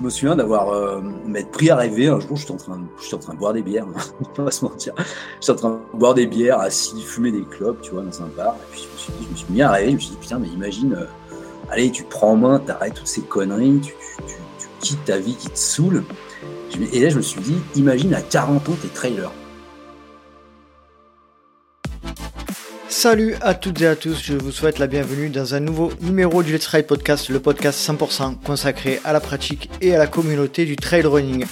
je me souviens d'avoir euh, m'être pris à rêver. Un jour, j'étais en train, j'étais en train de boire des bières. on va se mentir. J'étais en train de boire des bières, assis, fumer des clopes, tu vois, dans un bar. Et puis je me suis, dit, je me suis mis à rêver. Je me suis dit, putain, mais imagine, euh, allez, tu prends en main, t'arrêtes toutes ces conneries, tu, quittes ta vie qui te saoule. Et là, je me suis dit, imagine à 40 ans tes trailers. Salut à toutes et à tous, je vous souhaite la bienvenue dans un nouveau numéro du Let's Ride Podcast, le podcast 100% consacré à la pratique et à la communauté du trail running.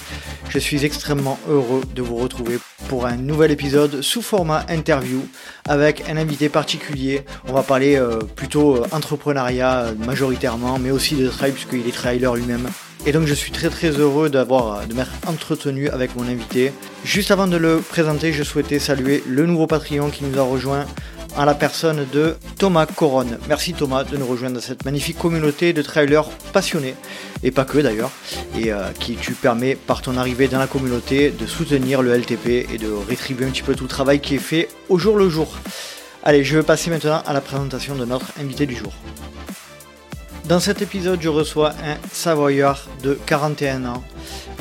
Je suis extrêmement heureux de vous retrouver pour un nouvel épisode sous format interview avec un invité particulier. On va parler euh, plutôt euh, entrepreneuriat euh, majoritairement, mais aussi de trail puisqu'il est trailer lui-même. Et donc je suis très très heureux d'avoir de m'être entretenu avec mon invité. Juste avant de le présenter, je souhaitais saluer le nouveau Patreon qui nous a rejoint en la personne de Thomas Coronne. Merci Thomas de nous rejoindre dans cette magnifique communauté de trailers passionnés, et pas que d'ailleurs, et euh, qui tu permets par ton arrivée dans la communauté de soutenir le LTP et de rétribuer un petit peu tout le travail qui est fait au jour le jour. Allez, je vais passer maintenant à la présentation de notre invité du jour. Dans cet épisode, je reçois un Savoyard de 41 ans.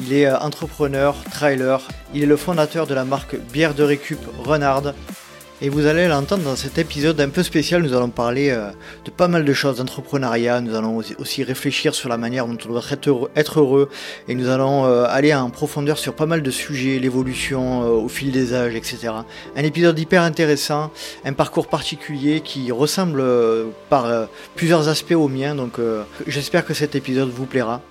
Il est euh, entrepreneur, trailer, il est le fondateur de la marque Bière de Récup Renard et vous allez l'entendre dans cet épisode un peu spécial, nous allons parler euh, de pas mal de choses d'entrepreneuriat, nous allons aussi réfléchir sur la manière dont on doit être heureux, et nous allons euh, aller en profondeur sur pas mal de sujets, l'évolution euh, au fil des âges, etc. Un épisode hyper intéressant, un parcours particulier qui ressemble par plusieurs aspects au mien, donc j'espère que cet épisode vous plaira.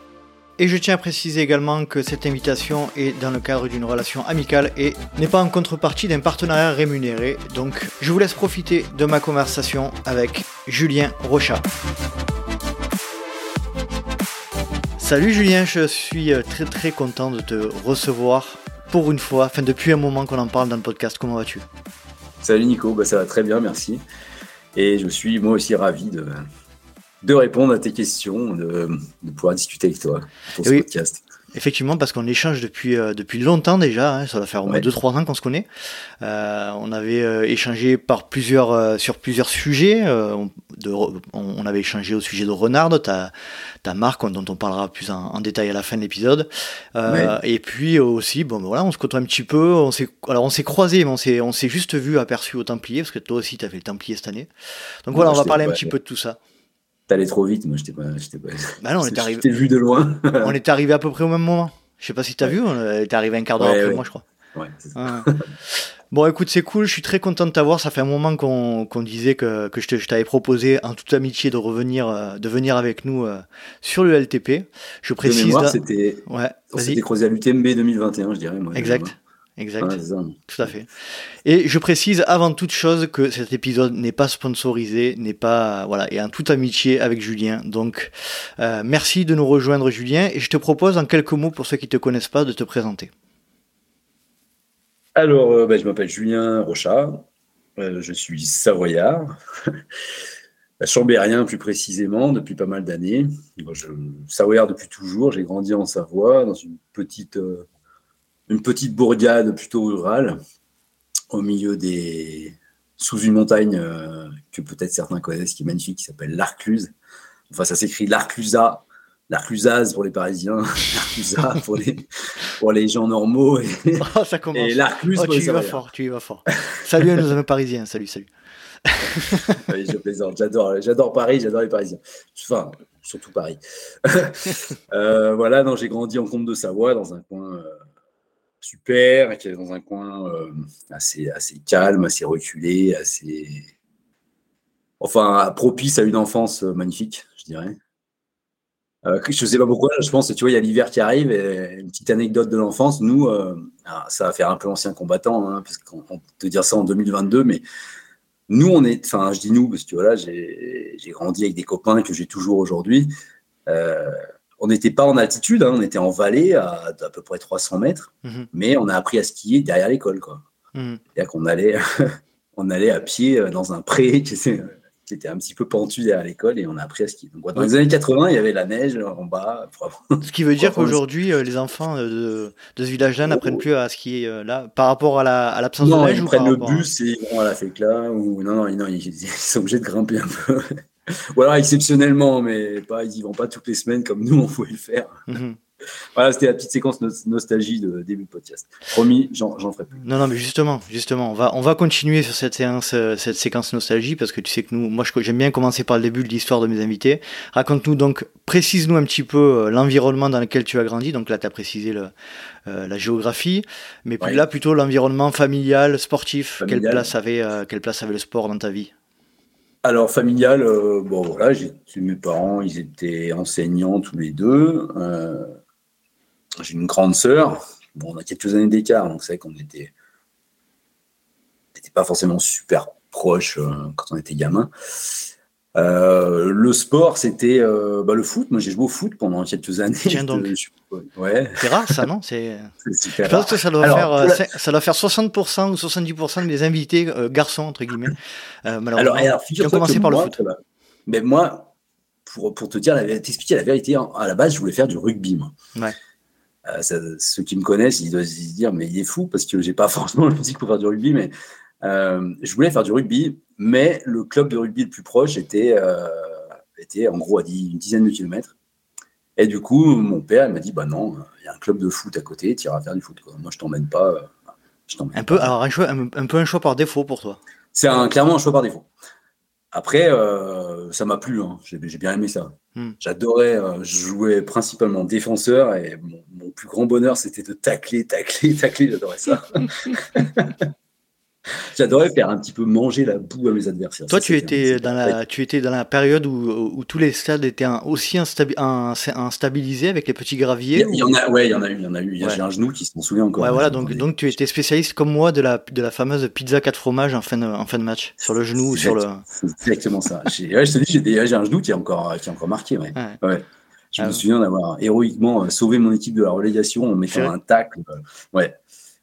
Et je tiens à préciser également que cette invitation est dans le cadre d'une relation amicale et n'est pas en contrepartie d'un partenariat rémunéré. Donc je vous laisse profiter de ma conversation avec Julien Rochat. Salut Julien, je suis très très content de te recevoir pour une fois, enfin depuis un moment qu'on en parle dans le podcast. Comment vas-tu? Salut Nico, bah, ça va très bien, merci. Et je suis moi aussi ravi de, de répondre à tes questions, de, pouvoir discuter avec toi pour ce podcast. Effectivement, parce qu'on échange depuis euh, depuis longtemps déjà. Hein, ça va faire au moins 2-3 ans qu'on se connaît. Euh, on avait euh, échangé par plusieurs sur plusieurs sujets. De, on, avait échangé au sujet de Renard, ta ta marque dont on parlera plus en, détail à la fin de l'épisode. Et puis aussi, bon, ben voilà, on se côtoie un petit peu. On s'est alors on s'est croisé, mais on s'est on s'est juste vu aperçu au Templier parce que toi aussi tu as fait le Templier cette année. Donc voilà, on va parler un petit peu de tout ça. T'allais trop vite, moi j'étais pas. J'étais pas... Bah non, on est arrivé. vu de loin. on est arrivé à peu près au même moment. Je sais pas si t'as vu, on est arrivé un quart d'heure après moi, je crois. Ouais. Bon, écoute, c'est cool, je suis très content de t'avoir. Ça fait un moment qu'on disait que, que je t'avais proposé en toute amitié de revenir, euh, de venir avec nous euh, sur le LTP. Je précise. c'était ouais, c'était croisé à l'UTMB 2021, je dirais. Moi, exact. Exact. Tout à fait. Et je précise avant toute chose que cet épisode n'est pas sponsorisé, n'est pas voilà, et en toute amitié avec Julien. Donc euh, merci de nous rejoindre Julien et je te propose en quelques mots pour ceux qui te connaissent pas de te présenter. Alors, euh, ben, je m'appelle Julien Rochat, euh, je suis savoyard, chambérien plus précisément depuis pas mal d'années. Savoyard depuis toujours. J'ai grandi en Savoie dans une petite une petite bourgade plutôt rurale, au milieu des. sous une montagne euh, que peut-être certains connaissent, qui est magnifique, qui s'appelle l'Arcluse. Enfin, ça s'écrit l'Arclusa, l'Arclusaz pour les Parisiens, l'Arclusa pour les, pour les gens normaux. Et, oh, ça commence. Et l'Arcluse oh, tu y vas fort, tu y vas fort. salut à nos amis parisiens, salut, salut. oui, je plaisante, j'adore, j'adore Paris, j'adore les Parisiens. Enfin, surtout Paris. euh, voilà, non, j'ai grandi en Comte de Savoie, dans un coin euh, super, qui est dans un coin euh, assez, calme, assez reculé, assez. Enfin, propice à une enfance euh, magnifique, je dirais. Euh, je ne sais pas pourquoi, je pense tu vois, il y a l'hiver qui arrive une petite anecdote de l'enfance. Nous, ça va faire un peu ancien combattant, hein, parce qu'on te dire ça en 2022, mais nous, on est, enfin, je dis nous, parce que j'ai grandi avec des copains que j'ai toujours aujourd'hui on n'était pas en altitude, hein, on était en vallée à, à peu près 300 mètres, mhm. mais on a appris à skier derrière l'école. quoi. Mhm. C'est-à-dire qu'on allait, on allait à pied euh, dans un pré qui était, un petit peu pentu derrière l'école et on a appris à skier. Donc, dans les années 80, il y avait la neige en bas. Ce qui veut dire qu'aujourd'hui, euh, les enfants de, ce village-là n'apprennent plus à skier euh, là par rapport à l'absence la, de neige ils ou prennent le bus et ils vont à la fécla ou non, non, non, ils sont obligés de grimper un peu. Ou alors exceptionnellement, mais pas, ils y vont pas toutes les semaines comme nous, on pouvait le faire. Mhm. Voilà, c'était la petite séquence nostalgie de début de podcast. Promis, j'en ferai plus. Non, non, mais justement, justement, on va, on va continuer sur cette séance, euh, cette séquence nostalgie parce que tu sais que nous, moi, j'aime bien commencer par le début de l'histoire de mes invités. Raconte-nous donc, précise-nous un petit peu euh, l'environnement dans lequel tu as grandi. Donc là, tu as précisé le, euh, la géographie, mais là, plutôt l'environnement familial, sportif. Quelle place avait, quelle place avait le sport dans ta vie? Alors, familial, bon voilà, j'ai mes parents, ils étaient enseignants tous les deux. J'ai une grande sœur. Bon, on a quelques années d'écart, donc c'est vrai qu'on était, n'était pas forcément super proches euh, quand on était gamin. Euh, le sport, c'était euh, bah, le foot. Moi, j'ai joué au foot pendant quelques années. Tiens donc. Ouais. C'est rare, ça, non? C'est. Je pense que ça doit, faire, ça doit faire 60% ou 70% des invités garçons entre guillemets. alors, alors qui ont commencé par le foot. Mais moi, pour, pour te dire, t'expliquer la vérité, à la base, je voulais faire du rugby. Moi. Ouais. Euh, ceux qui me connaissent, ils doivent se dire, mais il est fou parce que j'ai pas forcément le physique pour faire du rugby, mais euh, je voulais faire du rugby, mais le club de rugby le plus proche était, euh, était en gros à une dizaine de kilomètres. Et du coup, mon père m'a dit, bah non, il y a un club de foot à côté, tu iras faire du foot. Moi, je t'emmène pas. Je un peu, alors un, choix, un, peu un choix par défaut pour toi. C'est clairement un choix par défaut. Après, euh, ça m'a plu, hein. j'ai bien aimé ça. Hmm. J'adorais euh, jouer principalement défenseur et mon, mon plus grand bonheur c'était de tacler, tacler, tacler, j'adorais ça. J'adorais faire un petit peu manger la boue à mes adversaires. Toi, tu, étais dans la, tu étais dans la période où, où tous les stades étaient aussi instabilisés avec les petits graviers Il y, en a, ouais, il y en a eu, il y en a eu. J'ai un genou qui s'en souvient encore. Ouais, voilà, donc, donc tu étais spécialiste comme moi de la, de la fameuse pizza 4 fromages en fin de, en fin de match, sur le genou ou sur le. Exactement ça. Ouais, je te dis, j'ai un genou qui est encore, qui est encore marqué. Ouais. ouais. Je me ah souviens d'avoir héroïquement sauvé mon équipe de la relégation en mettant un tacle. Ouais.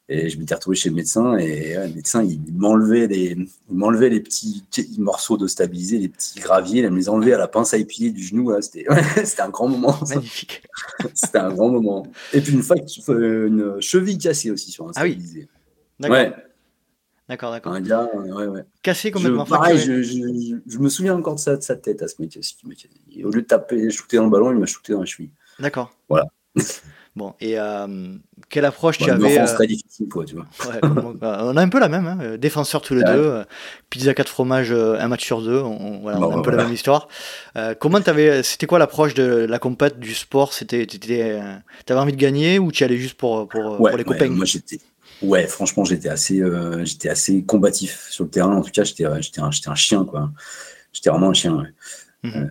Et je m'étais retrouvé chez le médecin et le médecin, il m'enlevait les, m'enlevait les petits morceaux de stabiliser, les petits graviers, il me les enlevait à la pince à épiler du genou. C'était, c'était un grand moment. Magnifique. c'était un grand moment. Et puis une fois, une cheville cassée aussi sur un stabilisé. Ah oui. D'accord. Ouais. D'accord, d'accord. Un gars, ouais, ouais. Cassé complètement. Je, pareil, je, je, me souviens encore de sa, de sa tête à ce mec. Au lieu de taper, shooter dans le ballon, il m'a shooté dans la cheville. D'accord. Voilà. Bon, et euh, quelle approche tu avais euh... très difficile, quoi, tu vois. Ouais, bah, on a un peu la même, hein, euh, défenseurs tous les deux, euh, pizza 4 fromages, un match sur deux, on, voilà, on a un peu la même histoire. comment t'avais, c'était quoi l'approche de la compète, du sport? C'était, t'avais envie de gagner ou tu allais juste pour, pour, pour les copains Moi, j'étais, ouais, franchement, j'étais assez, j'étais assez combatif sur le terrain. En tout cas, j'étais, j'étais, un, un chien, quoi. J'étais vraiment un chien. Mmh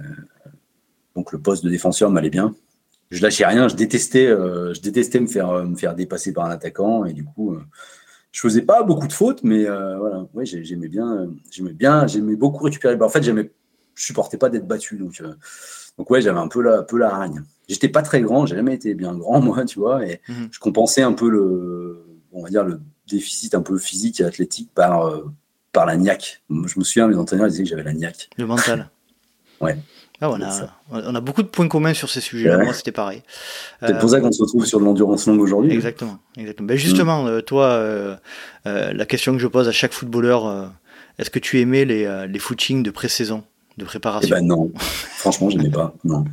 donc le poste de défenseur m'allait bien je lâchais rien. Je détestais, euh, je détestais me faire, me faire dépasser par un attaquant. Et du coup, euh, je faisais pas beaucoup de fautes, mais euh, voilà, ouais, j'aimais bien, j'aimais bien, j'aimais beaucoup récupérer En fait, j'aimais, je supportais pas d'être battu. Donc, donc ouais, j'avais un peu la, un peu la hargne. J'étais pas très grand, j'ai jamais été bien grand, moi, tu vois, et mhm. je compensais un peu le, on va dire, le déficit un peu physique et athlétique par, par la niaque. Je me souviens, mes entraîneurs disaient que j'avais la niaque. Le mental. ouais. Ah, on, a, on, a, beaucoup de points communs sur ces sujets-là. Moi, c'était pareil. C'est pour ça qu'on se retrouve sur l'endurance longue aujourd'hui. Exactement. exactement. Ben justement, euh, toi, euh, euh, la question que je pose à chaque footballeur, est-ce que tu aimais les, les footings de pré-saison, de préparation? eh ben non. Franchement, j'aimais pas. Non.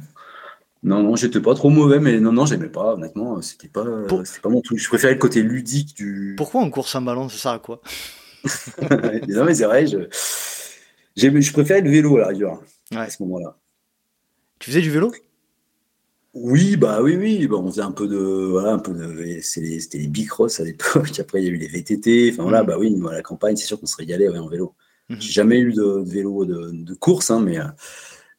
Non, non, j'étais pas trop mauvais, mais non, non, j'aimais pas. Honnêtement, c'était pas, pas mon truc. Je préférais le côté ludique du. Pourquoi en course un ballon Ça sert à quoi? Non, mais c'est vrai. Je, je préférais le vélo à la rigueur à ce moment-là. Tu faisais du vélo? Oui, bah oui, oui. Bah, on faisait un peu de. Voilà, un peu de. C'était les bicross à l'époque. Après, il y a eu les VTT. Enfin voilà, mhm. bah oui, à la campagne, c'est sûr qu'on se régalait en vélo. Mhm. J'ai jamais eu de, vélo de, course, hein, mais,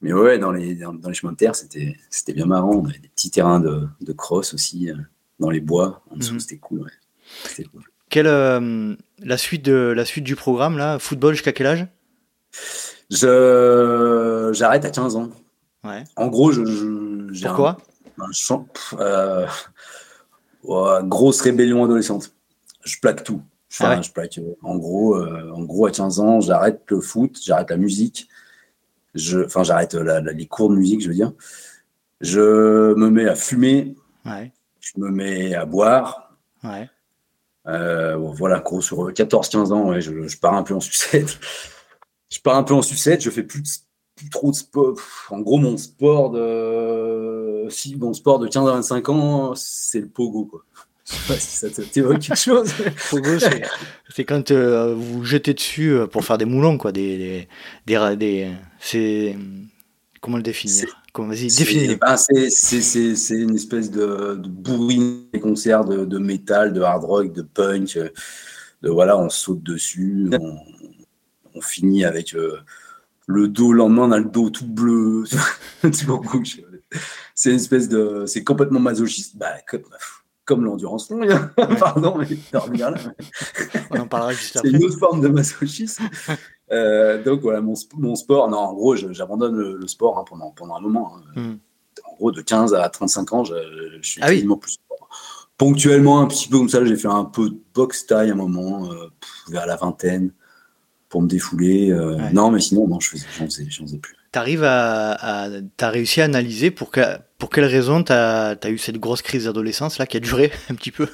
mais ouais, dans les, dans, les chemins de terre, c'était bien marrant. On avait des petits terrains de, cross aussi, euh, dans les bois. En dessous, mhm. c'était cool, ouais. cool. Quelle, euh, la, suite de, la suite du programme, là? Football jusqu'à quel âge? J'arrête à 15 ans. En gros, je, j'ai Pourquoi? un, euh, grosse rébellion adolescente. Je plaque tout. Je, ah plaque, euh, en gros, euh, en gros, à 15 ans, j'arrête le foot, j'arrête la musique, je, enfin, j'arrête les cours de musique, je veux dire. Je me mets à fumer, je me mets à boire. voilà, gros, sur 14-15 ans, je, je, pars un peu en sucette. je pars un peu en sucette, je fais plus de trop de sport. En gros, mon sport de si mon sport de 15 à 25 ans, c'est le pogo, quoi. Je sais pas si ça t'évoque quelque chose. pogo, c'est quand euh, vous jetez dessus euh, pour faire des moulons, quoi. Des, des, des, c'est comment le définir? Ben, c'est une espèce de, de bourrine des concerts de, de, métal, de hard rock, de punk. De, voilà, on saute dessus, on, on finit avec le dos, le lendemain, on a le dos tout bleu. c'est une espèce de. C'est complètement masochiste. Bah, comme, comme l'endurance longue. Pardon, mais On en parlera juste après. C'est une autre forme de masochisme. Euh, donc voilà, mon, mon, sport. Non, en gros, j'abandonne le, sport hein, pendant, pendant un moment. Hein. Hmm. En gros, de 15 à 35 ans, je, je suis ah quasiment plus sport. Ponctuellement, un petit peu comme ça, j'ai fait un peu de boxe taille à un moment, euh, vers la vingtaine pour me défouler. Euh, non, mais sinon, non, je j'en faisais, faisais, plus. Tu arrives à, à as réussi à analyser pour, que, pour quelle raison tu as, eu cette grosse crise d'adolescence là qui a duré un petit peu?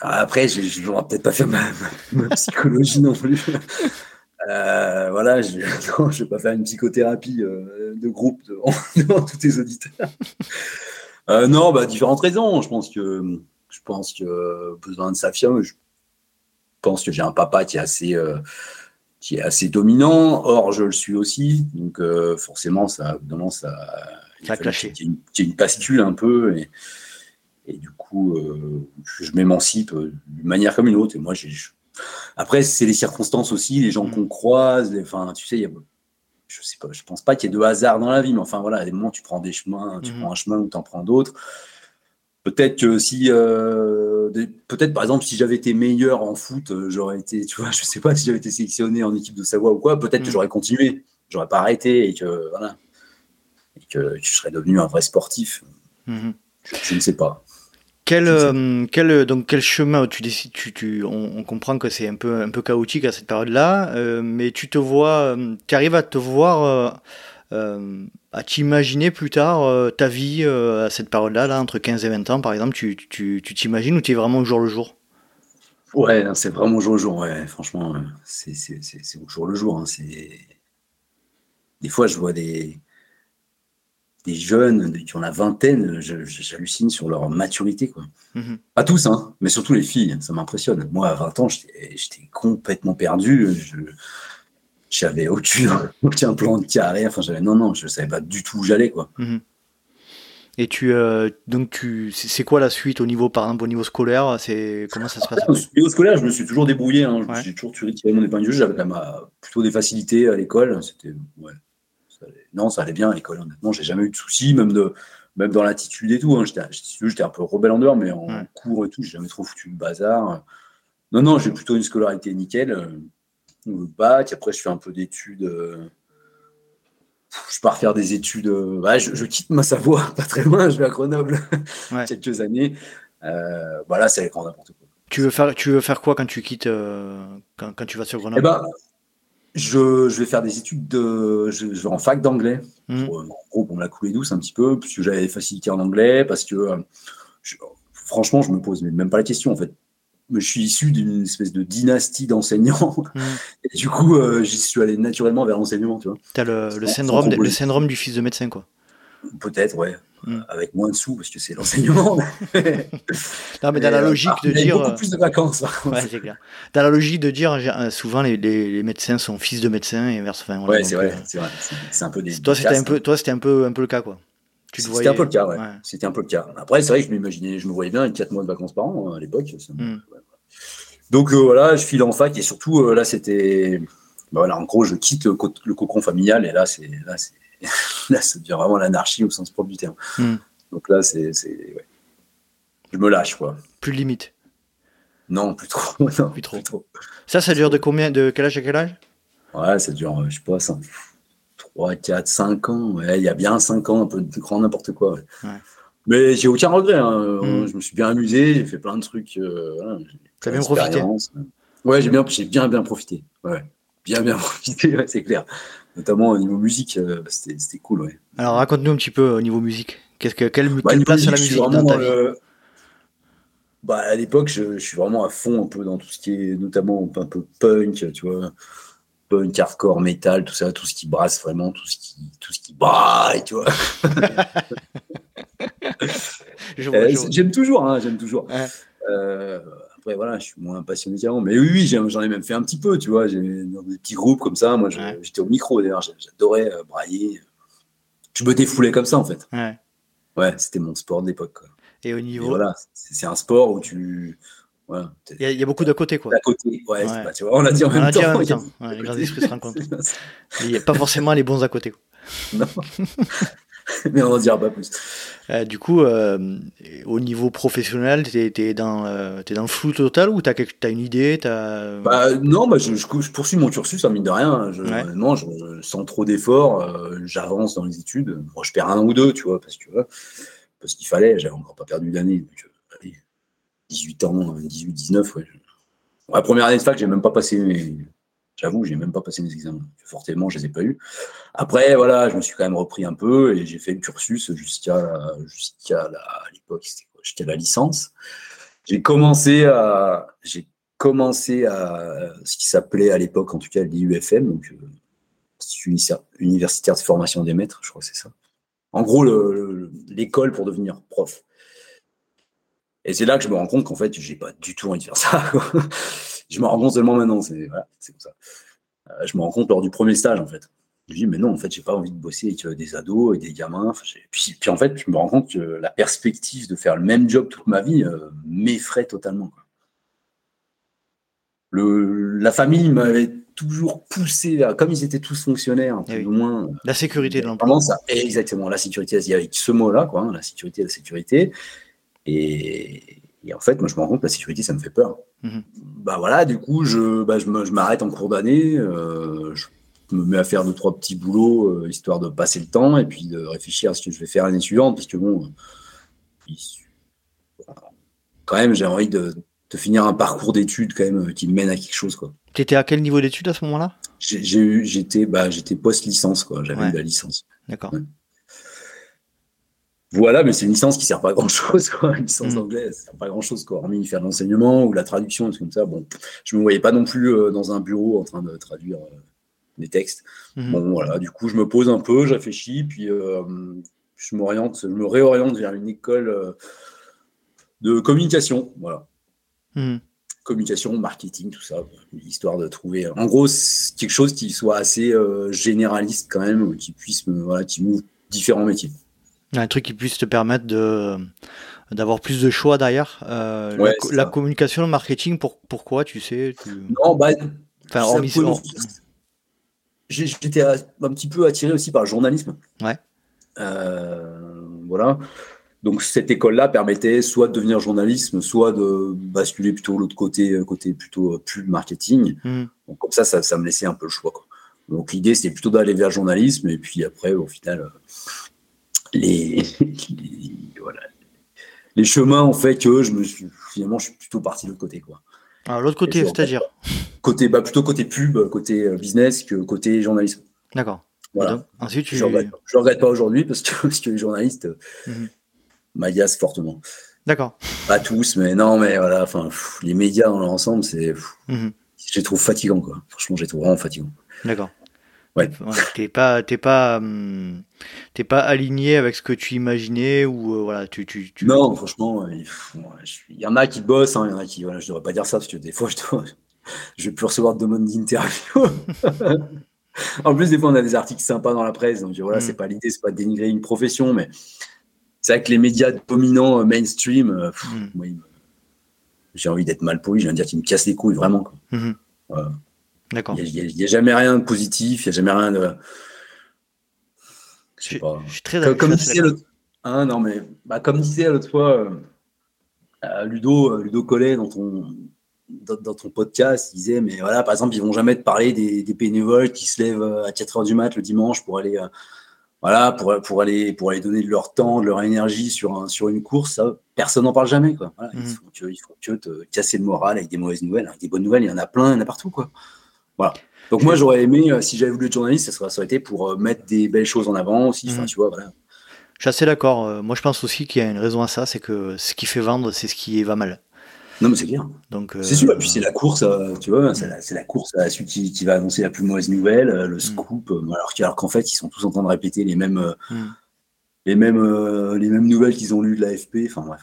Ah, Après, je ne peut-être pas faire ma, psychologie non plus. Euh, voilà, je ne vais pas faire une psychothérapie euh, de groupe devant, tous tes auditeurs. non, bah, différentes raisons. Je pense que je pense que besoin de s'affirmer. Je pense que j'ai un papa qui est assez qui est assez dominant. Or, je le suis aussi. Donc, euh, forcément, ça, évidemment, ça, ça a clashé. Y, a une, bascule un peu. Et, et du coup, euh, je m'émancipe d'une manière comme une autre. Et moi, j'ai. Après, c'est les circonstances aussi, les gens mm. qu'on croise. enfin, tu sais, il y a, je sais pas, je pense pas qu'il y ait de hasard dans la vie, mais enfin voilà, à des moments tu prends des chemins, tu mm. prends un chemin ou tu en prends d'autres. Peut-être que si, euh, peut-être par exemple, si j'avais été meilleur en foot, euh, j'aurais été, tu vois, je sais pas si j'avais été sélectionné en équipe de Savoie ou quoi, peut-être que mm. j'aurais continué, j'aurais pas arrêté et que voilà, et que, je serais devenu un vrai sportif. Mm-hmm. Je, ne sais pas. Quel, euh, quel, donc quel chemin tu décides tu, tu, on, comprend que c'est un peu, un peu chaotique à cette période-là, mais tu te vois, tu arrives à te voir à t'imaginer plus tard euh, ta vie euh, à cette période-là, là, entre 15 et 20 ans, par exemple, tu t'imagines tu, ou tu es vraiment au jour le jour? Ouais, c'est vraiment au jour le jour, ouais, franchement, c'est au jour le jour. Hein, des fois, je vois des, des jeunes qui ont la vingtaine, j'hallucine sur leur maturité. Quoi. Mm-hmm. Pas tous, hein, mais surtout les filles, ça m'impressionne. Moi, à 20 ans, j'étais complètement perdu. Je, j'avais aucun, aucun plan de carrière. Enfin, j'avais, non, non, je savais pas du tout où j'allais, quoi. Mhm. Et tu, euh, donc tu, c'est quoi la suite au niveau, par exemple, au niveau scolaire? C'est comment ça se passe? Au niveau scolaire, je me suis toujours débrouillé. Hein. J'ai toujours tiré mon épingle du jeu. J'avais plutôt des facilités à l'école. C'était, ouais, non, ça allait bien à l'école. Honnêtement, j'ai jamais eu de soucis, même de, même dans l'attitude et tout. Hein. J'étais, j'étais un peu rebelle en dehors, mais en cours et tout, j'ai jamais trop foutu le bazar. Non, non, j'ai plutôt une scolarité nickel le bac. Après, je fais un peu d'études. Euh, je pars faire des études. Euh, je, quitte ma Savoie, pas très loin. Je vais à Grenoble quelques années. Euh, voilà, c'est grand n'importe quoi. Tu veux, faire, tu veux faire quoi quand tu quittes, quand, tu vas sur Grenoble? eh ben, je, vais faire des études de. Je, vais en fac d'anglais. Mmh. En gros, pour me la couler douce un petit peu, puisque j'avais des facilités en anglais, parce que franchement, je me pose même pas la question. En fait, je suis issu d'une espèce de dynastie d'enseignants. Et du coup, euh, j'y suis allé naturellement vers l'enseignement, tu vois. T'as le, le, syndrome, le syndrome du fils de médecin, quoi. Peut-être, ouais. Mm. Avec moins de sous, parce que c'est l'enseignement. non, mais dans la logique de dire. beaucoup plus de vacances, ouais, c'est clair. Dans la logique de dire, euh, souvent, les, les, médecins sont fils de médecins et inverse. Enfin, ouais, c'est vrai, euh, c'est vrai. C'est un peu des. Toi, c'était un peu, toi, c'était un peu, un peu le cas, quoi. C'était un peu le cas, ouais. C'était un peu le cas. Après, c'est vrai que je m'imaginais, je me voyais bien avec 4 mois de vacances par an hein, à l'époque. Mm. Donc euh, voilà, je file en fac et surtout euh, là, c'était. Bah, voilà, en gros, je quitte le, cocon familial et là, c'est là, c'est là, ça devient vraiment l'anarchie au sens propre du terme. Mm. Donc là, c'est. Ouais. Je me lâche, quoi. Plus de limite. Non, plus trop. non, plus trop. trop. Ça, ça dure de combien De quel âge à quel âge? Ouais, ça dure, je sais pas, 5, 3, 4, 5 ans. Ouais, il y a bien 5 ans, un peu de grand n'importe quoi. Ouais. Mais j'ai aucun regret. Hein. Mm. Je me suis bien amusé, j'ai fait plein de trucs. Euh, voilà. T'as bien profité Ouais, j'ai bien, j'ai bien, bien profité. Ouais. Bien, bien profité, c'est clair. Notamment au niveau musique, euh, c'était cool. Ouais. Alors raconte-nous un petit peu au niveau musique. Qu'est-ce que, quelle, bah, place sur la musique dans ta vie? bah, à l'époque, je, suis vraiment à fond un peu dans tout ce qui est notamment un peu punk, tu vois punk, hardcore, metal, tout ça, tout ce qui brasse vraiment, tout ce qui, tout ce qui braille, tu vois. j'aime toujours, hein, j'aime toujours. après, voilà, je suis moins passionné qu'avant. Mais oui, oui j'en ai même fait un petit peu, tu vois. Dans des petits groupes comme ça. Moi, j'étais au micro d'ailleurs. J'adorais brailler. Je me défoulais comme ça, en fait. Ouais. Ouais, c'était mon sport de l'époque. Et au niveau. voilà, c'est un sport où tu. Il, y a, beaucoup d'à côté, quoi. D'à côté, ouais, tu vois, on l'a dit en même temps. En même temps. les grands esprits se Il n'y a pas forcément les bons à côté. Quoi. Non. Mais on n'en dira pas plus. Euh, du coup, euh, au niveau professionnel, tu es, dans, euh, dans le flou total ou tu as, une idée as... Bah, Non, bah, je, je, poursuis mon cursus, hein, mine de rien. Je, Non, je, sans trop d'efforts, j'avance dans les études. Moi, je perds un ou deux, tu vois, parce que parce qu'il fallait, j'avais encore pas perdu d'année. 18 ans, 18, 19, ouais. La première année de fac, j'ai même pas passé J'avoue, j'ai même pas passé mes examens. Fortement, je les ai pas eu. Après, voilà, je me suis quand même repris un peu et j'ai fait le cursus jusqu'à jusqu'à l'époque, jusqu'à la licence. J'ai commencé à j'ai commencé à ce qui s'appelait à l'époque, en tout cas, l'IUFM, donc euh, universitaire de formation des maîtres, je crois que c'est ça. En gros, l'école pour devenir prof. Et c'est là que je me rends compte qu'en fait, j'ai pas du tout envie de faire ça. je me rends compte seulement maintenant. C'est voilà, comme ça. Euh, je me rends compte lors du premier stage, en fait. Je me dis, mais non, en fait, j'ai pas envie de bosser avec euh, des ados et des gamins. puis, puis, en fait, je me rends compte que la perspective de faire le même job toute ma vie euh, m'effraie totalement. Le, la famille m'avait toujours poussé comme ils étaient tous fonctionnaires, eh plus ou moins. La sécurité de l'emploi. Exactement, la sécurité, avec ce mot-là, quoi, hein, la sécurité, la sécurité. Et, en fait, moi, je me rends compte que la sécurité, ça me fait peur. Mhm. Bah voilà, du coup, je, bah, je m'arrête en cours d'année, euh, je me mets à faire deux, trois petits boulots, euh, histoire de passer le temps et puis de réfléchir à ce que je vais faire l'année suivante, parce que bon, euh, quand même, j'ai envie de, finir un parcours d'études quand même qui mène à quelque chose. Tu étais à quel niveau d'études à ce moment-là? J'étais bah, post-licence, quoi. J'avais eu la licence. D'accord. Voilà, mais c'est une licence qui sert pas à grand chose, quoi. Une licence mm. d'anglais, ça sert pas à grand chose, quoi. Hormis faire de l'enseignement ou la traduction, comme ça. Bon, je me voyais pas non plus euh, dans un bureau en train de traduire euh, des textes. Mm-hmm. Bon, voilà. Du coup, je me pose un peu, je réfléchis, puis euh, je m'oriente, je me réoriente vers une école de communication, voilà. Mm. Communication, marketing, tout ça, histoire de trouver, en gros, quelque chose qui soit assez généraliste quand même, qui puisse me, voilà, qui m'ouvre différents métiers. Un truc qui puisse te permettre de d'avoir plus de choix derrière. Euh, la, communication, le marketing, pour, pourquoi tu sais Non, bah, enfin, J'étais un petit peu attiré aussi par le journalisme. Ouais. Euh, voilà. Donc cette école-là permettait soit de devenir journaliste, soit de basculer plutôt l'autre côté, côté plutôt pub marketing. Hmm. Donc comme ça, ça, ça, me laissait un peu le choix. Quoi. Donc l'idée, c'était plutôt d'aller vers le journalisme, et puis après, au final, les, les, chemins ont fait que je me suis, finalement, je suis plutôt parti de l'autre côté. Quoi. Alors, l'autre côté, c'est-à-dire côté, bah, Plutôt côté pub, côté euh, business que côté journalisme. D'accord. Voilà. ensuite, Je ne regrette, regrette, pas aujourd'hui parce que, parce que les journalistes mm fortement. D'accord. Pas tous, mais non, mais voilà, enfin, les médias dans leur ensemble, c'est. Mhm. Je les trouve fatigants, quoi. Franchement, je les trouve vraiment fatigants. D'accord. Ouais. T'es pas, t'es pas, hum, t'es pas aligné avec ce que tu imaginais ou euh, voilà, tu, tu, tu, Non, franchement, il, y en a qui bossent, hein, il y en a qui, voilà, je devrais pas dire ça parce que des fois, je, dois, je vais plus recevoir de demandes d'interview. en plus, des fois, on a des articles sympas dans la presse, donc voilà, c'est mm. pas l'idée, c'est pas de dénigrer une profession, mais c'est vrai que les médias dominants euh, mainstream, euh, mm. j'ai envie d'être mal poli, je viens de dire qu'ils me cassent les couilles vraiment. Quoi. Mm-hmm. Voilà. D'accord. Il n'y a, jamais rien de positif, il n'y a jamais rien de. Je sais pas. Je suis très comme, disait l'autre. Hein, non, mais bah, comme disait l'autre fois euh, euh, Ludo, euh, Ludo Collet dans ton, dans, ton podcast, il disait Mais voilà, par exemple, ils vont jamais te parler des, des bénévoles qui se lèvent à 4 h du mat le dimanche pour aller. voilà, pour, pour, aller, pour aller donner de leur temps, de leur énergie sur, un, sur une course, ça, personne n'en parle jamais. Quoi. Voilà, ils, mmh. font que, ils font que te casser le moral avec des mauvaises nouvelles. Avec des bonnes nouvelles, il y en a plein, il y en a partout. Quoi. Voilà. Donc moi j'aurais aimé, euh, si j'avais voulu être journaliste, ça aurait, été pour euh, mettre des belles choses en avant aussi. Enfin, mhm. tu vois, voilà. Je suis assez d'accord. Euh, moi je pense aussi qu'il y a une raison à ça, c'est que ce qui fait vendre, c'est ce qui va mal. Non mais c'est clair. Donc c'est sûr. Et puis c'est la course, tu vois, c'est la, la, course à celui qui, qui, va annoncer la plus mauvaise nouvelle, le mhm. scoop. alors qu'en fait ils sont tous en train de répéter les mêmes. Mhm. les mêmes, les mêmes nouvelles qu'ils ont lues de l'AFP. Enfin bref.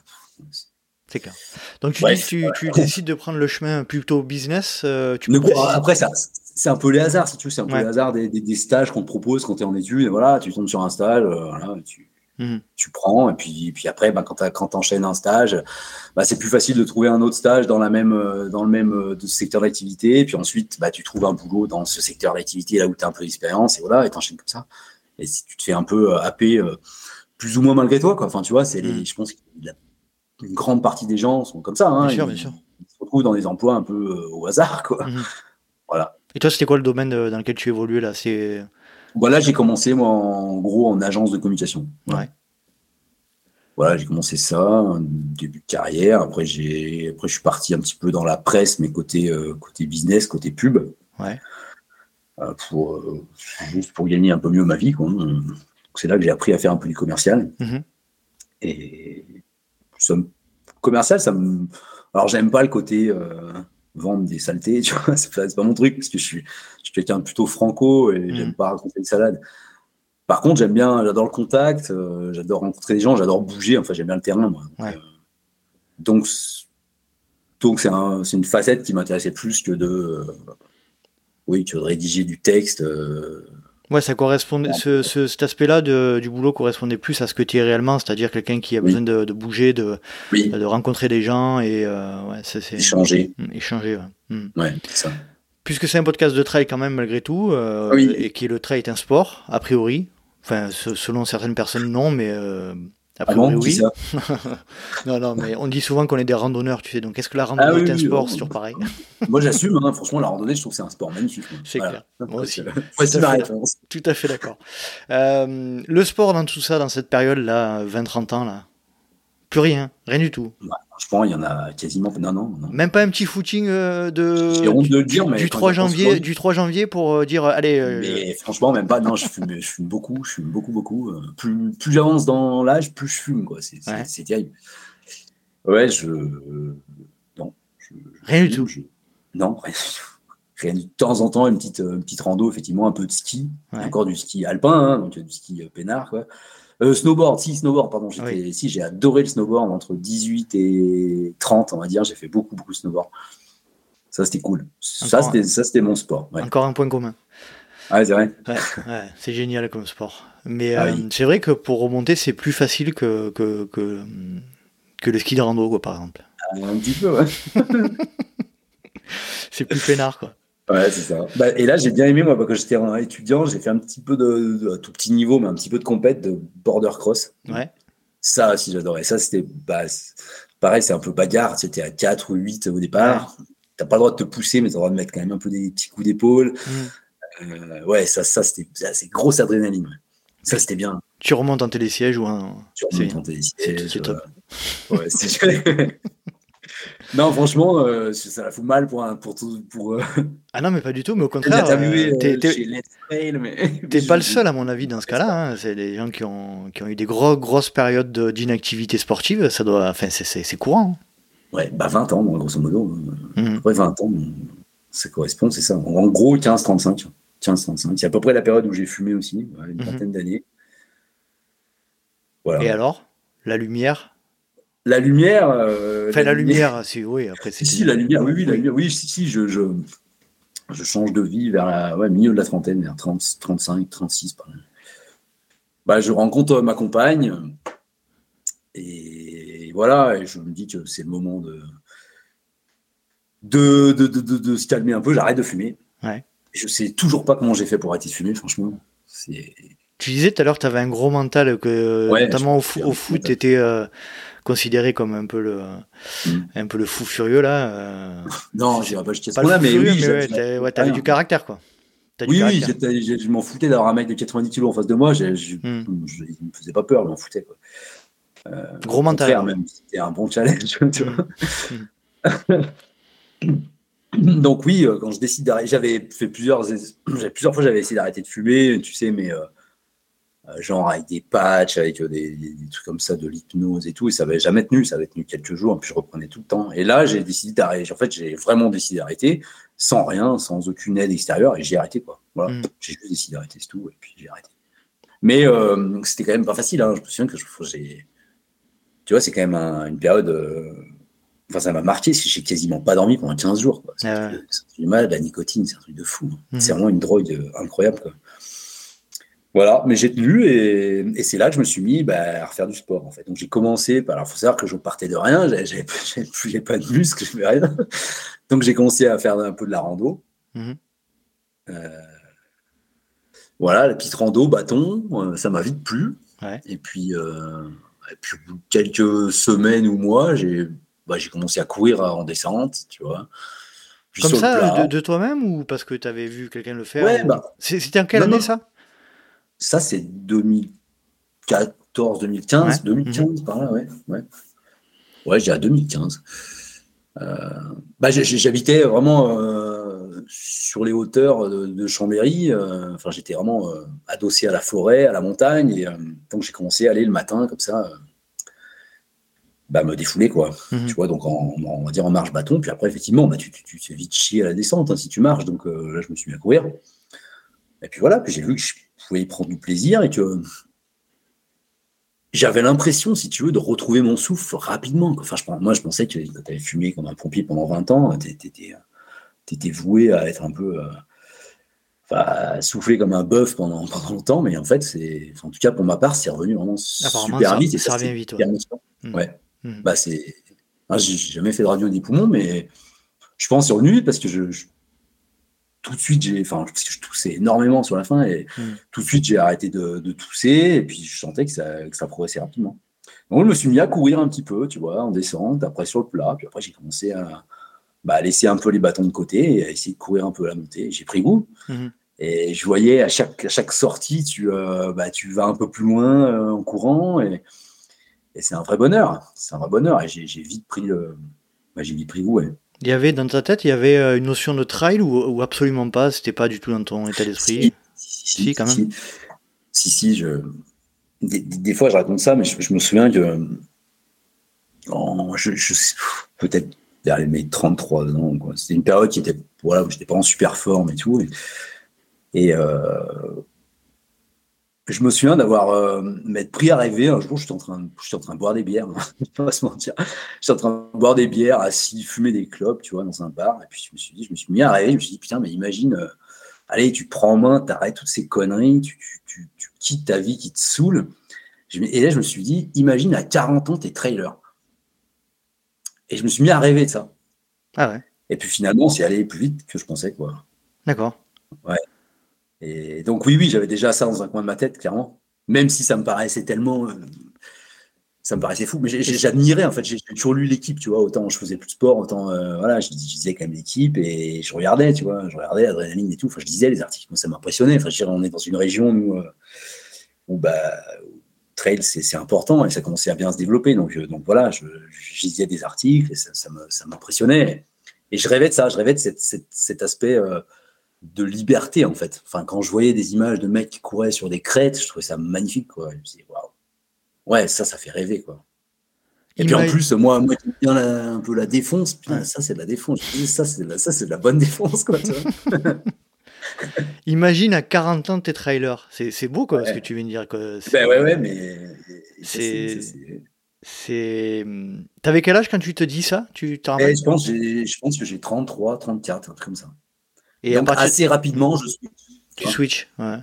C'est clair. Donc tu, dis, tu, décides de prendre le chemin plutôt business. Euh, tu après, ça, c'est un peu les hasards, si tu veux. C'est un peu les hasards des, des, stages qu'on te propose quand tu es en études. Et voilà, tu tombes sur un stage, euh, voilà, tu, mmh. tu, prends. Et puis, puis après, bah, quand tu enchaînes un stage, bah, c'est plus facile de trouver un autre stage dans, la même, dans le même secteur d'activité. Et puis ensuite, bah, tu trouves un boulot dans ce secteur d'activité là où tu as un peu d'expérience. Et voilà, et tu enchaînes comme ça. Et si tu te fais un peu happer plus ou moins malgré toi. Quoi. Enfin, tu vois, c'est mm. je pense qu'une grande partie des gens sont comme ça. Hein. bien sûr, bien sûr. Ils se retrouvent dans des emplois un peu euh, au hasard. Quoi. Mm-hmm. Voilà. Et toi, c'était quoi le domaine euh, dans lequel tu évoluais là? C'est... Voilà, j'ai commencé moi en gros en agence de communication. Ouais. Voilà, j'ai commencé ça, début de carrière. Après, j'ai, après, je suis parti un petit peu dans la presse, mais côté, euh, côté business, côté pub. Ouais. pour, juste pour gagner un peu mieux ma vie. Quoi c'est là que j'ai appris à faire un peu du commercial. Mhm. Et ça commercial, ça me. Alors, j'aime pas le côté euh, vendre des saletés, tu vois, c'est pas, pas, mon truc, parce que je suis, je suis quelqu'un plutôt franco et mhm. j'aime pas raconter des salades. Par contre, j'aime bien, j'adore le contact, euh, j'adore rencontrer des gens, j'adore bouger, enfin, j'aime bien le terrain, moi. donc, donc c'est un, une facette qui m'intéressait plus que de, oui, que de rédiger du texte. Ouais, ça correspondait, ce, cet aspect-là du boulot correspondait plus à ce que tu es réellement, c'est-à-dire quelqu'un qui a besoin de, bouger, de, de rencontrer des gens et euh, ouais, c'est, échanger. Mm, échanger, ouais. Mm. ouais ça. Puisque c'est un podcast de trail quand même malgré tout, euh, et que le trail est un sport, a priori, enfin selon certaines personnes non, mais euh, après, ah oui. Ça non, non, mais on dit souvent qu'on est des randonneurs, tu sais. Donc, est-ce que la randonnée ah est un sport toujours pareil. Moi, j'assume. Hein, franchement, la randonnée, je trouve que c'est un sport magnifique. C'est clair. Moi aussi. Tout, à fait, tout à fait d'accord. Euh, le sport dans tout ça, dans cette période-là, 20-30 ans, là, plus rien, rien du tout. franchement, il y en a quasiment. Non, non, non. Même pas un petit footing euh, de, honte de dire, du, 3 janvier, du 3 janvier pour euh, dire allez. Euh, mais franchement, même pas. Non, je fume, je fume beaucoup, je fume beaucoup, beaucoup. Plus, plus j'avance dans l'âge, plus je fume, quoi. C'est terrible. Ouais, je. Non. rien du tout. non, rien rien de temps en temps une petite, une petite rando, effectivement, un peu de ski, encore du ski alpin, hein, donc du ski peinard, quoi. Euh, snowboard, si, snowboard, pardon. Si, j'ai adoré le snowboard entre 18 et 30, on va dire. J'ai fait beaucoup, beaucoup de snowboard. Ça, c'était cool. ça, c'était mon sport. Encore un point commun. Ah, c'est vrai. c'est génial comme sport. Mais ah euh, c'est vrai que pour remonter, c'est plus facile que, que, que, le ski de rando, quoi, par exemple. Ah, un petit peu, ouais. c'est plus peinard, quoi. Ouais, c'est ça. Bah, et là, j'ai bien aimé, moi, quand j'étais étudiant, j'ai fait un petit peu de, tout petit niveau, mais un petit peu de compète de border cross. Ouais. Ça aussi, j'adorais. Ça, c'était bah, pareil, c'est un peu bagarre. C'était à 4 ou 8 au départ. Tu T'as pas le droit de te pousser, mais t'as le droit de mettre quand même un peu des petits coups d'épaule. Mm. Euh, ouais, ça, ça c'était c'est grosse adrénaline. Ça, c'était bien. Tu remontes en télésiège ou un. Tu remontes en télésiège. C'est top. ouais, c'est Non, franchement, euh, ça la fout mal pour, pour tout. Pour, euh, Ah non, mais pas du tout, mais au contraire. Euh, t'es pas le seul, à mon avis, dans ce cas-là. Hein. C'est des gens qui ont, qui ont eu des gros, grosses périodes d'inactivité sportive. Ça doit, enfin, c'est courant. Hein. Ouais, bah 20 ans, grosso modo. Mmh. Ouais, 20 ans, ça correspond, c'est ça. En gros, 15-35. 15-35. C'est à peu près la période où j'ai fumé aussi, une mmh. vingtaine d'années. Voilà. Et alors? La lumière? La lumière. Euh, enfin, la, lumière, si, oui, après c'est. Si, la lumière, oui, oui, la lumière, oui, si, si, je, je, je, change de vie vers la ouais, milieu de la trentaine, vers 30, 35, 36. Bah, je rencontre ma compagne, et voilà, et je me dis que c'est le moment de de, de, de, de, se calmer un peu, j'arrête de fumer. Ouais. Je sais toujours pas comment j'ai fait pour arrêter de fumer, franchement. Tu disais tout à l'heure, tu avais un gros mental, que notamment au, au foot, tu étais considéré comme un peu le, mm. un peu le fou furieux là. Euh... Non, j'irai pas jusqu'à ce point-là, mais, oui, mais ouais, t'avais du caractère quoi. oui, oui, je m'en foutais d'avoir un mec de 90 kg en face de moi. Je, mm. il me faisait pas peur, je m'en foutais. Quoi. Euh, Gros mental. même, c'était un bon challenge. Tu vois mm. Donc oui, euh, quand je décide d'arrêter, j'avais fait plusieurs, plusieurs fois, j'avais essayé d'arrêter de fumer, tu sais, mais euh, genre avec des patchs, avec euh, des, trucs comme ça, de l'hypnose et tout, et ça n'avait jamais tenu, ça avait tenu quelques jours, et puis je reprenais tout le temps. Et là, j'ai décidé d'arrêter. En fait, j'ai vraiment décidé d'arrêter, sans rien, sans aucune aide extérieure, et j'ai arrêté, quoi. Voilà, mm. j'ai juste décidé d'arrêter, c'est tout, et puis j'ai arrêté. Mais euh, c'était quand même pas facile. Hein. Je me souviens que j'ai. Tu vois, c'est quand même une période. Euh, enfin, ça m'a marqué parce que j'ai quasiment pas dormi pendant 15 jours. C'est ah du mal, la nicotine, c'est un truc de fou. Mhm. C'est vraiment une drogue euh, incroyable. Quoi. Voilà, mais j'ai tenu et, c'est là que je me suis mis bah, à refaire du sport en fait. Donc j'ai commencé, par, alors il faut savoir que je partais de rien, j'avais pas de muscles, je rien. Donc j'ai commencé à faire un peu de la rando. Mhm. Voilà, la petite rando, bâton, euh, ça m'a vite plu. Et puis, euh, puis, quelques semaines ou mois, j'ai bah, commencé à courir en descente, tu vois. Comme ça, de, toi-même ou parce que tu avais vu quelqu'un le faire bah, C'était en quelle année ça? Ça, c'est 2014, 2015, 2015 par là, ouais. Ouais, ouais j'ai à 2015. bah, J'habitais vraiment sur les hauteurs de, Chambéry. Euh, enfin, j'étais vraiment euh, adossé à la forêt, à la montagne. Et euh, donc, j'ai commencé à aller le matin comme ça, bah, me défouler, quoi. Mhm. Tu vois, donc on va dire en marche bâton. Puis après, effectivement, bah, tu, tu, tu, vite chier à la descente hein, si tu marches. Donc là, je me suis mis à courir. Et puis voilà, puis j'ai vu que je pouvais y prendre du plaisir et que j'avais l'impression, si tu veux, de retrouver mon souffle rapidement. Enfin, je, moi, je pensais que tu avais fumé comme un pompier pendant 20 ans, tu étais, tu étais voué à être un peu. Euh, enfin, souffler comme un bœuf pendant, pendant longtemps, mais en fait, c'est. En tout cas, pour ma part, c'est revenu vraiment super vite. Et ça, revient vite. Ouais. Mmh. Mmh. Bah, c'est. j'ai jamais fait de radio des poumons, mais je pense sur venu parce que je, tout de suite, j'ai, enfin, parce que je toussais énormément sur la fin et mmh. tout de suite, j'ai arrêté de, de, tousser et puis je sentais que ça, que ça progressait rapidement. Donc, je me suis mis à courir un petit peu, tu vois, en descente, après sur le plat, puis après, j'ai commencé à, bah, laisser un peu les bâtons de côté et essayer de courir un peu à la montée. J'ai pris goût. Mhm. Et je voyais à chaque, à chaque sortie, tu, euh, bah, tu vas un peu plus loin euh, en courant. Et, et c'est un vrai bonheur. C'est un vrai bonheur. Et j'ai vite pris, bah, j'ai vite pris goût. Il y avait dans ta tête, il y avait euh, une notion de trail ou, absolument pas? C'était pas du tout dans ton état d'esprit? Si, si, quand même. Si, si, je... des, fois je raconte ça, mais je, me souviens que je, je peut-être vers mes 33 ans. C'était une période qui était, voilà, où j'étais pas en super forme et tout. Et, euh, je me souviens d'avoir euh, m'être pris à rêver. Un jour, en train, en train de boire des bières. pas se mentir. J'étais en train de boire des bières, assis, fumer des clopes, tu vois, dans un bar. Et puis je me suis dit, je me suis mis à rêver. Je me suis dit, putain, mais imagine, euh, allez, tu prends en main, t'arrêtes toutes ces conneries, tu, tu, tu, quittes ta vie qui te saoule. Et là, je me suis dit, imagine à 40 ans, t'es trailer. Et je me suis mis à rêver de ça. Ah ouais. Et puis finalement, c'est allé plus vite que je pensais, quoi. D'accord. Ouais. Et donc oui, oui, j'avais déjà ça dans un coin de ma tête, clairement. Même si ça me paraissait tellement, euh, ça me paraissait fou. Mais j'admirais en fait. J'ai toujours lu l'équipe, tu vois. Autant je faisais plus de sport, autant euh, voilà, je, disais quand même l'équipe et je regardais, tu vois. Je regardais l'adrénaline et tout. Enfin, je disais les articles, ça m'impressionnait. Enfin, je dirais, on est dans une région nous, euh, où bah trail, c'est important et ça commençait à bien se développer. Donc, donc voilà, je, lisais des articles et ça, m'impressionnait. Et je rêvais de ça, je rêvais de cet aspect de liberté en fait. Enfin, quand je voyais des images de mecs qui couraient sur des crêtes, je trouvais ça magnifique. Quoi. Je me disais, waouh, ouais, ça, ça fait rêver. quoi. Et puis en plus, moi, moi qui bien un peu la défonce, ça c'est de la défonce. ça c'est de, la, de la bonne défonce. Quoi, Imagine à 40 ans tes trailers. C'est beau quoi, ce que tu viens de dire. Que ben ouais, ouais, mais. C'est. C'est. T'avais quel âge quand tu te dis ça? Tu eh, je, pense, je pense que j'ai 33, 34, un truc comme ça. Et Donc, assez rapidement, je switch. Tu switches, ouais.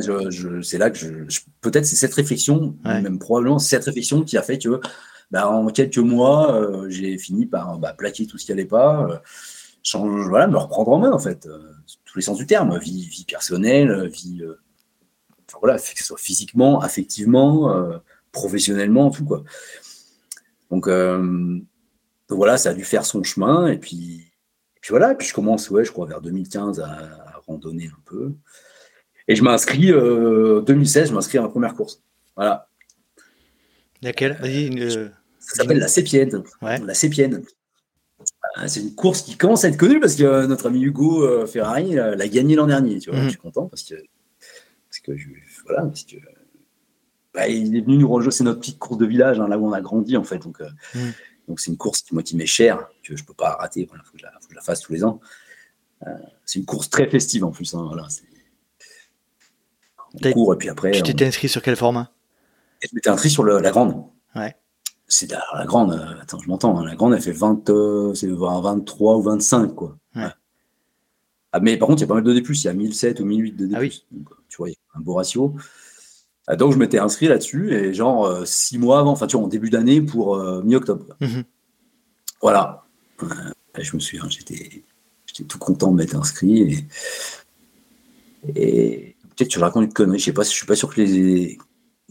Je, c'est là que je, peut-être c'est cette réflexion, même probablement cette réflexion qui a fait que bah, en quelques mois, euh, j'ai fini par bah, plaquer tout ce qui n'allait pas, euh, change, voilà, me reprendre en main en fait. Euh, tous les sens du terme, vie, vie personnelle, vie, euh, enfin, voilà, que ce soit physiquement, affectivement, euh, professionnellement, tout quoi. Donc, euh, voilà, ça a dû faire son chemin et puis, puis voilà, puis je commence, ouais, je crois vers 2015 à, randonner un peu. Et je m'inscris, 2016, je m'inscris à ma première course. Voilà. Laquelle? Ça s'appelle la Sépienne. La Sépienne. Ah, c'est une course qui commence à être connue parce que euh, notre ami Hugo euh, Ferrari l'a gagné l'an dernier. Tu vois, mhm. je suis content parce que, parce que voilà, parce que bah, il est venu nous rejoindre. C'est notre petite course de village, hein, là où on a grandi en fait. Donc, euh, mhm. Donc c'est une course qui moi qui m'est chère, que je peux pas rater. Il faut, que je la fasse tous les ans. c'est une course très festive en plus. Hein, voilà, on court et puis après. Tu t'étais inscrit sur quel format? Je m'étais inscrit sur la grande. Ouais. C'est la, grande, euh, attends, je m'entends, hein, la grande, elle fait 20, euh, c'est 23 ou 25, quoi. Ouais. Ah, mais par contre, il y a pas mal de D+, il y a 1007 ou 1008 de D+. Ah oui. Donc, tu vois, il y a un beau ratio. Ah, Donc, je m'étais inscrit là-dessus, et genre, euh, six mois avant, enfin, tu vois, en début d'année pour euh, mi-octobre. Mhm. Voilà. Euh, je me souviens, j'étais, j'étais tout content de m'être inscrit, et, et peut-être que je raconte une connerie, je sais pas, je suis pas sûr que les,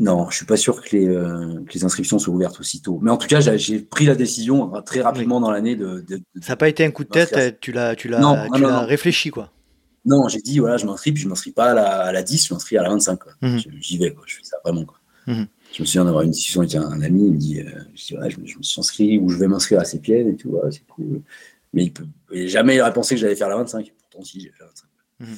non, je suis pas sûr que les, euh, que les inscriptions soient ouvertes aussitôt. Mais en tout cas, j'ai, pris la décision euh, très rapidement dans l'année de, de- de- Ça n'a pas été un coup de tête, tu l'as, tu l'as, réfléchi quoi. Non, j'ai dit, voilà, je m'inscris, puis je m'inscris pas à la, à la 10, je m'inscris à la 25. Quoi. Mhm. J'y vais, quoi. je fais ça vraiment. Quoi. Mhm. Je me souviens d'avoir une discussion avec un, un ami, il me dit, euh, je, dis, ouais, je, me- je me suis inscrit, ou je vais m'inscrire à pieds et tout, ouais, c'est cool. Mais il peut, et jamais il aurait pensé que j'allais faire la 25. Pourtant, si, j'ai fait la 25. Mhm.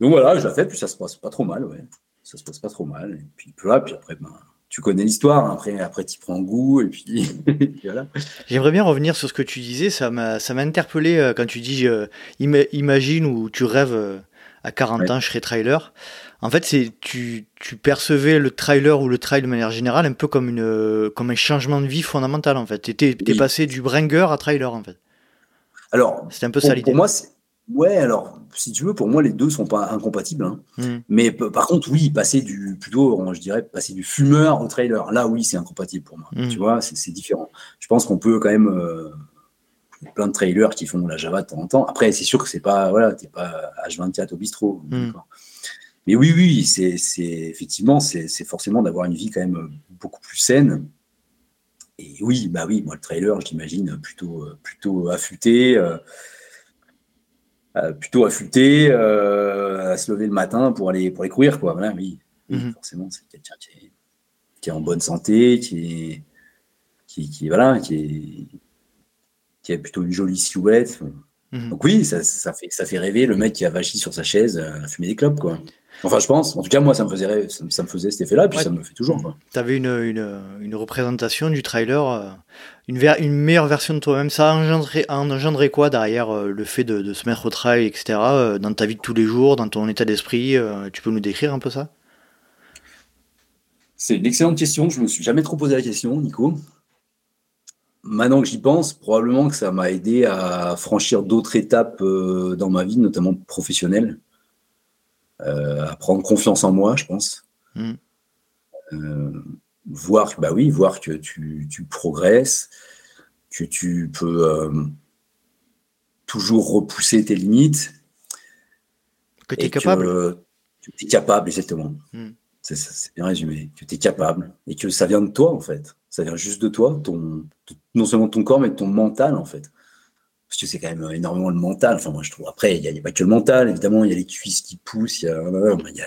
Donc voilà, je la fais, puis ça se passe pas trop mal, ouais. Ça se passe pas trop mal. Et puis, voilà, puis après, ben, tu connais l'histoire, hein. après, après tu prends goût, et puis, et puis voilà. J'aimerais bien revenir sur ce que tu disais, ça m'a, ça m'a interpellé euh, quand tu dis euh, ima- imagine ou tu rêves euh, à 40 Ouais. ans, je serai trailer. En fait, c'est tu, tu percevais le trailer ou le trail de manière générale un peu comme une comme un changement de vie fondamental en fait. T'es Oui. passé du bringer à trailer en fait. Alors, C'était un peu pour, ça l'idée. pour moi, c'est. Ouais, alors, si tu veux, pour moi, les deux sont pas incompatibles. hein. Mhm. Mais par contre, oui, passer du plutôt, je dirais, passer du fumeur au trailer, là, oui, c'est incompatible pour moi. Mhm. Tu vois, c'est différent. Je pense qu'on peut quand même euh, il y a plein de trailers qui font la Java de temps en temps. Après, c'est sûr que c'est pas, voilà, t'es pas H24 au bistrot. D'accord. Mais oui, oui, c'est effectivement, c'est forcément d'avoir une vie quand même beaucoup plus saine. Et oui, bah oui, moi le trailer, je l'imagine plutôt euh, plutôt affûté. euh, euh, plutôt affûté, euh, à se lever le matin pour aller, pour aller courir, quoi. Voilà, oui, Oui, Mhm. forcément, c'est quelqu'un qui est, qui est en bonne santé, qui est, qui, qui- voilà, qui est, qui a plutôt une jolie silhouette. Mhm. Donc oui, ça, ça fait, ça fait rêver le mec qui a vachi sur sa chaise euh, à fumer des clopes, quoi. Enfin, je pense. En tout cas, moi, ça me faisait, rêver- ça, me- ça me faisait cet effet-là, puis Ouais. ça me le fait toujours. Tu avais une, une, une représentation du trailer, euh, une, ver- une meilleure version de toi-même. Ça a engendré, a engendré quoi derrière euh, le fait de, de se mettre au trail, etc., euh, dans ta vie de tous les jours, dans ton état d'esprit Tu peux nous décrire un peu ça? C'est une excellente question. Je me suis jamais trop posé la question, Nico. Maintenant que j'y pense, probablement que ça m'a aidé à franchir d'autres étapes dans ma vie, notamment professionnelle, à prendre confiance en moi, je pense. Mm. Euh, voir, bah oui, voir que tu, tu progresses, que tu peux euh, toujours repousser tes limites, Que tu es et que capable tu es capable, exactement. Hmm. C'est bien résumé. Que tu es capable et que ça vient de toi, en fait. Ça vient juste de toi, ton, non seulement de ton corps, mais de ton mental, en fait. Parce que c'est quand même énormément le mental. Enfin, moi, je trouve. Après, il n'y a, pas que le mental, évidemment. Il y a les cuisses qui poussent, il y a,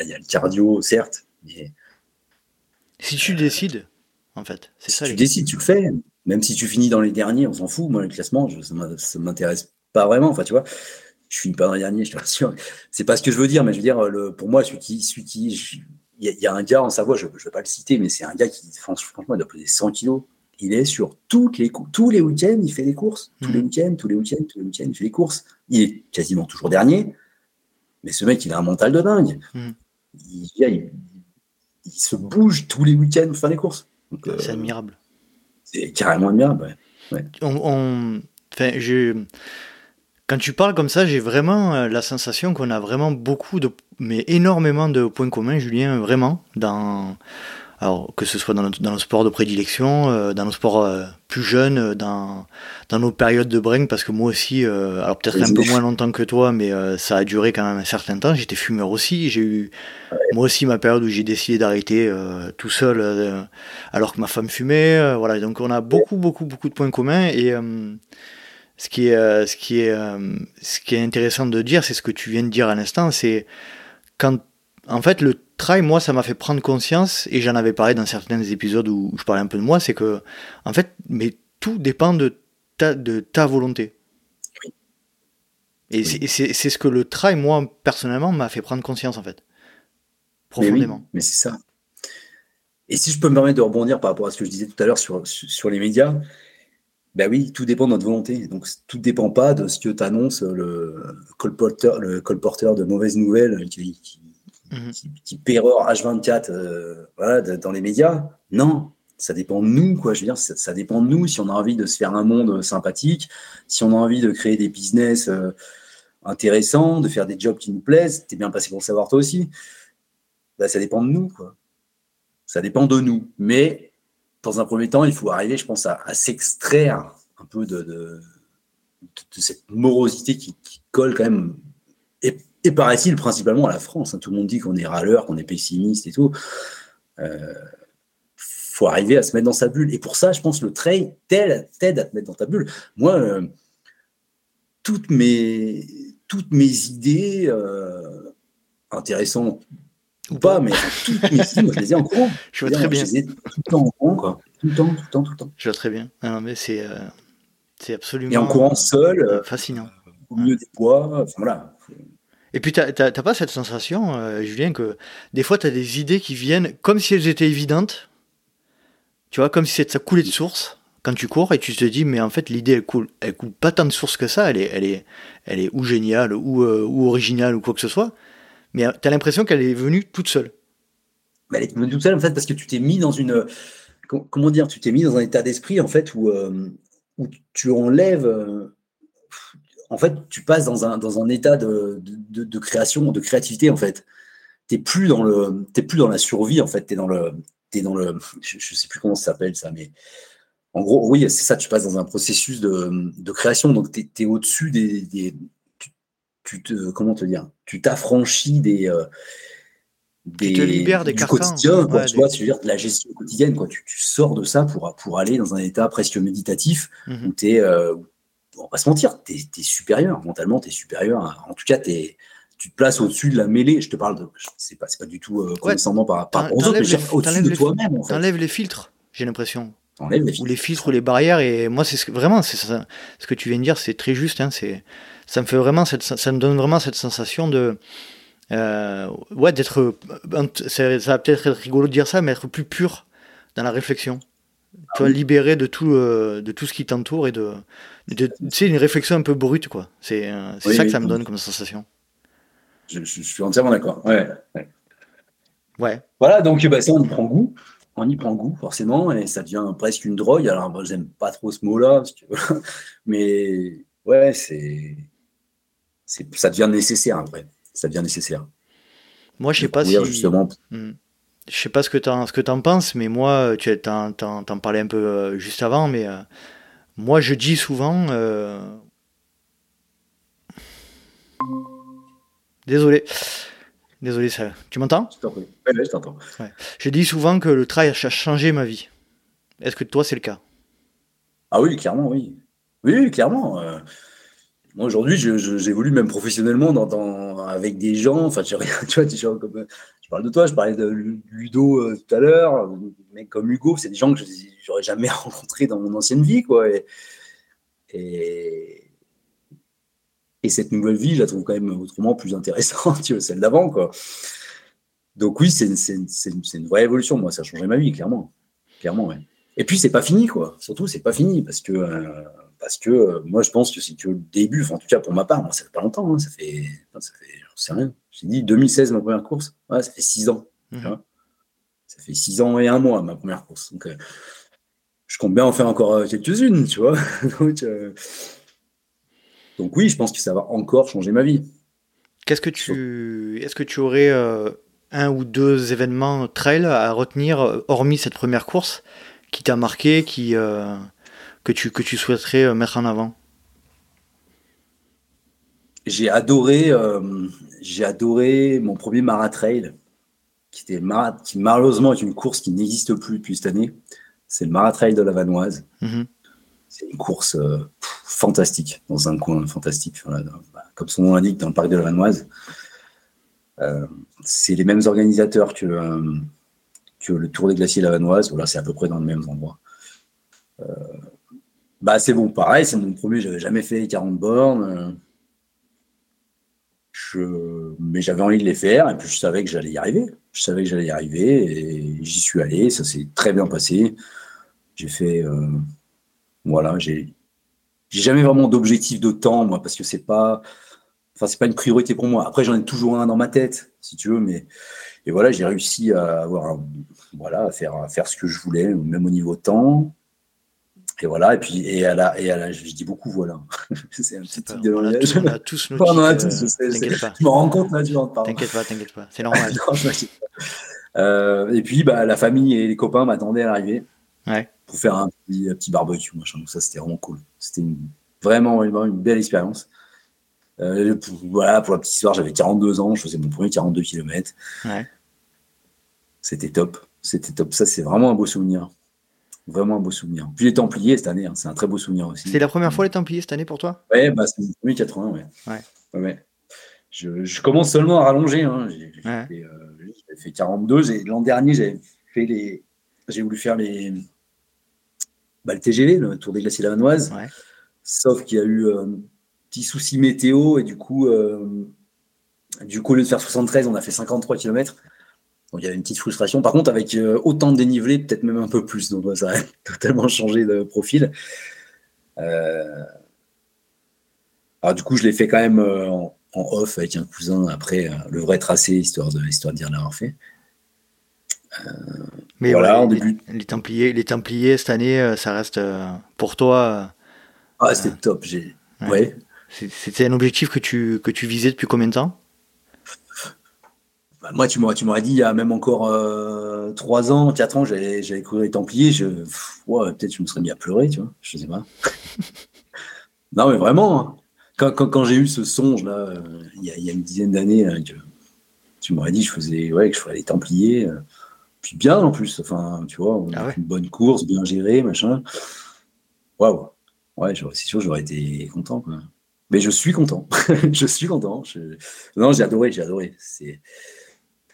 y y le cardio, certes. Mais Si tu décides, en fait, c'est si ça. tu les- décides, tu le fais. Même si tu finis dans les derniers, on s'en fout. Moi, le classement, je- ça m'intéresse pas vraiment. Enfin, tu vois, je finis pas dans les derniers, je te rassure. C'est pas ce que je veux dire, mais je veux dire, le, pour moi, celui qui, celui qui, je- il y, y a un gars en Savoie, je, je vais pas le citer, mais c'est un gars qui, franchement, il doit peser 100 kilos. Il est sur toutes les tous les week-ends, il fait des courses. Tous les Mhm. week-ends, tous les week-ends, tous les week-ends, il fait des courses. Il est quasiment toujours dernier. Mais ce mec, il a un mental de dingue. Mhm. Il, il- il se bouge tous les week-ends pour faire des courses. Euh, C'est admirable. c'est carrément admirable. ouais. On, on- enfin, je- Quand tu parles comme ça, j'ai vraiment euh, la sensation qu'on a vraiment beaucoup de, mais énormément de points communs, Julien, vraiment, dans, alors que ce soit dans, notre- dans nos sports de prédilection, euh, dans nos sports euh, plus jeunes, euh, dans, dans nos périodes de bring, parce que moi aussi, euh, alors peut-être un peu moins longtemps que toi, mais euh, ça a duré quand même un certain temps. J'étais fumeur aussi, j'ai eu moi aussi ma période où j'ai décidé d'arrêter euh, tout seul, euh, alors que ma femme fumait. voilà, donc on a beaucoup, beaucoup, beaucoup de points communs et euh, ce qui est, euh, ce qui est, euh, ce qui est intéressant de dire, c'est ce que tu viens de dire à l'instant, c'est quand, en fait, le trail, moi, ça m'a fait prendre conscience, et j'en avais parlé dans certains épisodes où je parlais un peu de moi, c'est que, en fait, mais tout dépend de ta, de ta volonté. Et Oui. c'est- et c'est c'est ce que le trail, moi, personnellement, m'a fait prendre conscience, en fait. Mais oui, Profondément. mais c'est ça. Et si je peux me permettre de rebondir par rapport à ce que je disais tout à l'heure sur, sur sur les médias, ben oui, tout dépend de notre volonté. Donc tout ne dépend pas de ce que t'annonce le colporteur, le colporteur de mauvaises nouvelles qui, qui, mhm. type, erreur H24 voilà, dans les médias. Non, ça dépend de nous, quoi. Je veux dire, ça, dépend de nous si on a envie de se faire un monde sympathique, si on a envie de créer des business intéressants, de faire des jobs qui nous plaisent. T'es bien passé pour le savoir toi aussi. Bah, ça dépend de nous, quoi. Ça dépend de nous. Mais dans un premier temps, il faut arriver, je pense, à, s'extraire un peu de, cette morosité qui, colle quand même, et, paraît-il, principalement à la France. Hein. Tout le monde dit qu'on est râleur, qu'on est pessimiste et tout. Euh, faut arriver à se mettre dans sa bulle. Et pour ça, je pense que le trail t'aide à te mettre dans ta bulle. Moi, euh, toutes, mes, toutes mes idées euh, intéressantes ou pas, mais toutes mes idées, je les ai en courant. Je vois très bien. Je les ai tout le temps en courant, quoi. Tout le temps, tout le temps, tout le temps. Je vois très bien. non, mais c'est, euh, c'est absolument. Et en courant seul. Fascinant. Au milieu des bois. Enfin, voilà. Et puis, tu n'as pas cette sensation, Julien, que des fois, tu as des idées qui viennent comme si elles étaient évidentes? Tu vois, comme si ça coulait de source quand tu cours et tu te dis mais en fait l'idée elle coule elle coule pas tant de sources que ça. Elle est elle est elle est ou géniale ou, euh, ou originale ou quoi que ce soit. Mais tu as l'impression qu'elle est venue toute seule. Mais elle est venue toute seule en fait parce que tu t'es mis dans une comment dire tu t'es mis dans un état d'esprit en fait où euh, où tu enlèves euh, en fait tu passes dans un dans un état de, de, de création de créativité en fait. T'es plus dans le t'es plus dans la survie en fait. T'es dans le es dans le je, je sais plus comment ça s'appelle ça mais en gros, oui, c'est ça, tu passes dans un processus de, création, donc tu es, au-dessus des, tu, te, comment te dire, tu t'affranchis des, euh, des, tu te libères des du quotidien, tu vois, tu veux dire de la gestion quotidienne, quoi. Tu, sors de ça pour, pour aller dans un état presque méditatif mmh où tu es, euh, on va pas se mentir, tu es, supérieur, mentalement, tu es supérieur. en tout cas, es, tu te places au-dessus de la mêlée. Je te parle de, c'est pas, pas du tout euh, condescendant par rapport aux autres, mais au-dessus de toi-même. En fait. T'enlèves les filtres, j'ai l'impression ou les filtres ou les barrières. Et moi, c'est ce vraiment, c'est ce que tu viens de dire, c'est très juste. Hein, c'est, ça me fait vraiment cette, ça me donne vraiment cette sensation de, euh, ouais, d'être, ça, va peut-être être rigolo de dire ça, mais être plus pur dans la réflexion. tu vois, libéré de tout, euh, de tout ce qui t'entoure et de, tu sais, une réflexion un peu brute, quoi. C'est, euh, ça que ça me donne comme sensation. Je, suis entièrement d'accord. Ouais, ouais. Voilà, donc bah, ça, on y prend goût on y prend goût forcément et ça devient presque une drogue. Alors moi j'aime pas trop ce mot-là, mais ouais c'est, ça devient nécessaire après. Ça devient nécessaire. Moi je sais pas si justement. Hmm. Je sais pas ce que tu que en penses, mais moi tu en, en, parlais un peu euh, juste avant, mais euh, moi je dis souvent. Euh, désolé. Désolé, ça... tu m'entends? Je t'entends. Je dis souvent que le trail a changé ma vie. Est-ce que toi, c'est le cas? Ah oui, clairement, oui. Oui, clairement. Euh, moi, aujourd'hui, j'évolue même professionnellement dans, avec des gens. Enfin, tu vois, des gens comme. Je parle de toi, je parlais de Ludo euh, tout à l'heure. Mais comme Hugo, c'est des gens que je n'aurais jamais rencontrés dans mon ancienne vie, quoi. et et cette nouvelle vie, je la trouve quand même autrement plus intéressante que celle d'avant. Quoi. Donc oui, c'est une, vraie évolution. Moi, ça a changé ma vie, clairement. Clairement, ouais. Et puis, c'est pas fini, quoi. Surtout, c'est pas fini, parce que, euh, parce que euh, moi, je pense que c'est que le début, en tout cas pour ma part, moi, ça fait pas longtemps, hein. ça fait, ça fait, sais rien. J'ai dit 2016, ma première course. Ouais, ça fait six ans. Mmh. Ça fait six ans et un mois, ma première course. Donc, euh, je compte bien en faire encore quelques-unes, tu vois. Donc, donc oui, je pense que ça va encore changer ma vie. Qu'est-ce que tu, est-ce que tu aurais euh, un ou deux événements trail à retenir, euh, hormis cette première course, qui t'a marqué, qui euh, que tu que tu souhaiterais mettre en avant? J'ai adoré, j'ai adoré mon premier maratrail, qui était qui malheureusement est une course qui n'existe plus depuis cette année. C'est le maratrail de la Vanoise. Mm-hmm. C'est une course euh, fantastique, dans un coin fantastique, bah, comme son nom l'indique, dans le parc de la Vanoise. Euh, c'est les mêmes organisateurs que, euh, que le Tour des Glaciers de la Vanoise. Voilà, c'est à peu près dans le même endroit. bah, c'est bon, pareil, c'est mon premier, j'avais jamais fait 40 bornes. Je... Mais j'avais envie de les faire et puis je savais que j'allais y arriver. Je savais que j'allais y arriver et j'y suis allé. Ça s'est très bien passé. J'ai fait voilà, j'ai jamais vraiment d'objectif de temps, moi, parce que c'est pas. enfin, c'est pas une priorité pour moi. Après, j'en ai toujours un dans ma tête, si tu veux, mais et voilà, j'ai réussi à avoir, voilà, à faire, à faire ce que je voulais, même au niveau temps. Et voilà, et puis, et à la, et à la, je dis beaucoup, voilà. c'est un petit truc de langage. On a tous on a tous, euh, je, me rends compte là, tu T'inquiète pas, t'inquiète pas, c'est normal. euh, et puis, bah, la famille et les copains m'attendaient à l'arrivée. Ouais. Pour faire un petit, un petit barbecue, machin. Donc ça, c'était vraiment cool. C'était vraiment, vraiment une belle expérience. Euh, pour, voilà, pour la petite histoire, j'avais 42 ans, je faisais mon premier 42 km. Ouais. C'était top. C'était top. Ça, c'est vraiment un beau souvenir. Vraiment un beau souvenir. Puis les Templiers cette année, hein, c'est un très beau souvenir aussi. C'est la première fois les Templiers cette année pour toi? Ouais, bah, c'est mon premier 80, ouais. Ouais. ouais. Je, je, commence seulement à rallonger. Hein. J'ai fait, euh, fait, 42 et l'an dernier, j'ai fait les. J'ai voulu faire les. Bah, le TGV, le Tour des Glaciers Lavanoises. Ouais. Sauf qu'il y a eu un euh, petit souci météo et du coup, euh, du coup, au lieu de faire 73, on a fait 53 km. Donc il y avait une petite frustration. Par contre, avec euh, autant de dénivelé, peut-être même un peu plus. Donc ça a totalement changé de profil. Euh, alors du coup, je l'ai fait quand même en, off avec un cousin après le vrai tracé, histoire de, histoire de dire l'avoir fait. Mais voilà, les, début... les, Templiers, les Templiers cette année, ça reste pour toi ah, c'était top. J'ai... Ouais. C'était un objectif que tu, que tu visais depuis combien de temps? Bah, Moi, tu m'aurais, tu m'aurais dit, il y a même encore euh, 3 ans, 4 ans, j'avais, j'avais couru les Templiers. Je, ouais, peut-être je me serais mis à pleurer, tu vois. Je sais pas. non, mais vraiment, hein. quand, quand, quand, j'ai eu ce songe-là, euh, il, y a, il y, a, une dizaine d'années, tu m'aurais dit je faisais, ouais, que je ferais les Templiers. Puis bien en plus, enfin, tu vois, ah une bonne course, bien gérée, machin. Waouh! ouais, c'est sûr, j'aurais été content. Quoi. Mais je suis content. je suis content. Non, j'ai adoré, j'ai adoré.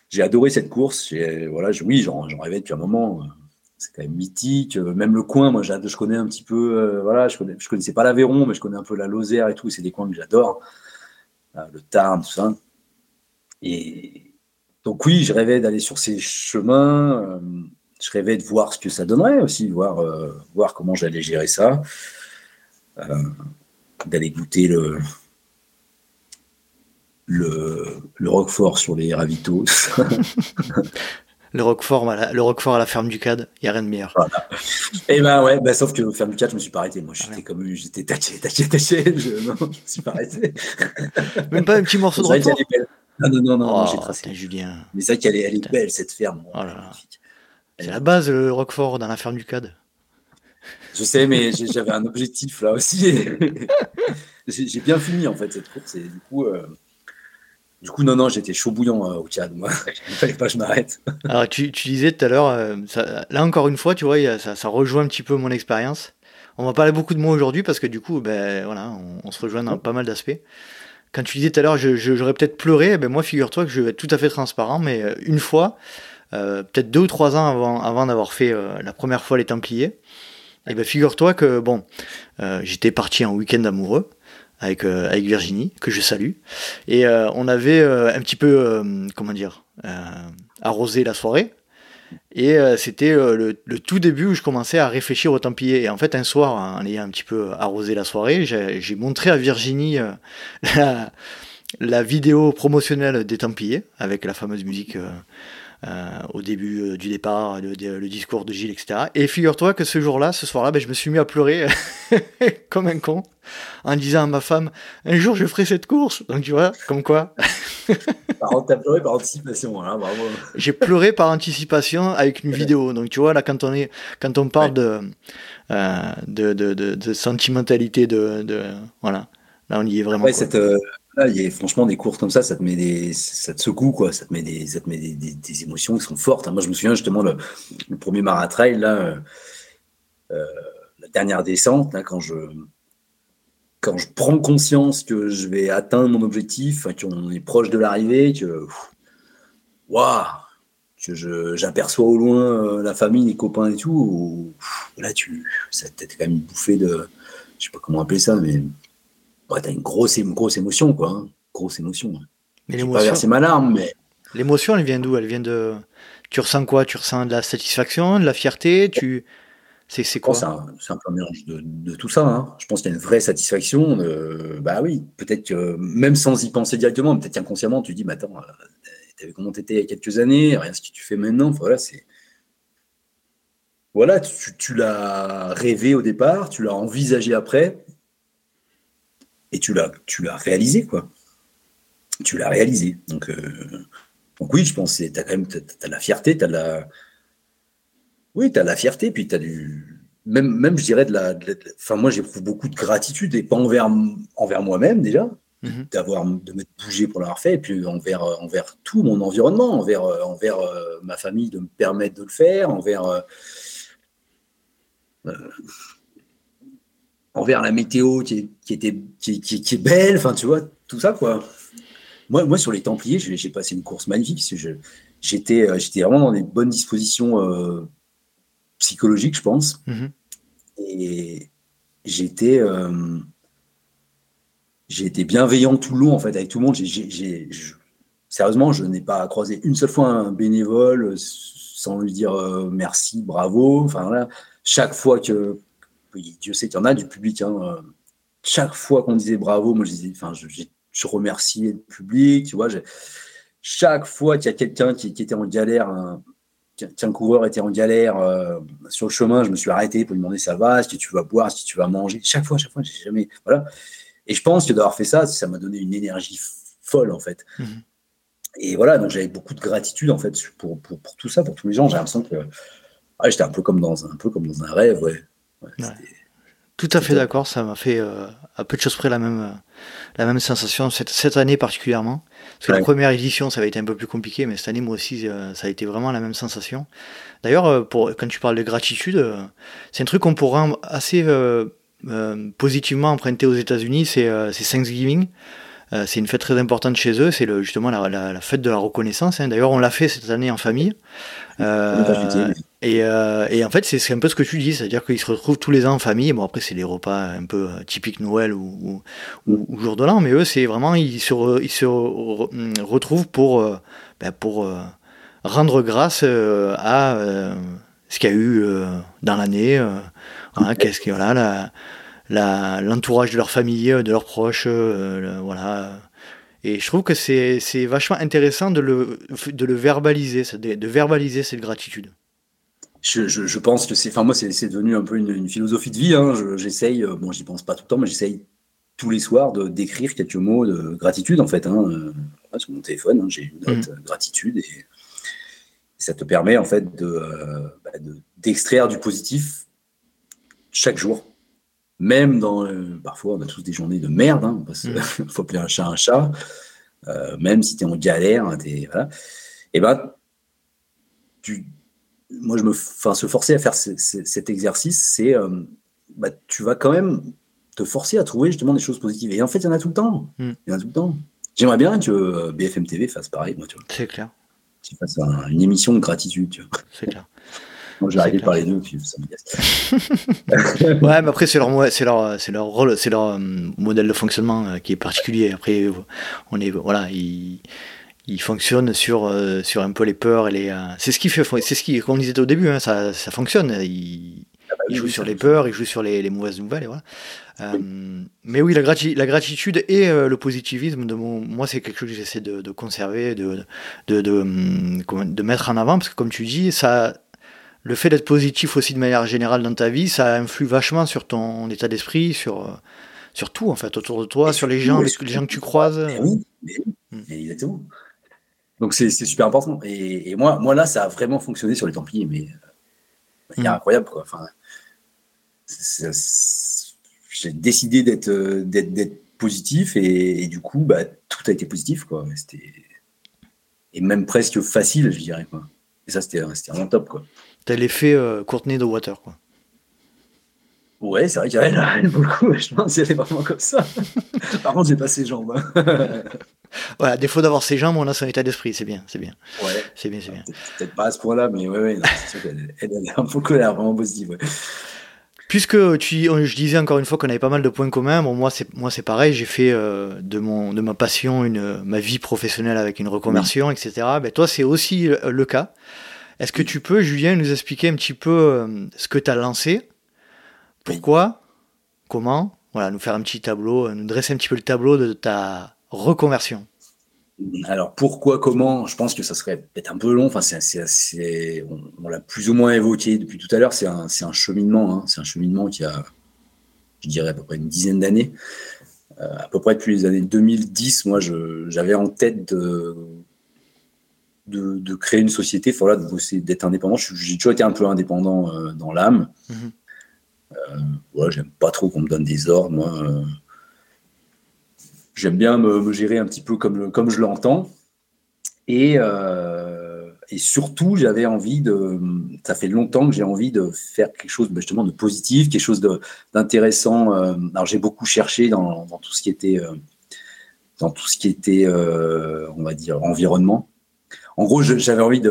J'ai adoré cette course. Voilà, je... oui, j'en, rêvais depuis un moment. C'est quand même mythique. Même le coin, moi, je connais un petit peu. Euh, voilà, je, connais, je connaissais pas l'Aveyron, mais je connais un peu la Lozère et tout. C'est des coins que j'adore. Euh, le Tarn, tout ça. Et donc, oui, je rêvais d'aller sur ces chemins. Euh, je rêvais de voir ce que ça donnerait aussi, voir, voir comment j'allais gérer ça. Euh, d'aller goûter le, le, le Roquefort sur les ravitaux. le Roquefort, à la, le Roquefort à la ferme du CAD, il n'y a rien de meilleur. Et eh ben ouais, bah, sauf que ferme du CAD, je me suis pas arrêté. Moi, j'étais comme j'étais taché, taché, taché. Je, non, je me suis pas arrêté. Même pas un petit morceau de Roquefort Non, non, non, non, oh, j'ai tracé. Julien. Mais c'est vrai qu'elle est, elle est belle, cette ferme. Oh c'est la base, le Roquefort dans la ferme du CAD. Je sais, mais j'avais un objectif là aussi. j'ai bien fini en fait cette course et du coup, euh, du coup non non, j'étais chaud bouillant euh, au Tchad. Moi, il fallait pas que je m'arrête. Alors tu, disais tout à l'heure, euh, là encore une fois, tu vois, ça, rejoint un petit peu mon expérience. On va parler beaucoup de moi aujourd'hui parce que du coup, ben voilà, on, se rejoint dans pas mal d'aspects. Quand tu disais tout à l'heure, j'aurais peut-être pleuré, eh ben moi, figure-toi que je vais être tout à fait transparent, mais une fois, peut-être deux ou trois ans avant, d'avoir fait la première fois les Templiers, eh ben, figure-toi que bon, euh, j'étais parti en week-end amoureux avec euh, avec Virginie que je salue et euh, on avait un petit peu comment dire arrosé la soirée et c'était le, tout début où je commençais à réfléchir aux Templiers et en fait un soir en ayant un petit peu arrosé la soirée j'ai montré à Virginie la, la vidéo promotionnelle des Templiers avec la fameuse musique euh, au début euh, du départ, le, discours de Gilles, etc. Et figure-toi que ce jour-là, ce soir-là, ben, je me suis mis à pleurer comme un con en disant à ma femme un jour je ferai cette course. Donc tu vois, comme quoi. T'as pleuré par anticipation, hein, bravo. J'ai pleuré par anticipation avec une vidéo. Donc tu vois, là, quand on, est, quand on parle de, euh, de, de, de, sentimentalité, de, de, Voilà. Là, on y est vraiment. Ouais, cette, il y a franchement des courses comme ça, ça te met des, ça te secoue quoi, ça te met des, ça te met des, des, émotions qui sont fortes. Hein. Moi, je me souviens justement le, premier maratrail là, euh, euh, la dernière descente là, quand je, quand je prends conscience que je vais atteindre mon objectif, qu'on est proche de l'arrivée, que waouh, que j'aperçois au loin euh, la famille, les copains et tout, là tu, ça t'a quand même bouffé de, je sais pas comment appeler ça, mais ouais, t'as une grosse, une grosse émotion, quoi. Hein. Grosse émotion. Mais l'émotion. pas versé ma larme, mais. L'émotion, elle vient d'où? Elle vient de. Tu ressens quoi? Tu ressens de la satisfaction, de la fierté? Tu. C'est quoi? C'est un, peu un mélange de, tout ça. Hein. Je pense qu'il y a une vraie satisfaction. bah oui, peut-être que même sans y penser directement, peut-être qu'inconsciemment, tu dis, mais attends, tu vu comment tu étais il y a quelques années, rien ce que tu fais maintenant. Voilà, c'est. Voilà, tu, l'as rêvé au départ, tu l'as envisagé après, et tu l'as, tu l'as réalisé, quoi. Tu l'as réalisé. Donc, euh, donc oui, je pense que tu as quand même as, la fierté, tu as la. Oui, tu as la fierté, puis tu as du. Même, même, je dirais, de la. Enfin, moi, j'éprouve beaucoup de gratitude, et pas envers, envers moi-même déjà, Mhm. d'avoir de m'être bougé pour l'avoir fait, et puis envers, euh, envers tout mon environnement, envers, euh, envers euh, ma famille de me permettre de le faire, envers, envers la météo qui est, était, qui, qui, est belle, enfin tu vois, tout ça quoi. Moi, moi sur les Templiers, j'ai passé une course magnifique, j'étais j'étais vraiment dans des bonnes dispositions psychologiques, je pense. Mhm. Et j'étais j'ai été bienveillant tout le long en fait avec tout le monde. sérieusement, je n'ai pas croisé une seule fois un bénévole sans lui dire euh, merci, bravo. Enfin voilà, chaque fois que Dieu sait qu'il y en a du public, hein, euh, chaque fois qu'on disait bravo, moi je disais, enfin je, je remerciais le public, tu vois. Chaque fois qu'il y a quelqu'un qui, était en galère, un, qu'un coureur était en galère euh, sur le chemin, je me suis arrêté pour lui demander ça va, si tu vas boire, si tu vas manger. Chaque fois, chaque fois, j'ai jamais, voilà. Et je pense que d'avoir fait ça, ça m'a donné une énergie folle, en fait. Mhm. Et voilà, donc j'avais beaucoup de gratitude, en fait, pour, pour, pour tout ça, pour tous les gens. J'ai l'impression que j'étais un peu comme dans un, peu comme dans un rêve, ouais. Tout à fait d'accord, ça m'a fait euh, à peu de choses près la même, la même sensation cette, cette année particulièrement. Parce que la première édition, ça avait été un peu plus compliqué, mais cette année, moi aussi, euh, ça a été vraiment la même sensation. D'ailleurs, euh, pour, quand tu parles de gratitude, c'est un truc qu'on pourrait assez euh, positivement emprunté aux États-Unis, c'est euh, Thanksgiving. Euh, c'est une fête très importante chez eux, c'est justement la, la, fête de la reconnaissance. Hein. D'ailleurs, on l'a fait cette année en famille. Et, et, en fait, c'est un peu ce que tu dis, c'est-à-dire qu'ils se retrouvent tous les ans en famille. Bon, après, c'est les repas un peu typiques Noël ou, ou, jour de l'an, mais eux, c'est vraiment, ils se, se retrouvent pour, ben, pour rendre grâce à ce qu'il y a eu dans l'année. Hein, l'entourage de leur famille, de leurs proches, euh. Et je trouve que c'est vachement intéressant de le verbaliser, de, verbaliser cette gratitude. Je, je, pense que c'est, enfin moi c'est devenu un peu une, philosophie de vie. Hein. J'essaye, euh, bon j'y pense pas tout le temps, mais j'essaye tous les soirs de d'écrire quelques mots de gratitude en fait. Hein. Euh, sur mon téléphone, hein, j'ai une note mmh. gratitude et ça te permet en fait de bah, d'extraire du positif chaque jour. Même dans. Euh, parfois, on a tous des journées de merde, hein, parce qu'il faut appeler un chat un chat. Euh, même si tu es en galère, hein, es, voilà. et eh ben, tu, moi, je me. Enfin, se forcer à faire cet exercice, c'est. Euh, bah, tu vas quand même te forcer à trouver justement des choses positives. Et en fait, il y en a tout le temps. Mm. Il y en a tout le temps. J'aimerais bien que BFM TV fasse pareil, moi, tu vois. C'est clair. Tu fasses une émission de gratitude, tu vois. C'est clair. Moi, j'ai arrêté de parler d'eux, puis ça me ouais, mais après, c'est leur, c'est leur, c'est leur rôle, c'est leur euh, modèle de fonctionnement euh, qui est particulier. Après, on est, voilà, ils, ils fonctionnent sur, euh, sur un peu les peurs et les. c'est ce qui fait, c'est ce qui, comme on disait au début, hein, ça, ça fonctionne. Ils, ah bah jouent sur les peurs, ils jouent sur les, les mauvaises nouvelles, et voilà. mais oui, la, la gratitude et le positivisme, de mon, moi, c'est quelque chose que j'essaie de, de, conserver, de, de, de, de, mettre en avant, parce que comme tu dis, ça, le fait d'être positif aussi de manière générale dans ta vie, ça influe vachement sur ton état d'esprit, sur, euh, sur tout en fait, autour de toi, sur les gens, les, gens que tu croises. oui, hmm. exactement. Donc c'est super important. Et, moi, moi là, ça a vraiment fonctionné sur les Templiers, mais c'est hmm. incroyable quoi. Enfin, j'ai décidé d'être d'être positif et, du coup, bah, tout a été positif quoi. Et même presque facile, je dirais quoi. Et ça, c'était vraiment top quoi. T'as l'effet euh, Courtney de Water, quoi. Ouais, c'est vrai qu'elle elle beaucoup. Je pense qu'elle est vraiment comme ça. Par contre, j'ai pas ses jambes. Hein. voilà, défaut d'avoir ses jambes, on a son état d'esprit. C'est bien, c'est bien. Ouais. C'est bien, c'est bien. Peut-être pas à ce point-là, mais ouais, ouais, c'est sûr qu'elle elle, est un peu colère, vraiment positive. Ouais. Puisque tu, je disais encore une fois qu'on avait pas mal de points communs, bon, moi c'est moi c'est pareil, j'ai fait euh, de mon de ma passion une ma vie professionnelle avec une reconversion, etc. Ben toi c'est aussi le, cas. Est-ce que tu peux, Julien, nous expliquer un petit peu euh, ce que tu as lancé? Pourquoi Comment Voilà, nous faire un petit tableau, nous dresser un petit peu le tableau de ta reconversion. Alors pourquoi, comment Je pense que ça serait peut-être un peu long. Enfin, c'est, on, l'a plus ou moins évoqué depuis tout à l'heure. C'est un, un, cheminement. Hein. C'est un cheminement qui a, je dirais, à peu près une dizaine d'années. Euh, à peu près depuis les années 2010, moi, j'avais en tête de, de, créer une société, voilà, d'être indépendant. J'ai toujours été un peu indépendant euh, dans l'âme. Mhm. Euh, j'aime pas trop qu'on me donne des ordres. Moi, j'aime bien me, gérer un petit peu comme, comme je l'entends. Et, et surtout, j'avais envie de. Ça fait longtemps que j'ai envie de faire quelque chose justement de positif, quelque chose d'intéressant. Euh, alors, j'ai beaucoup cherché dans, tout ce qui était, euh, dans tout ce qui était, euh, on va dire, environnement. En gros, j'avais envie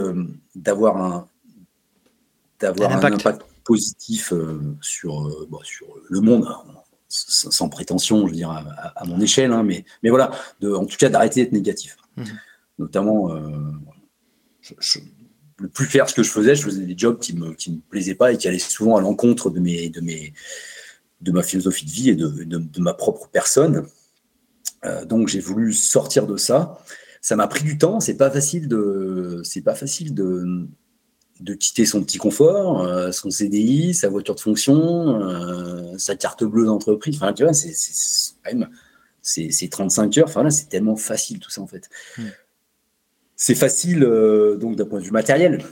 d'avoir un, d'avoir un, impact. Positif sur, sur le monde, sans prétention, je veux dire, à, mon échelle, hein, mais, mais voilà, de, en tout cas, d'arrêter d'être négatif. Mmh. Notamment, je, ne plus faire ce que je faisais, je faisais des jobs qui me, qui me plaisaient pas et qui allaient souvent à l'encontre de, mes, de, mes, de ma philosophie de vie et de, de, ma propre personne. Euh, donc j'ai voulu sortir de ça. Ça m'a pris du temps. C'est pas facile de, c'est pas facile de, de quitter son petit confort, euh, son CDI, sa voiture de fonction, euh, sa carte bleue d'entreprise. Enfin, tu vois, c'est, quand même, c'est, 35 heures. Enfin là, c'est tellement facile tout ça en fait. Hmm. C'est facile euh, donc d'un point de vue matériel.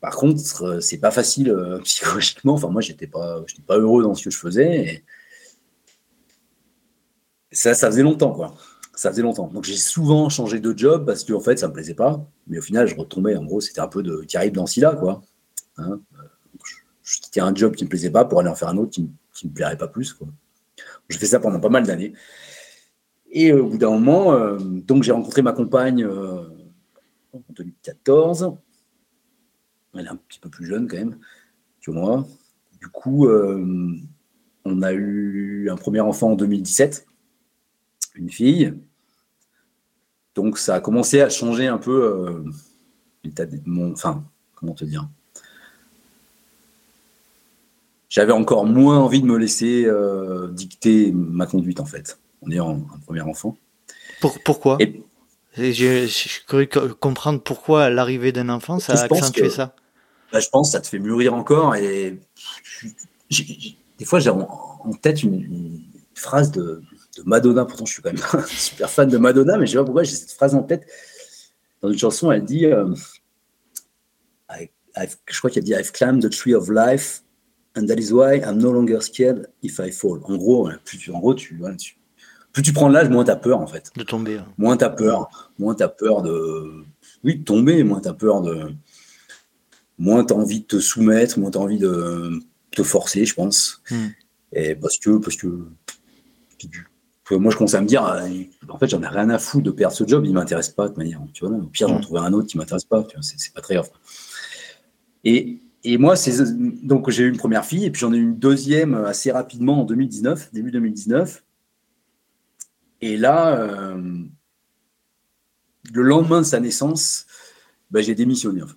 Par contre, c'est pas facile psychologiquement. Enfin, moi, j'étais pas, j'étais pas heureux dans ce que je faisais. ça, ça faisait longtemps, quoi. Ça faisait longtemps. Donc, j'ai souvent changé de job parce qu'en fait, ça me plaisait pas. Mais au final, je retombais. En gros, c'était un peu de arrive dans là, quoi. Hein je, quittais un job qui me plaisait pas pour aller en faire un autre qui, qui me plairait pas plus, quoi. J'ai fait ça pendant pas mal d'années. Et au bout d'un moment, donc j'ai rencontré ma compagne en 2014. Elle est un petit peu plus jeune quand même que moi. Du coup, euh, on a eu un premier enfant en 2017, une fille. Donc ça a commencé à changer un peu euh, l'état de mon. Enfin, comment te dire? J'avais encore moins envie de me laisser euh, dicter ma conduite en fait, en ayant un, premier enfant. pourquoi? Je, je, comprendre pourquoi l'arrivée d'un enfant, ça a accentué ça. Bah, je pense que ça te fait mûrir encore. Et des fois, j'ai en, tête une, phrase de, Madonna. Pourtant, je suis quand même super fan de Madonna, mais je sais pas pourquoi j'ai cette phrase en tête. Dans une chanson, elle dit euh, Je crois qu'elle dit I've climbed the tree of life, and that is why I'm no longer scared if I fall. En gros, en gros tu, voilà, tu plus tu prends l'âge, moins tu as peur en fait. De tomber. Hein. Moins tu as peur. Moins tu as peur de. Oui, de tomber, moins tu as peur de. Moins tu as envie de te soumettre, moins tu as envie de te forcer, je pense. Hmm. Et parce que. Parce que moi, je commence à me dire, en fait, j'en ai rien à foutre de perdre ce job, il m'intéresse pas de manière. Tu vois, au pire, j'en hmm. trouver un autre qui m'intéresse pas. C'est pas très grave. Et, et moi, donc j'ai eu une première fille, et puis j'en ai eu une deuxième assez rapidement en 2019, début 2019. Et là, euh, le lendemain de sa naissance, ben, j'ai démissionné. En fait.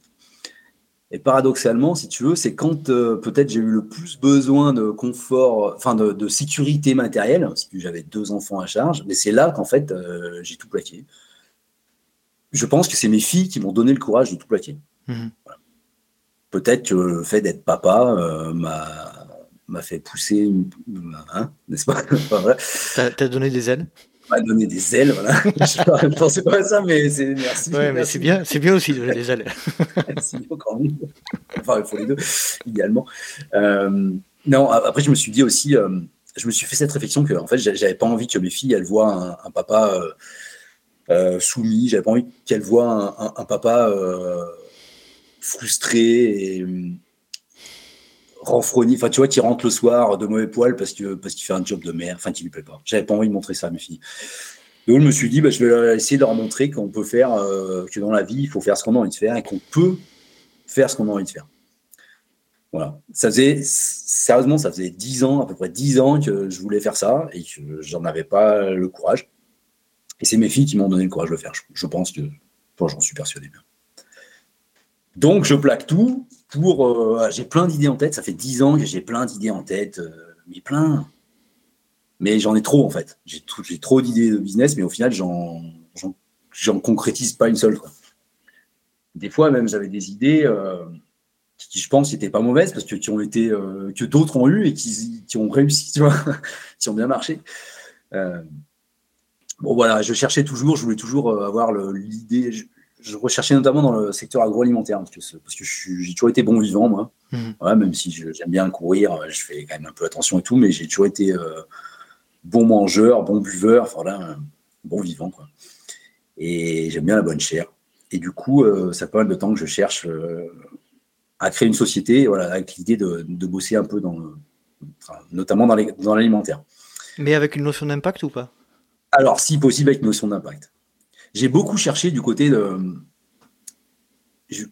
Et paradoxalement, si tu veux, c'est quand euh, peut-être j'ai eu le plus besoin de confort, enfin de, sécurité matérielle, parce que j'avais deux enfants à charge, mais c'est là qu'en fait euh, j'ai tout plaqué. Je pense que c'est mes filles qui m'ont donné le courage de tout plaquer. Mmh. Peut-être que le fait d'être papa m'a fait pousser, hein, n'est-ce pas? T'as donné des ailes? M'a donné des ailes, voilà. je ne pensais pas à ça, mais c'est merci. Ouais, mais c'est bien, c'est bien aussi de donner des ailes. c'est encore mieux. Enfin, il faut les deux, idéalement. Euh, non, après, je me suis dit aussi, euh, je me suis fait cette réflexion que, en fait, j'avais pas envie que mes filles, elles voient un, papa euh, euh, soumis, j'avais pas envie qu'elles voient un, un papa frustré et renfrogné, enfin tu vois, qui rentre le soir de mauvais poil parce que parce qu'il fait un job de merde, enfin qui lui plaît pas. J'avais pas envie de montrer ça à mes filles. Donc je me suis dit, bah, je vais essayer de leur montrer qu'on peut faire, euh, que dans la vie, il faut faire ce qu'on a envie de faire et qu'on peut faire ce qu'on a envie de faire. Voilà. Ça faisait, sérieusement, ça faisait dix ans, à peu près dix ans que je voulais faire ça et que j'en avais pas le courage. Et c'est mes filles qui m'ont donné le courage de le faire. Je, pense que, j'en suis persuadé. Donc, je plaque tout pour. j'ai plein d'idées en tête. Ça fait dix ans que j'ai plein d'idées en tête, mais plein. Mais j'en ai trop, en fait. J'ai trop d'idées de business, mais au final, j'en concrétise pas une seule. Des fois, même, j'avais des idées qui, je pense, n'étaient pas mauvaises parce que qui ont été que d'autres ont eu et qui, ont réussi, tu vois, qui ont bien marché. Bon, voilà, je cherchais toujours, je voulais toujours euh, avoir l'idée. Recherchais notamment dans le secteur agroalimentaire, parce que, parce que j'ai toujours été bon vivant, moi. Mmh. même si j'aime bien courir, je fais quand même un peu attention et tout, mais j'ai toujours été euh, bon mangeur, bon buveur, bon vivant, quoi. Et j'aime bien la bonne chair. Et du coup, euh, ça fait pas mal de temps que je cherche à créer une société, voilà, avec l'idée de, bosser un peu dans, notamment dans l'alimentaire. Mais avec une notion d'impact ou pas? Alors, si possible, avec notion d'impact. J'ai beaucoup cherché du côté de.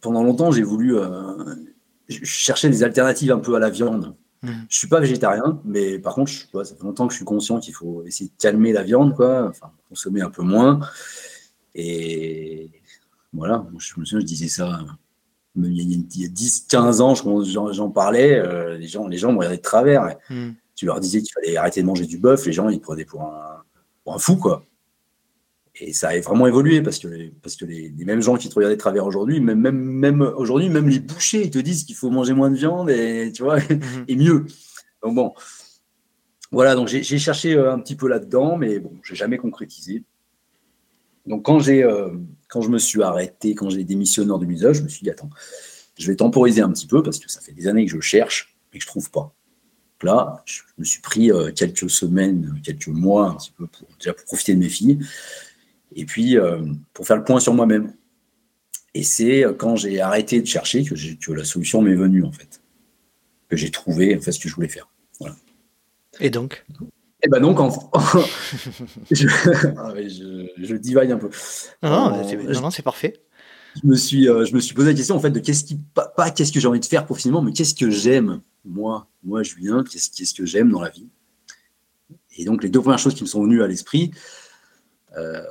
Pendant longtemps, j'ai voulu. Euh, chercher des alternatives un peu à la viande. Mmh. Je ne suis pas végétarien, mais par contre, ça fait longtemps que je suis conscient qu'il faut essayer de calmer la viande, quoi, enfin, consommer un peu moins. Et voilà, je me souviens, je disais ça il y a 10, 15 ans, j'en parlais, euh, les, gens, les gens me regardaient de travers. Mmh. Tu leur disais qu'il fallait arrêter de manger du bœuf, les gens, ils prenaient pour un, un fou, quoi. Et ça a vraiment évolué parce que, parce que les, mêmes gens qui te regardent de travers aujourd'hui, même, même, même aujourd'hui, même les bouchers, ils te disent qu'il faut manger moins de viande et, tu vois, mhm. et mieux. Donc bon, voilà, donc j'ai cherché euh, un petit peu là-dedans, mais bon, j'ai jamais concrétisé. Donc quand j'ai, euh, quand je me suis arrêté, quand j'ai démissionné en 2019, je me suis dit, attends, je vais temporiser un petit peu parce que ça fait des années que je cherche et que je trouve pas là, je me suis pris euh, quelques semaines, quelques mois un petit peu pour, déjà pour profiter de mes filles, et puis euh, pour faire le point sur moi-même. Et c'est euh, quand j'ai arrêté de chercher que, que la solution m'est venue en fait, que j'ai trouvé en fait ce que je voulais faire. Et donc? Et eh ben donc, je, ah je, divague un peu. Non, non, c'est parfait. Je me, suis, je me suis posé la question en fait de qu'est-ce qui, pas, pas qu'est-ce que j'ai envie de faire professionnellement, mais qu'est-ce que j'aime moi, moi Julien, qu'est-ce que j'aime dans la vie? Et donc, les deux premières choses qui me sont venues à l'esprit, euh,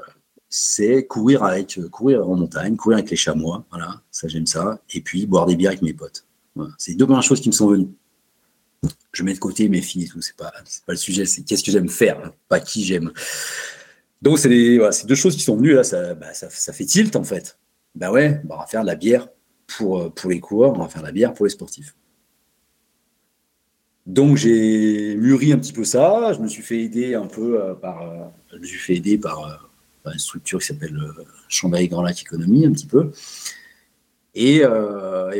c'est courir avec courir en montagne, courir avec les chamois, voilà, ça j'aime ça, et puis boire des bières avec mes potes. C'est deux premières choses qui me sont venues. Je mets de côté mes filles et tout, c'est pas, pas le sujet, c'est qu'est-ce que j'aime faire, pas qui j'aime. Donc, c'est deux choses qui sont venues, là, bah, ça, ça, fait tilt en fait. Ben ouais, bah, on va faire de la bière pour, pour les coureurs, on va faire de la bière pour les sportifs. Donc j'ai mûri un petit peu ça. Je me suis fait aider un peu euh, par, euh, je me suis fait aider par, euh, une structure qui s'appelle Chambéry Grand Lac Économie un petit peu. Et,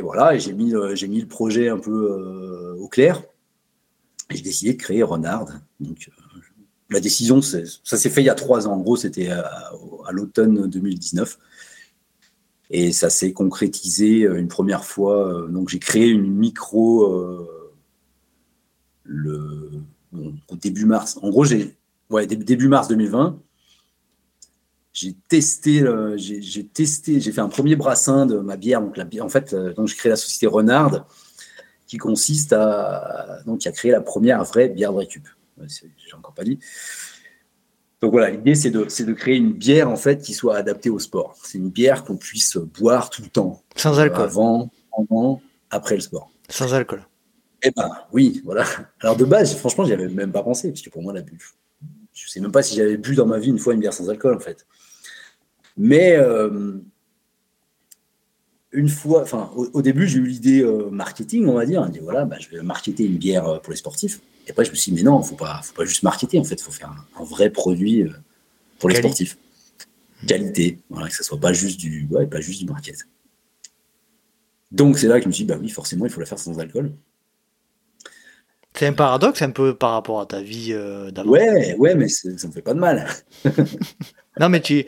voilà, j'ai mis, j'ai mis le projet un peu au clair. Et j'ai décidé de créer Renard. Donc la décision, ça s'est fait il y a trois ans. En gros, c'était à, l'automne 2019. Et ça s'est concrétisé une première fois. Donc j'ai créé une micro le début mars. En gros, j'ai ouais, début mars 2020, j'ai testé, j'ai testé, j'ai fait un premier brassin de ma bière. Donc, la bière, en fait, euh, donc je crée la société Renard, qui consiste à donc a créé la première vraie bière de récup. J'ai encore pas dit. Donc voilà, l'idée c'est de, de, créer une bière en fait qui soit adaptée au sport. C'est une bière qu'on puisse boire tout le temps. Sans alcool. Avant, pendant, après le sport. Sans alcool. Eh ben oui, voilà. Alors de base, franchement, j'y avais même pas pensé, parce que pour moi, la bu, je sais même pas si j'avais bu dans ma vie une fois une bière sans alcool, en fait. Mais euh, une fois, enfin, au, début, j'ai eu l'idée euh, marketing, on va dire. On dit voilà, bah, je vais marketer une bière euh, pour les sportifs. Et après, je me suis dit, mais non, faut pas, faut pas juste marketer, en fait, il faut faire un, vrai produit pour les sportifs. Qualité, voilà, que ce soit pas juste du, ouais, pas juste du market. Donc c'est là que je me suis dit, bah oui, forcément, il faut la faire sans alcool. C'est un paradoxe un peu par rapport à ta vie euh, d'avant. Ouais, ouais, mais ça me fait pas de mal. non, mais tu,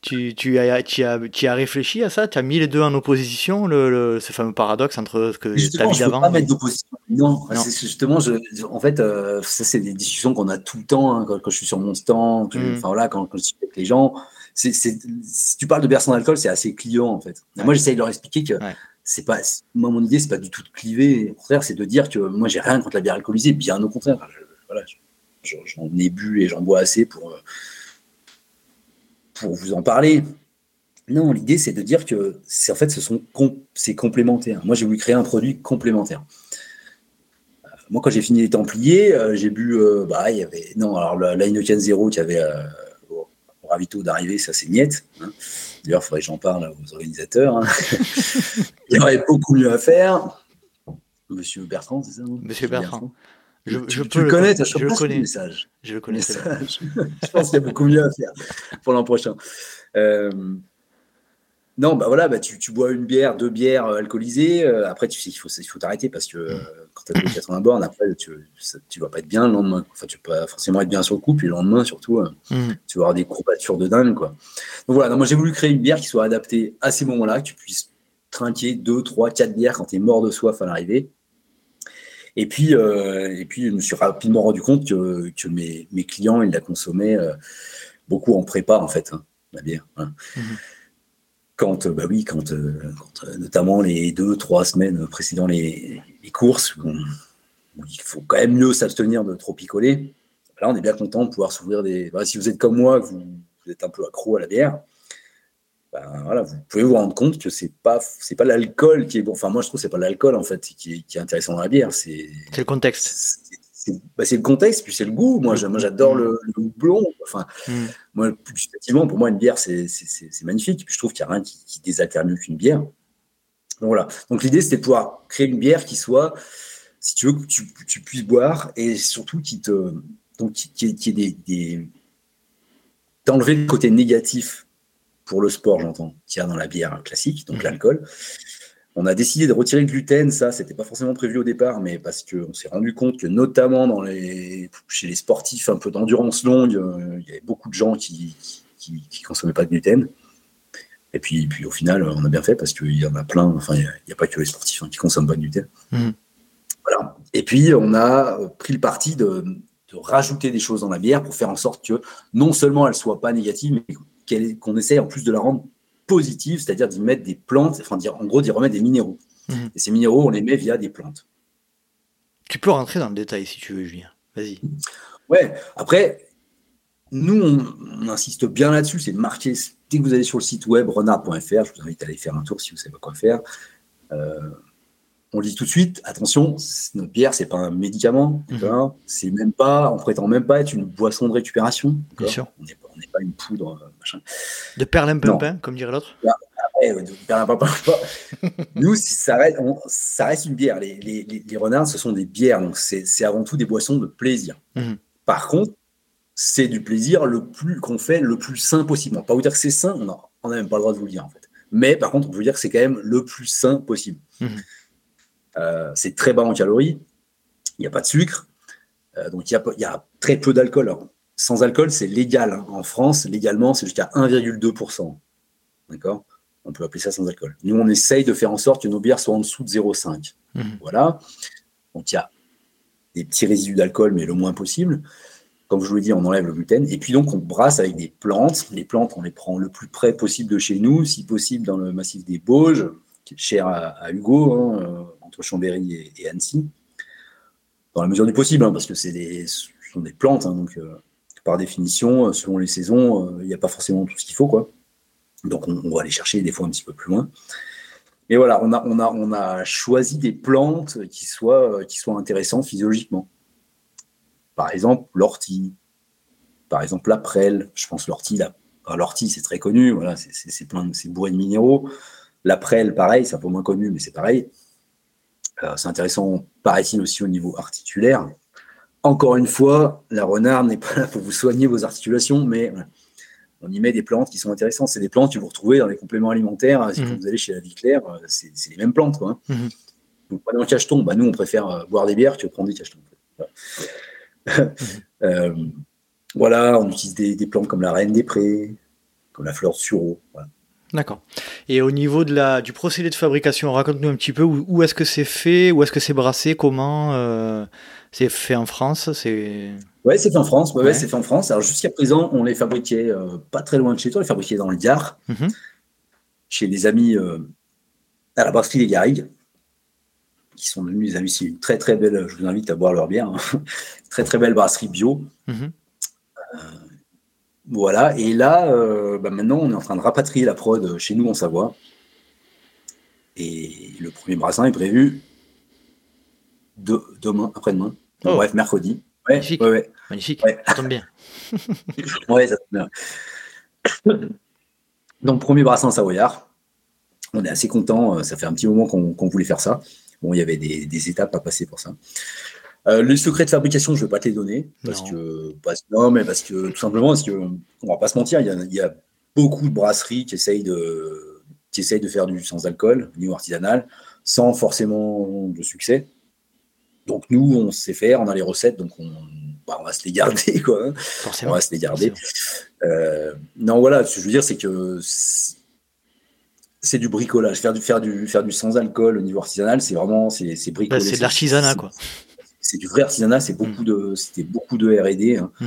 tu, tu, as, tu, as, tu as réfléchi à ça? Tu as mis les deux en opposition, le, ce fameux paradoxe entre ce que ta vie d'avant pas mettre d'opposition. Non, justement, je, en fait, euh, ça, c'est des discussions qu'on a tout le temps hein, quand, je suis sur mon stand, mm. enfin voilà, quand, quand, je suis avec les gens. Si tu parles de personne d'alcool, c'est assez client en fait. Moi, j'essaye de leur expliquer que c'est pas moi mon idée c'est pas du tout de cliver au contraire c'est de dire que moi j'ai rien contre la bière alcoolisée bien au contraire voilà j'en ai bu et j'en bois assez pour pour vous en parler Non, l'idée c'est de dire que c'est en fait ce sont c'est complémentaire. Moi j'ai voulu créer un produit complémentaire. Euh, moi quand j'ai fini les Templiers, euh, j'ai bu bah il y avait non alors la, la Zero qui avait au, ravito d'arriver, ça c'est niette. Hein. D'ailleurs, il faudrait que j'en parle aux organisateurs. Hein. il y aurait beaucoup mieux à faire. Monsieur Bertrand, c'est ça Monsieur Bertrand. Je, tu, peux le connais, je le connais. Message. Je le connais. je pense qu'il y a beaucoup mieux à faire pour l'an prochain. Euh, non, bah voilà, bah tu, tu, bois une bière, deux bières euh, alcoolisées. Euh, après, tu sais qu'il faut, il faut t'arrêter parce que quand tu as 80 bornes, après, tu, tu vas pas être bien le lendemain. Enfin, tu peux pas forcément être bien sur le coup, puis le lendemain, surtout, mm. tu vas avoir des courbatures de dingue. Quoi. Donc voilà, moi j'ai voulu créer une bière qui soit adaptée à ces moments-là, que tu puisses trinquer deux, trois, quatre bières quand tu es mort de soif à l'arrivée. Et puis, euh, et puis, je me suis rapidement rendu compte que, que mes, mes, clients, ils la consommaient euh, beaucoup en prépa, en fait, hein, la bière. Hein. Mhm. Quand, bah oui, quand, euh, notamment les deux, trois semaines précédant les, les courses, il faut quand même mieux s'abstenir de trop picoler. Là, on est bien content de pouvoir s'ouvrir des. Bah, si vous êtes comme moi, vous, vous êtes un peu accro à la bière, ben, voilà, vous pouvez vous rendre compte que c'est pas c'est pas l'alcool qui est bon. Enfin, moi je trouve c'est pas l'alcool en fait qui est, qui est, intéressant dans la bière. C'est le contexte. Bah, c'est le contexte, puis c'est le goût. Moi, j'adore le, le blond. Enfin, mm. moi, effectivement, pour moi, une bière, c'est magnifique. Puis je trouve qu'il n'y a rien qui, qui désaltère mieux qu'une bière. Donc voilà. Donc l'idée, c'était de pouvoir créer une bière qui soit, si tu veux, que tu, tu puisses boire et surtout qui te, donc qui, qui, qui est des, des d'enlever le côté négatif pour le sport, j'entends, qu'il y a dans la bière classique, donc mhm. l'alcool. On a décidé de retirer le gluten, ça, c'était pas forcément prévu au départ, mais parce qu'on s'est rendu compte que notamment dans les, chez les sportifs un peu d'endurance longue, euh, il y avait beaucoup de gens qui, qui, consommaient pas de gluten. Et puis, puis au final, on a bien fait parce qu'il y en a plein, enfin, il n'y a, pas que les sportifs hein, qui consomment pas de gluten. Mhm. Voilà. Et puis, on a pris le parti de, de, rajouter des choses dans la bière pour faire en sorte que non seulement elle soit pas négative, mais qu'on essaye en plus de la rendre positive, c'est-à-dire d'y mettre des plantes, enfin dire, en gros d'y remettre des minéraux. Mhm. Et ces minéraux, on les met via des plantes. Tu peux rentrer dans le détail si tu veux, Julien. Vas-y. Ouais, après, nous, on, insiste bien là-dessus, c'est de marquer, dès que vous allez sur le site web renard.fr, je vous invite à aller faire un tour si vous savez pas quoi faire. Euh, on dit tout de suite, attention, notre bière, c'est pas un médicament, mhm. c'est même pas, on prétend même pas être une boisson de récupération. Bien sûr. On n'est pas, une poudre, euh, machin. De perlimpinpin, comme dirait l'autre. Nous, ça reste, ça reste, une bière. Les, les, renards, ce sont des bières, donc c'est avant tout des boissons de plaisir. Mhm. Par contre, c'est du plaisir le plus qu'on fait le plus sain possible. On va pas vous dire que c'est sain, on n'a même pas le droit de vous le dire en fait. Mais par contre, on peut vous dire que c'est quand même le plus sain possible. Mhm. Euh, c'est très bas en calories. Il n'y a pas de sucre. Euh, donc, il y, a, très peu d'alcool. Sans alcool, c'est légal. Hein. En France, légalement, c'est jusqu'à 1,2%. D'accord? On peut appeler ça sans alcool. Nous, on essaye de faire en sorte que nos bières soient en dessous de 0,5. Mmh. Voilà. Donc, il y a des petits résidus d'alcool, mais le moins possible. Comme je vous l'ai dit, on enlève le gluten. Et puis, donc, on brasse avec des plantes. Les plantes, on les prend le plus près possible de chez nous, si possible dans le massif des Bauges, qui est cher à, Hugo. Hein, euh, entre Chambéry et, Annecy, dans la mesure du possible, hein, parce que ce sont des plantes, hein, donc euh, par définition, euh, selon les saisons, euh, il n'y a pas forcément tout ce qu'il faut. Donc on, va aller chercher des fois un petit peu plus loin. Mais voilà, on a, choisi des plantes qui soient, intéressantes physiologiquement. Par exemple, l'ortie, par exemple la prêle, je pense l'ortie, l'ortie c'est très connu, voilà, c'est plein, c'est bourré de minéraux. La prêle, pareil, c'est un peu moins connu, mais c'est pareil. Euh, c'est intéressant, paraît-il, aussi au niveau articulaire. Encore une fois, la renard n'est pas là pour vous soigner vos articulations, mais on y met des plantes qui sont intéressantes. C'est des plantes que vous retrouvez dans les compléments alimentaires. Si mhm. vous allez chez la vie claire, euh, c'est les mêmes plantes. Quoi. Vous prenez un cacheton, bah nous on préfère euh, boire des bières que prendre des cachetons. Voilà. on utilise des, plantes comme la reine des prés, comme la fleur de sureau. Voilà. D'accord. Et au niveau de la, du procédé de fabrication, raconte-nous un petit peu où, est-ce que c'est fait, où est-ce que c'est brassé, comment euh, c'est fait en France c'est... Ouais, c'est fait en France. Ouais, c'est fait en France. Alors jusqu'à présent, on les fabriquait euh, pas très loin de chez toi, on les fabriquait dans le Gard, mhm. chez des amis euh, à la brasserie des Garrigues, qui sont devenus des amis. C'est une très très belle. Je vous invite à boire leur bière. Hein. très très belle brasserie bio. Mhm voilà, et là, euh, bah, maintenant, on est en train de rapatrier la prod chez nous en Savoie. Et le premier brassin est prévu demain, après-demain. Oh. Bref, mercredi. Magnifique. Magnifique. Ça tombe bien. ouais, ça tombe bien. Donc, premier brassin savoyard. On est assez content. Ça fait un petit moment qu'on voulait faire ça. Bon, il y avait des, étapes à passer pour ça. Euh, les secrets de fabrication, je ne vais pas te les donner. Parce non. que, non, mais parce que tout simplement, parce que, on va pas se mentir, il y a, il y a beaucoup de brasseries qui essayent de, qui essayent de faire du sans alcool, niveau artisanal, sans forcément de succès. Donc nous, on sait faire, on a les recettes, donc on, bah, on va se les garder, quoi. hein. Forcément. On va se les garder. Euh, non, voilà, ce que je veux dire, c'est que c'est du bricolage. Faire du, faire du, faire du sans alcool au niveau artisanal, c'est vraiment, c'est c'est Bah, c'est de l'artisanat, quoi. C'est du vrai artisanat, c'est beaucoup de, c'était beaucoup de R&D. hein. Mm.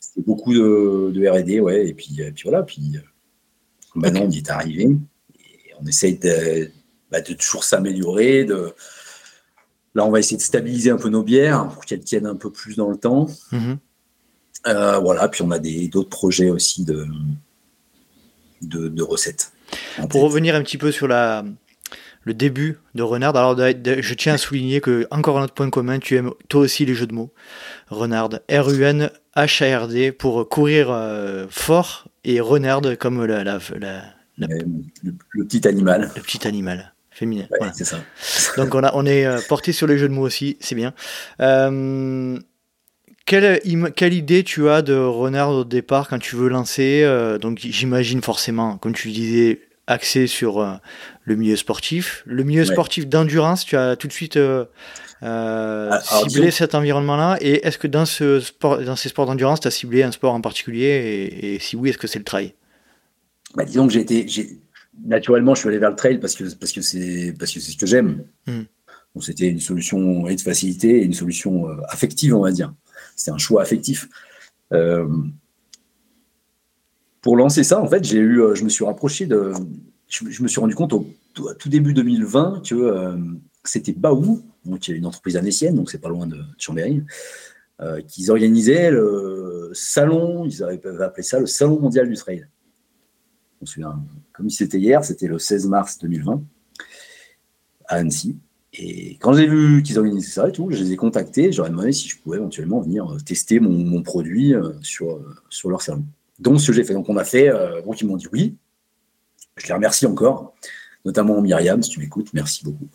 C'était beaucoup de, de R&D, ouais. Et puis, et puis voilà, puis euh, maintenant on y est arrivé. Et on essaye de, bah, de toujours s'améliorer. De... Là, on va essayer de stabiliser un peu nos bières pour qu'elles tiennent un peu plus dans le temps. Mhm. Euh, voilà, puis on a des- d'autres projets aussi de, de, de recettes. Pour tête. revenir un petit peu sur la, le début de Renard, alors je tiens à souligner que, encore un autre point commun, tu aimes toi aussi les jeux de mots. Renard, R-U-N-H-A-R-D, pour courir euh, fort, et Renard comme la, la, la- la- le, le petit animal. le petit animal féminin. Ouais, Voilà. c'est ça. Donc on, a, on est euh, porté sur les jeux de mots aussi, c'est bien. Euh, quelle, quelle idée tu as de renard au départ quand tu veux lancer euh, Donc j'imagine forcément, comme tu disais, axé sur euh, le milieu sportif. Le milieu Ouais. sportif d'endurance, tu as tout de suite euh, euh, Ah, ciblé disons- cet environnement-là. Et est-ce que dans, ce sport, dans ces sports d'endurance, tu as ciblé un sport en particulier? Et, et si oui, est-ce que c'est le trail? Bah, disons que j'ai été, naturellement, je suis allé vers le trail parce que parce que c'est parce que c'est ce que j'aime. Mm. Donc c'était une solution et de facilité et une solution euh, affective, on va dire. C'était un choix affectif. Euh, pour lancer ça, en fait, j'ai eu, je me suis rapproché de, je, me- suis rendu compte au tout, début 2020 que euh, c'était Baou, donc une entreprise annécienne, donc c'est pas loin de, Chambéry, euh, qu'ils organisaient le salon, ils avaient appelé ça le salon mondial du trail. Comme c'était hier, c'était le 16 mars 2020 à Annecy. Et quand j'ai vu qu'ils organisaient ça et tout, je les ai contactés, j'aurais demandé si je pouvais éventuellement venir euh, tester mon, produit euh, sur, euh, sur leur salon. Donc, ce que j'ai fait. Donc, on a fait, euh, donc ils m'ont dit oui. Je les remercie encore, notamment Myriam, si tu m'écoutes, merci beaucoup.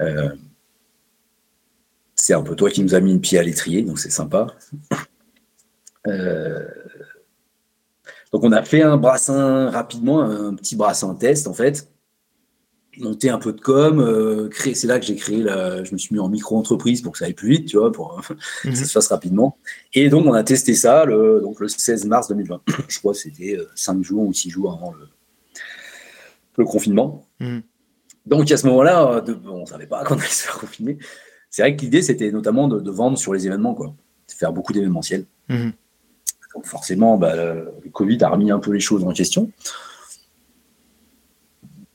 Euh, c'est un peu toi qui nous a mis une pied à l'étrier, donc c'est sympa. Euh, donc on a fait un brassin rapidement, un petit brassin test en fait. Monter un peu de com, euh, créer, c'est là que j'ai créé, la, je me suis mis en micro-entreprise pour que ça aille plus vite, tu vois, pour que Mhm. ça se fasse rapidement. Et donc on a testé ça le, donc, le 16 mars 2020. je crois que c'était 5 jours ou 6 jours avant le, le confinement. Mhm. Donc à ce moment-là, euh, de- on ne savait pas qu'on allait se faire confiner. C'est vrai que l'idée, c'était notamment de, de vendre sur les événements, quoi. De faire beaucoup d'événementiels. Mhm. Donc forcément, bah, le le Covid a remis un peu les choses en question.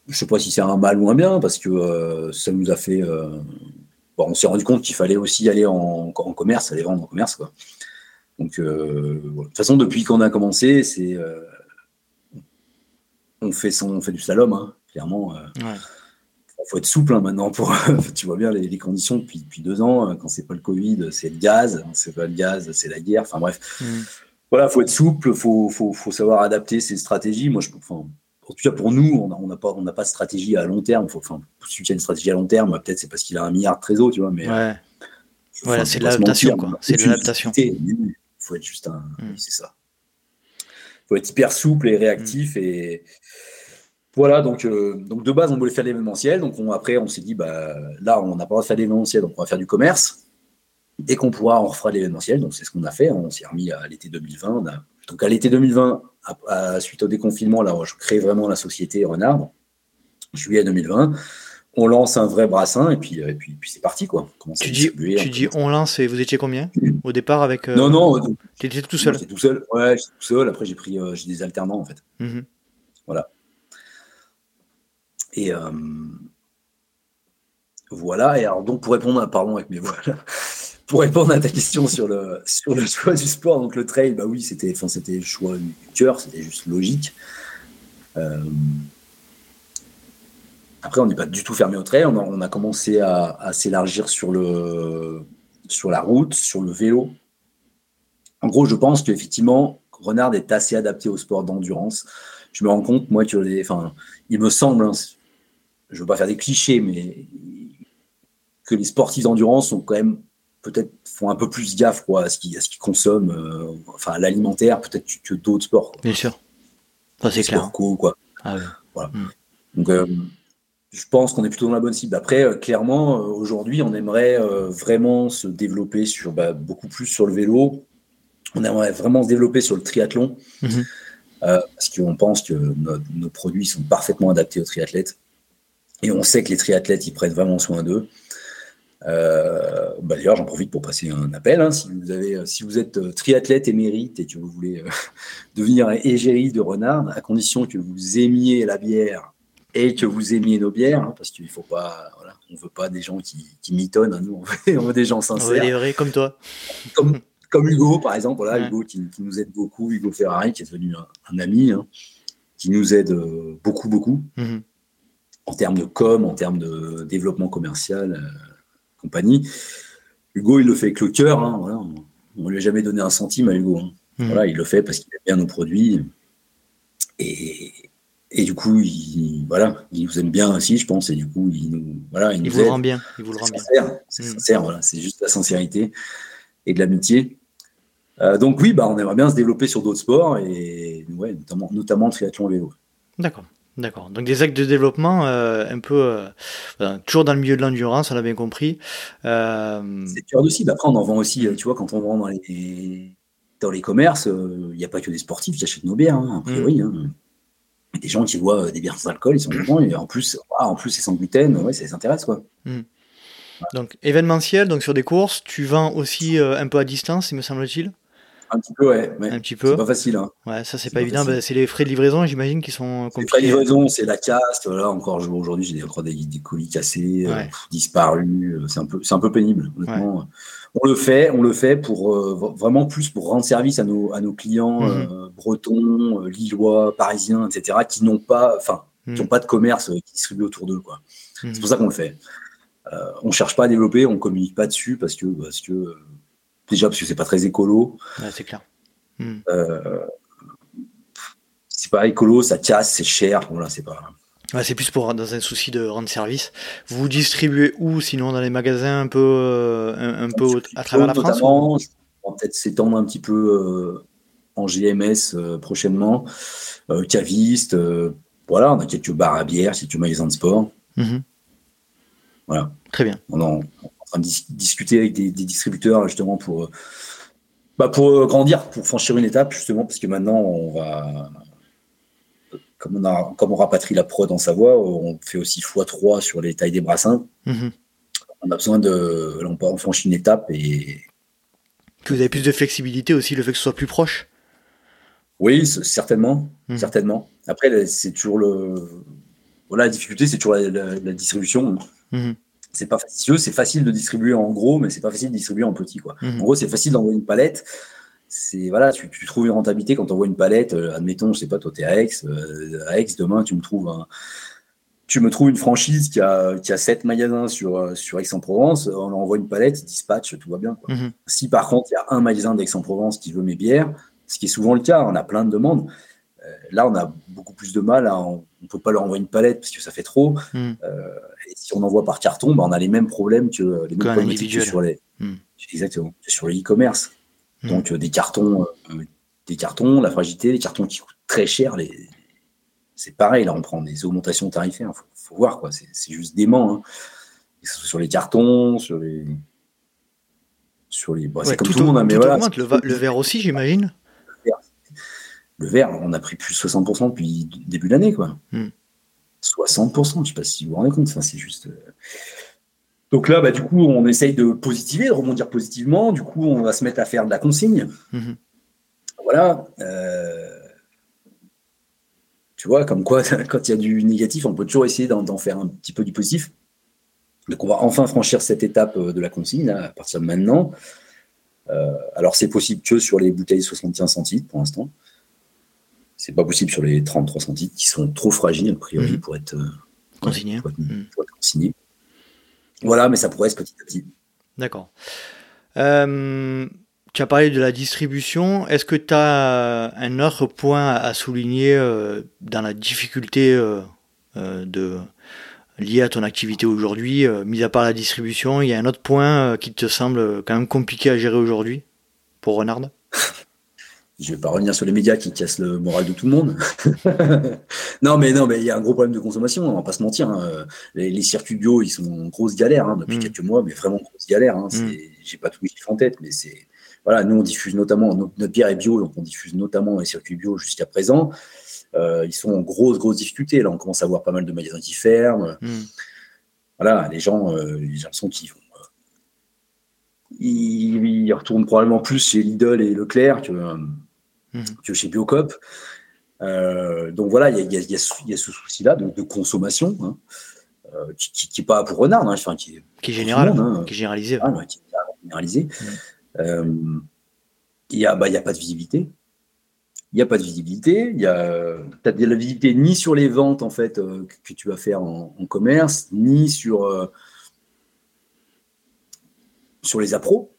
Je ne sais pas si c'est un mal ou un bien, parce que euh, ça nous a fait. euh, bon, on s'est rendu compte qu'il fallait aussi aller en, en commerce, aller vendre en commerce. Quoi. Donc, euh, voilà. de toute façon, depuis qu'on a commencé, c'est. Euh, on, fait son, on fait du slalom, hein, clairement. euh, Ouais. il faut être souple hein, maintenant pour tu vois bien les, les conditions depuis, depuis deux ans euh, quand c'est pas le Covid c'est le gaz quand c'est pas le gaz c'est la guerre enfin bref Mhm. voilà faut être souple faut, faut, faut savoir adapter ses stratégies moi je enfin, en tout cas pour nous on n'a on pas on n'a pas de stratégie à long terme faut enfin celui qui a une stratégie à long terme bah, peut-être c'est parce qu'il a un milliard de trésors tu vois mais Ouais. Voilà, faut c'est se l'adaptation, quoi. C'est de l'adaptation. Il faut être juste un Mm. c'est ça faut être hyper souple et réactif et voilà, donc, euh, donc de base, on voulait faire l'événementiel. Donc on- après, on s'est dit, bah, là, on n'a pas le droit de faire l'événementiel, donc on va faire du commerce. Dès qu'on pourra, on refera de l'événementiel. Donc c'est ce qu'on a fait. On s'est remis à l'été 2020. On a- Donc à l'été 2020, à- à- suite au déconfinement, là, je crée vraiment la société Renard. Juillet 2020, on lance un vrai brassin et puis, euh, et puis, puis c'est parti, quoi. On Tu dis, tu on lance et vous étiez combien au départ avec. euh, Non, non, euh, Tu étais tout seul. j'étais tout seul. Ouais, j'étais tout seul. Après, j'ai pris, euh, j'ai des alternants en fait. Mhm. Et euh, voilà. Et alors, donc, pour répondre à, pardon, avec mes voilà, pour répondre à ta question sur le, sur le choix du sport, donc le trail, bah oui, c'était, enfin, c'était le choix du cœur, c'était juste logique. Après, on n'est pas du tout fermé au trail. On a, commencé à, s'élargir sur, le, sur la route, sur le vélo. En gros, je pense qu'effectivement, Renard est assez adapté au sport d'endurance. Je me rends compte, moi, que les, enfin, il me semble, hein, je ne veux pas faire des clichés, mais que les sportifs d'endurance sont quand même peut-être font un peu plus gaffe quoi, à ce qu'ils consomment, euh, enfin l'alimentaire peut-être que d'autres sports. Bien sûr, ça c'est clair. quoi. Ah voilà. Hmm. Donc euh, je pense qu'on est plutôt dans la bonne cible. Après, euh, clairement, aujourd'hui, on aimerait vraiment se développer sur bah, beaucoup plus sur le vélo. On aimerait vraiment se développer sur le triathlon. Mhm. parce qu'on pense que nos, produits sont parfaitement adaptés aux triathlètes. Et on sait que les triathlètes, ils prennent vraiment soin d'eux. Euh, bah, D'ailleurs, j'en profite pour passer un appel. Hein. si, vous avez, si vous êtes euh, triathlète émérite et que vous voulez euh, devenir égérie de renard, à condition que vous aimiez la bière et que vous aimiez nos bières, hein, parce qu'il faut pas, voilà, on veut pas des gens qui, qui mitonnent. Hein, nous, on veut, des gens sincères. On veut comme toi. Comme, comme Hugo, par exemple. Voilà, Hugo qui, nous aide beaucoup. Hugo Ferrari, qui est devenu un, ami, qui nous aide beaucoup, beaucoup. Mm-hmm. En termes de com, en termes de développement commercial compagnie. Hugo, il le fait avec le cœur. Hein, on ne lui a jamais donné un centime à Hugo. Hein. Hmm. Voilà, il le fait parce qu'il aime bien nos produits. Et, et du coup, il, voilà, il vous aime bien aussi, je pense. Et du coup, il nous, voilà, il, vous rend bien. Il vous le rend bien. C'est sincère, voilà. C'est juste la sincérité et de l'amitié. Euh, donc oui, bah, on aimerait bien se développer sur d'autres sports et ouais, notamment, notamment le triathlon vélo. D'accord. D'accord. Donc des actes de développement euh, un peu euh, toujours dans le milieu de l'endurance, on l'a bien compris. C'est cœur de cible. Après, on en vend aussi. Tu vois, quand on vend dans les dans les commerces, il n'y a pas que des sportifs qui achètent nos bières, hein, a priori. Mm. Hein. Des gens qui voient des bières sans alcool, ils sont contents. Et en plus, en plus, c'est sans gluten. Ouais, ça les intéresse, quoi. Mm. Donc événementiel, donc sur des courses, tu vends aussi un peu à distance, il me semble-t-il? Un petit peu, ouais. Un petit peu. C'est pas facile. Hein. Ouais, ça, c'est pas, évident. Bah, c'est les frais de livraison, j'imagine, qui sont compliqués. Les frais de livraison, c'est la. Voilà, encore aujourd'hui, j'ai encore des, des, colis cassés, euh, disparus. Euh, c'est un peu, c'est un peu pénible. Honnêtement. On le fait, on le fait pour euh, vraiment plus pour rendre service à nos, à nos clients mhm. bretons, lillois, parisiens, etc., qui n'ont pas, enfin, qui n'ont mhm. pas de commerce qui distribue autour d'eux, quoi. C'est pour mhm. ça qu'on le fait. on cherche pas à développer, on communique pas dessus parce que, parce que Déjà parce que c'est pas très écolo. c'est clair. Euh, c'est pas écolo, ça casse, c'est cher. Voilà, c'est pas. C'est plus pour dans un souci de rendre service. Vous distribuez où sinon dans les magasins un peu, euh, un, peu à travers la France On va peut-être s'étendre un petit peu euh, en GMS prochainement. caviste, voilà, on a quelques bars à bière, quelques magasins de sport. Mhm. Voilà. Très bien. On en, discuter avec des, distributeurs justement pour, bah pour euh, grandir, pour franchir une étape justement, parce que maintenant on va, comme on, a, comme on rapatrie la prod en Savoie, on fait aussi x3 sur les tailles des brassins. Mhm. On a besoin de, on franchir une étape et. vous avez plus de flexibilité aussi, le fait que ce soit plus proche. Oui, certainement, mhm. certainement. Après, c'est toujours le, voilà, la difficulté, c'est toujours la, distribution. Mhm c'est pas facile. C'est facile de distribuer en gros, mais c'est pas facile de distribuer en petit. Quoi. En gros, c'est facile d'envoyer une palette. C'est voilà, tu, trouves une rentabilité quand tu envoies une palette. Euh, admettons, je sais pas, toi, tu es à Aix. Euh, à Aix, demain, tu me trouves un, tu me trouves une franchise qui a, qui a 7 magasins sur, euh, sur Aix-en-Provence, on envoie une palette, dispatch, tout va bien. Mhm. Si par contre, il y a un magasin d'Aix-en-Provence qui veut mes bières, ce qui est souvent le cas, on a plein de demandes, là, on a beaucoup plus de mal. on ne peut pas leur envoyer une palette parce que ça fait trop. Et si on envoie par carton, bah, on a les mêmes problèmes que les mêmes problèmes sur les hmm. exactement sur le Hmm. Donc euh, des cartons, euh, des cartons, la fragilité, des cartons qui coûtent très cher. Les... C'est pareil, là on prend des augmentations tarifaires. Faut, faut voir quoi, c'est juste dément. Hein. Sur les cartons, sur les sur les. c'est comme tout, le monde, hein, mais voilà. le, verre aussi, j'imagine. Le verre, on a pris plus de 60% depuis le début de l'année, quoi. Hmm. 60%, je ne sais pas si vous vous rendez compte, c'est juste. Euh. Donc là, bah, du coup, on essaye de positiver, de rebondir positivement. Du coup, on va se mettre à faire de la consigne. Mhm. Voilà. Euh, tu vois, comme quoi, quand il y a du négatif, on peut toujours essayer d'en faire un petit peu du positif. Donc on va enfin franchir cette étape de la consigne à partir de maintenant. alors c'est possible que sur les bouteilles 75 centilitres pour l'instant. C'est pas possible sur les 33 centilitres qui sont trop fragiles a priori mhm. pour être consignés. Mhm. Voilà, mais ça pourrait être petit à petit. D'accord. Euh, tu as parlé de la distribution. Est-ce que tu as un autre point à souligner euh, dans la difficulté euh, de, liée à ton activité aujourd'hui Mis à part la distribution, il y a un autre point qui te semble quand même compliqué à gérer aujourd'hui pour Renard? je vais pas revenir sur les médias qui cassent le moral de tout le monde. non, mais non, mais il y a un gros problème de consommation, on va pas se mentir. Hein. Les, circuits bio, ils sont en grosse galère hein, depuis mm. quelques mois, mais vraiment grosse galère. Hein. Mm. J'ai pas tous les chiffres en tête, mais c'est voilà, nous on diffuse notamment notre, bière est bio, donc on diffuse notamment les circuits bio jusqu'à présent. Euh, ils sont en grosse grosse difficulté. Là, on commence à voir pas mal de magasins qui ferment. Mm. Voilà, les gens, euh, les gens sont qui vont euh, ils, retournent probablement plus chez Lidl et Leclerc que. Que chez Biocop. Euh, donc voilà, il y, y, y a, ce souci-là de, de, consommation hein, euh, qui n'est pas pour renard, hein, enfin, qui, qui, est général, hein. qui est généralisé. Ah, qui est généralisé. Mhm. Euh, il n'y a, bah, a pas de visibilité. Il n'y a pas de visibilité. Il y a, as de la visibilité ni sur les ventes en fait euh, que, tu vas faire en, en commerce, ni sur sur les appros.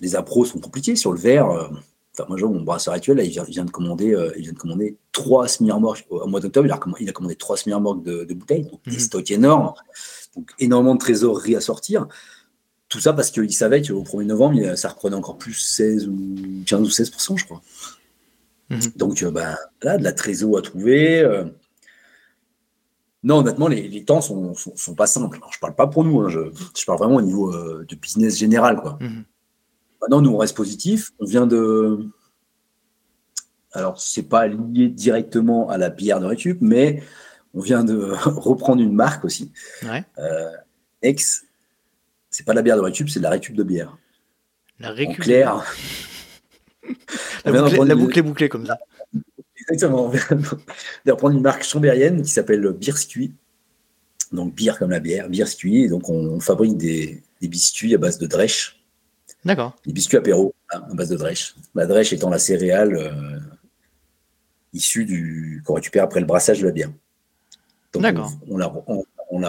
Les appros sont compliqués. Sur le verre, Enfin, moi, mon brasseur actuel, là, il, vient, de commander, euh, il vient de commander trois semi-remorques. Au mois d'octobre, il, a, commandé trois semi-remorques de, de, bouteilles, donc des mhm. stocks énormes, donc énormément de trésorerie à sortir. Tout ça parce qu'il savait qu'au 1er novembre, ça reprenait encore plus 16 ou 15 ou 16% je crois. Mhm. Donc, euh, ben, là, de la trésor à trouver. Euh. Non, honnêtement, les, temps sont, sont, pas simples. je parle pas pour nous, hein, je, je, parle vraiment au niveau de business général. Quoi. Mhm. Maintenant, nous, on reste positif. On vient de. Alors, c'est pas lié directement à la bière de Récup, mais on vient de reprendre une marque aussi. Ouais. Euh, Ex, c'est pas de la bière de Récup, c'est de la Récup de bière. La Récup. En clair. la, boucle, est bouclée comme ça. Exactement. On vient de reprendre une marque chambérienne qui s'appelle Biscuit. Donc, bière comme la bière, Biscuit. Et donc, on, fabrique des, des biscuits à base de drèche D'accord. Les biscuits apéro à base de drèche. La drèche étant la céréale euh, issue du qu'on récupère après le brassage de la bière. D'accord. On, la,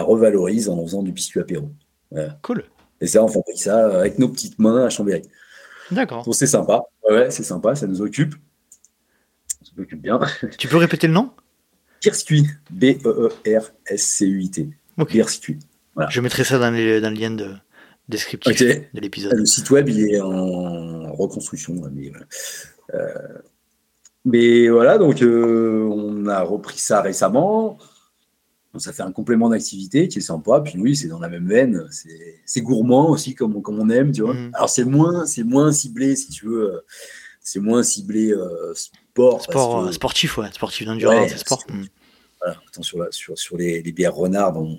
revalorise en faisant du biscuit apéro. Cool. Et ça, on fait ça avec nos petites mains à Chambéry. D'accord. Donc c'est sympa. Ouais, c'est sympa, ça nous occupe. Ça nous occupe bien. Tu peux répéter le nom? Birscuit. B-E-E-R-S-C-U-I-T. Voilà. Je mettrai ça dans, les, dans le lien de, descriptif de l'épisode. Le site web, il est en reconstruction. Mais voilà, euh, mais voilà donc euh, on a repris ça récemment. Donc, ça fait un complément d'activité qui est sympa. Puis oui, c'est dans la même veine. C'est gourmand aussi, comme, comme on aime, tu vois. Mm. Alors c'est moins, moins ciblé, si tu veux. Euh, c'est moins ciblé sport. sport sportif, ouais. Sportif d'endurance, ouais, sport. Sur, sur, sur les, bières renards, on,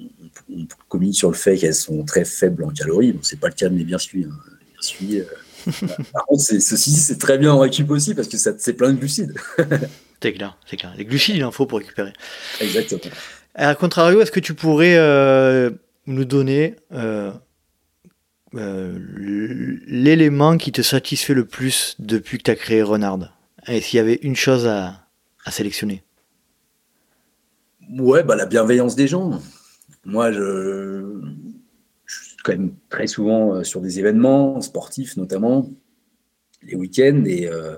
on, communique sur le fait qu'elles sont très faibles en calories. Bon, c'est pas le cas de mes bières. Hein. Euh, par contre, ceci, c'est très bien en récup aussi parce que c'est plein de glucides. c'est clair, c'est clair. Les glucides, il en faut pour récupérer. Exactement. A contrario, est-ce que tu pourrais euh, nous donner euh, l'élément qui te satisfait le plus depuis que tu as créé Renard? Et s'il y avait une chose à sélectionner? Ouais, bah, la bienveillance des gens. Moi, je, suis quand même très souvent euh, sur des événements sportifs, notamment les week-ends, et euh,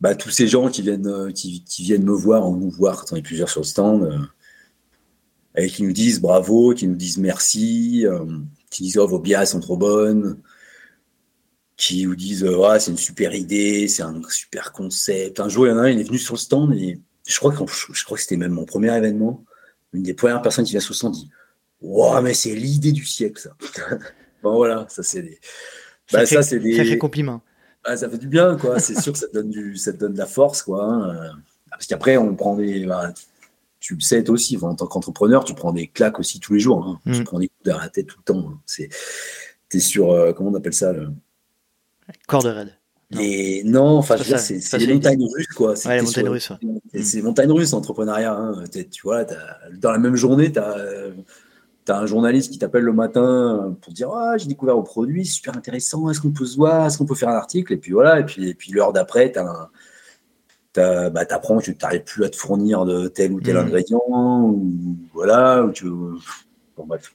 bah, tous ces gens qui viennent, euh, qui, viennent me voir ou nous voir on est plusieurs sur le stand, et qui nous disent bravo, qui nous disent merci, qui disent oh, vos bières sont trop bonnes, qui vous disent c'est une super idée, c'est un super concept. Un jour, il y en a un, il est venu sur le stand et je crois que je crois que c'était même mon premier événement. Une des premières personnes qui vient sur le dit Waouh, mais c'est l'idée du siècle, ça. bon, voilà, ça, c'est des. Bah, ça, c'est des. Sacré compliment. Bah, ça fait du bien, quoi. c'est sûr que ça te donne, du, ça donne de la force, quoi. Hein. Parce qu'après, on prend des. Bah, tu le sais, toi aussi, en tant qu'entrepreneur, tu prends des claques aussi tous les jours. Hein. Tu mm. prends des coups derrière la tête tout le temps. Hein. C'est, es sur. Euh, comment on appelle ça le... Corde raide. Et non, enfin, c'est des montagnes russes, quoi. Ouais, les montagnes russes. C'est montagnes russes, entrepreneuriat. Hein. Tu vois, dans la même journée, tu as, un journaliste qui t'appelle le matin pour dire ah, j'ai découvert vos produits, super intéressant, est-ce qu'on peut se voir, est-ce qu'on peut faire un article? Et puis voilà, et puis, et puis l'heure d'après, tu bah, apprends que tu n'arrives plus à te fournir de tel ou tel mmh. ingrédient, ou voilà, ou tu. Bon, bref.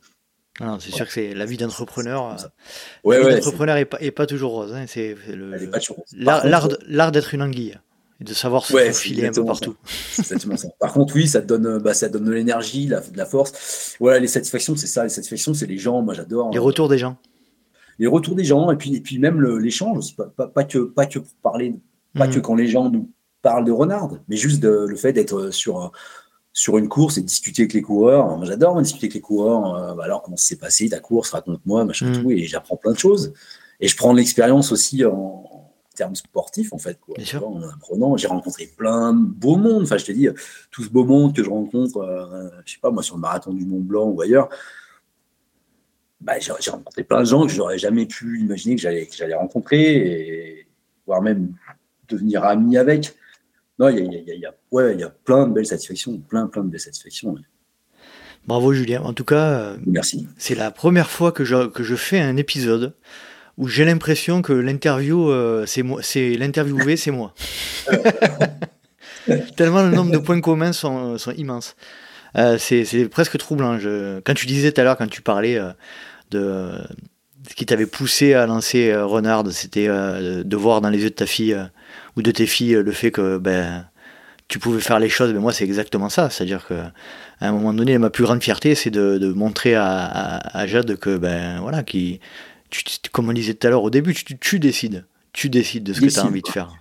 Ah c'est sûr que c'est la vie d'entrepreneur. Euh, ouais, la vie d'entrepreneur n'est pas, pas, toujours rose. Hein, c'est l'art d'être une anguille et de savoir se faufiler un peu partout. Exactement ça. Par contre, oui, ça te donne, bah, ça donne de l'énergie, de la force. Voilà, les satisfactions, c'est ça. Les satisfactions, c'est les gens. Moi, j'adore. Les retours des gens. Les retours des gens, et puis, et puis même l'échange. Pas, pas, que, pas que pour parler, pas que mmh. quand les gens nous parlent de Renard, mais juste de, le fait d'être sur sur une course et discuter avec les coureurs. Moi, j'adore discuter avec les coureurs. Euh, bah, alors, comment ça s'est passé ta course Raconte-moi, machin, mmh. tout. Et j'apprends plein de choses. Et je prends de l'expérience aussi en, termes sportifs, en fait. Quoi. en apprenant, j'ai rencontré plein de beaux mondes. Enfin, je te dis, tout ce beau monde que je rencontre, euh, je sais pas, moi, sur le marathon du Mont Blanc ou ailleurs, bah, j'ai rencontré plein de gens que je n'aurais jamais pu imaginer que j'allais rencontrer, et voire même devenir ami avec. Non, il y a, ouais, y a plein de belles satisfactions, plein, plein de belles satisfactions. Bravo Julien. En tout cas, euh, merci. C'est la première fois que je, que je fais un épisode où j'ai l'impression que l'interview, euh, c'est moi, c'est l'interviewé, c'est moi. Tellement le nombre de points communs sont, sont immenses. Euh, c'est, presque troublant. Je, quand tu disais tout à l'heure, quand tu parlais de ce qui t'avait poussé à lancer Renard, c'était de voir dans les yeux de ta fille ou de tes filles le fait que ben, tu pouvais faire les choses, mais moi c'est exactement ça. C'est-à-dire que à un moment donné, ma plus grande fierté, c'est de, montrer à, Jade que ben voilà, qui, comme on disait tout à l'heure au début, tu, décides, tu décides de ce que tu as envie de faire.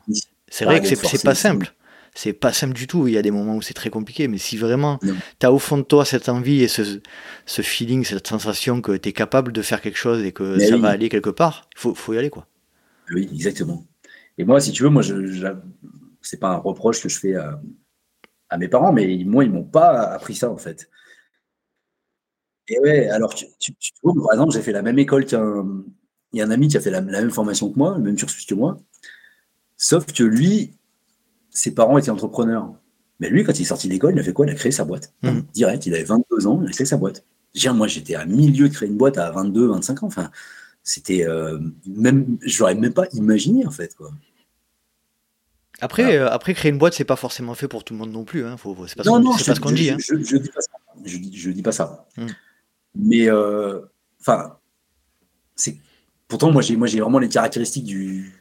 C'est vrai que c'est pas simple. C'est pas simple du tout. Il y a des moments où c'est très compliqué, mais si vraiment tu as au fond de toi cette envie et ce, ce feeling, cette sensation que tu es capable de faire quelque chose et que ça va aller quelque part, il faut, faut y aller quoi. Oui, exactement. Et moi, si tu veux, moi, je, c'est pas un reproche que je fais à, mes parents, mais moi, ils m'ont pas appris ça, en fait. Et ouais, alors, tu, vois, par exemple, j'ai fait la même école qu'un. Il y a un ami qui a fait la, même formation que moi, le même cursus que moi. Sauf que lui, ses parents étaient entrepreneurs. Mais lui, quand il est sorti d'école, il a fait quoi? Il a créé sa boite. Mmh. Direct, il avait 22 ans, il a créé sa boîte. moi, j'étais à milieu de créer une boîte à 22, 25 ans. Enfin, c'était euh, même, j'aurais même pas imaginé en fait quoi. Après, euh, après créer une boîte, c'est pas forcément fait pour tout le monde non plus. Hein. Faut, c'est pas, non, ce, qu'on dit. Hein. Je, je, dis pas ça. Je, je dis pas ça. Hmm. Mais euh, enfin, c'est pourtant moi j'ai moi j'ai vraiment les caractéristiques du,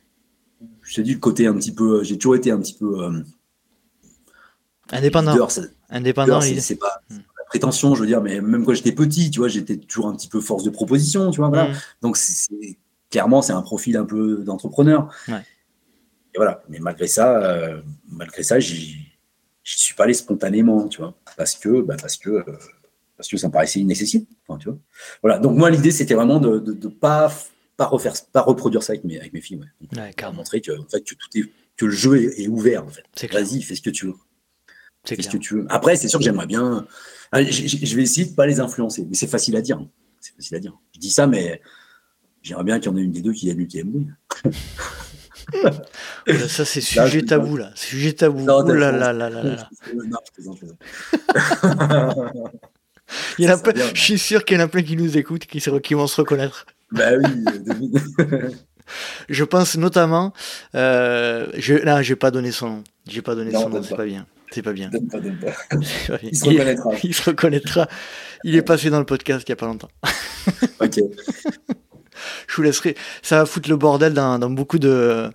je te dis le côté un petit peu, j'ai toujours été un petit peu indépendant. indépendant, c'est pas. Hmm prétention, je veux dire, mais même quand j'étais petit, tu vois, j'étais toujours un petit peu force de proposition, tu vois, voilà. Mm. Donc, c'est, clairement, c'est un profil un peu d'entrepreneur. Et voilà. Mais malgré ça, euh, malgré ça, j'y, suis pas allé spontanément, tu vois, parce que, bah, parce que, euh, parce que ça me paraissait nécessité, tu vois. Voilà. Donc, moi, l'idée, c'était vraiment de, de, pas, pas refaire, pas reproduire ça avec mes, avec mes filles, ouais. montrer que, en fait, que tout est, que le jeu est, ouvert, en fait. Vas-y, fais ce que tu veux. C'est ce que tu veux. Après, c'est sûr que j'aimerais bien. Ah, je vais essayer de pas les influencer, mais c'est facile à dire. Hein. C'est facile à dire. Je dis ça, mais j'aimerais bien qu'il y en ait une des deux qui ait l'UTMB. Ça, c'est sujet tabou, là. Sujet tabou. Non, là, là, là, là, là. Non, Il y en a plein, je suis sûr qu'il y en a plein qui nous écoutent, qui, qui vont se reconnaître. Bah oui, je pense notamment, euh, je, là, j'ai pas donné son nom. J'ai pas donné son nom, c'est pas bien. C'est pas bien. Il se reconnaîtra. Il, se reconnaîtra. Il est passé dans le podcast il y a pas longtemps. ok. Je vous laisserai. Ça va foutre le bordel dans, beaucoup de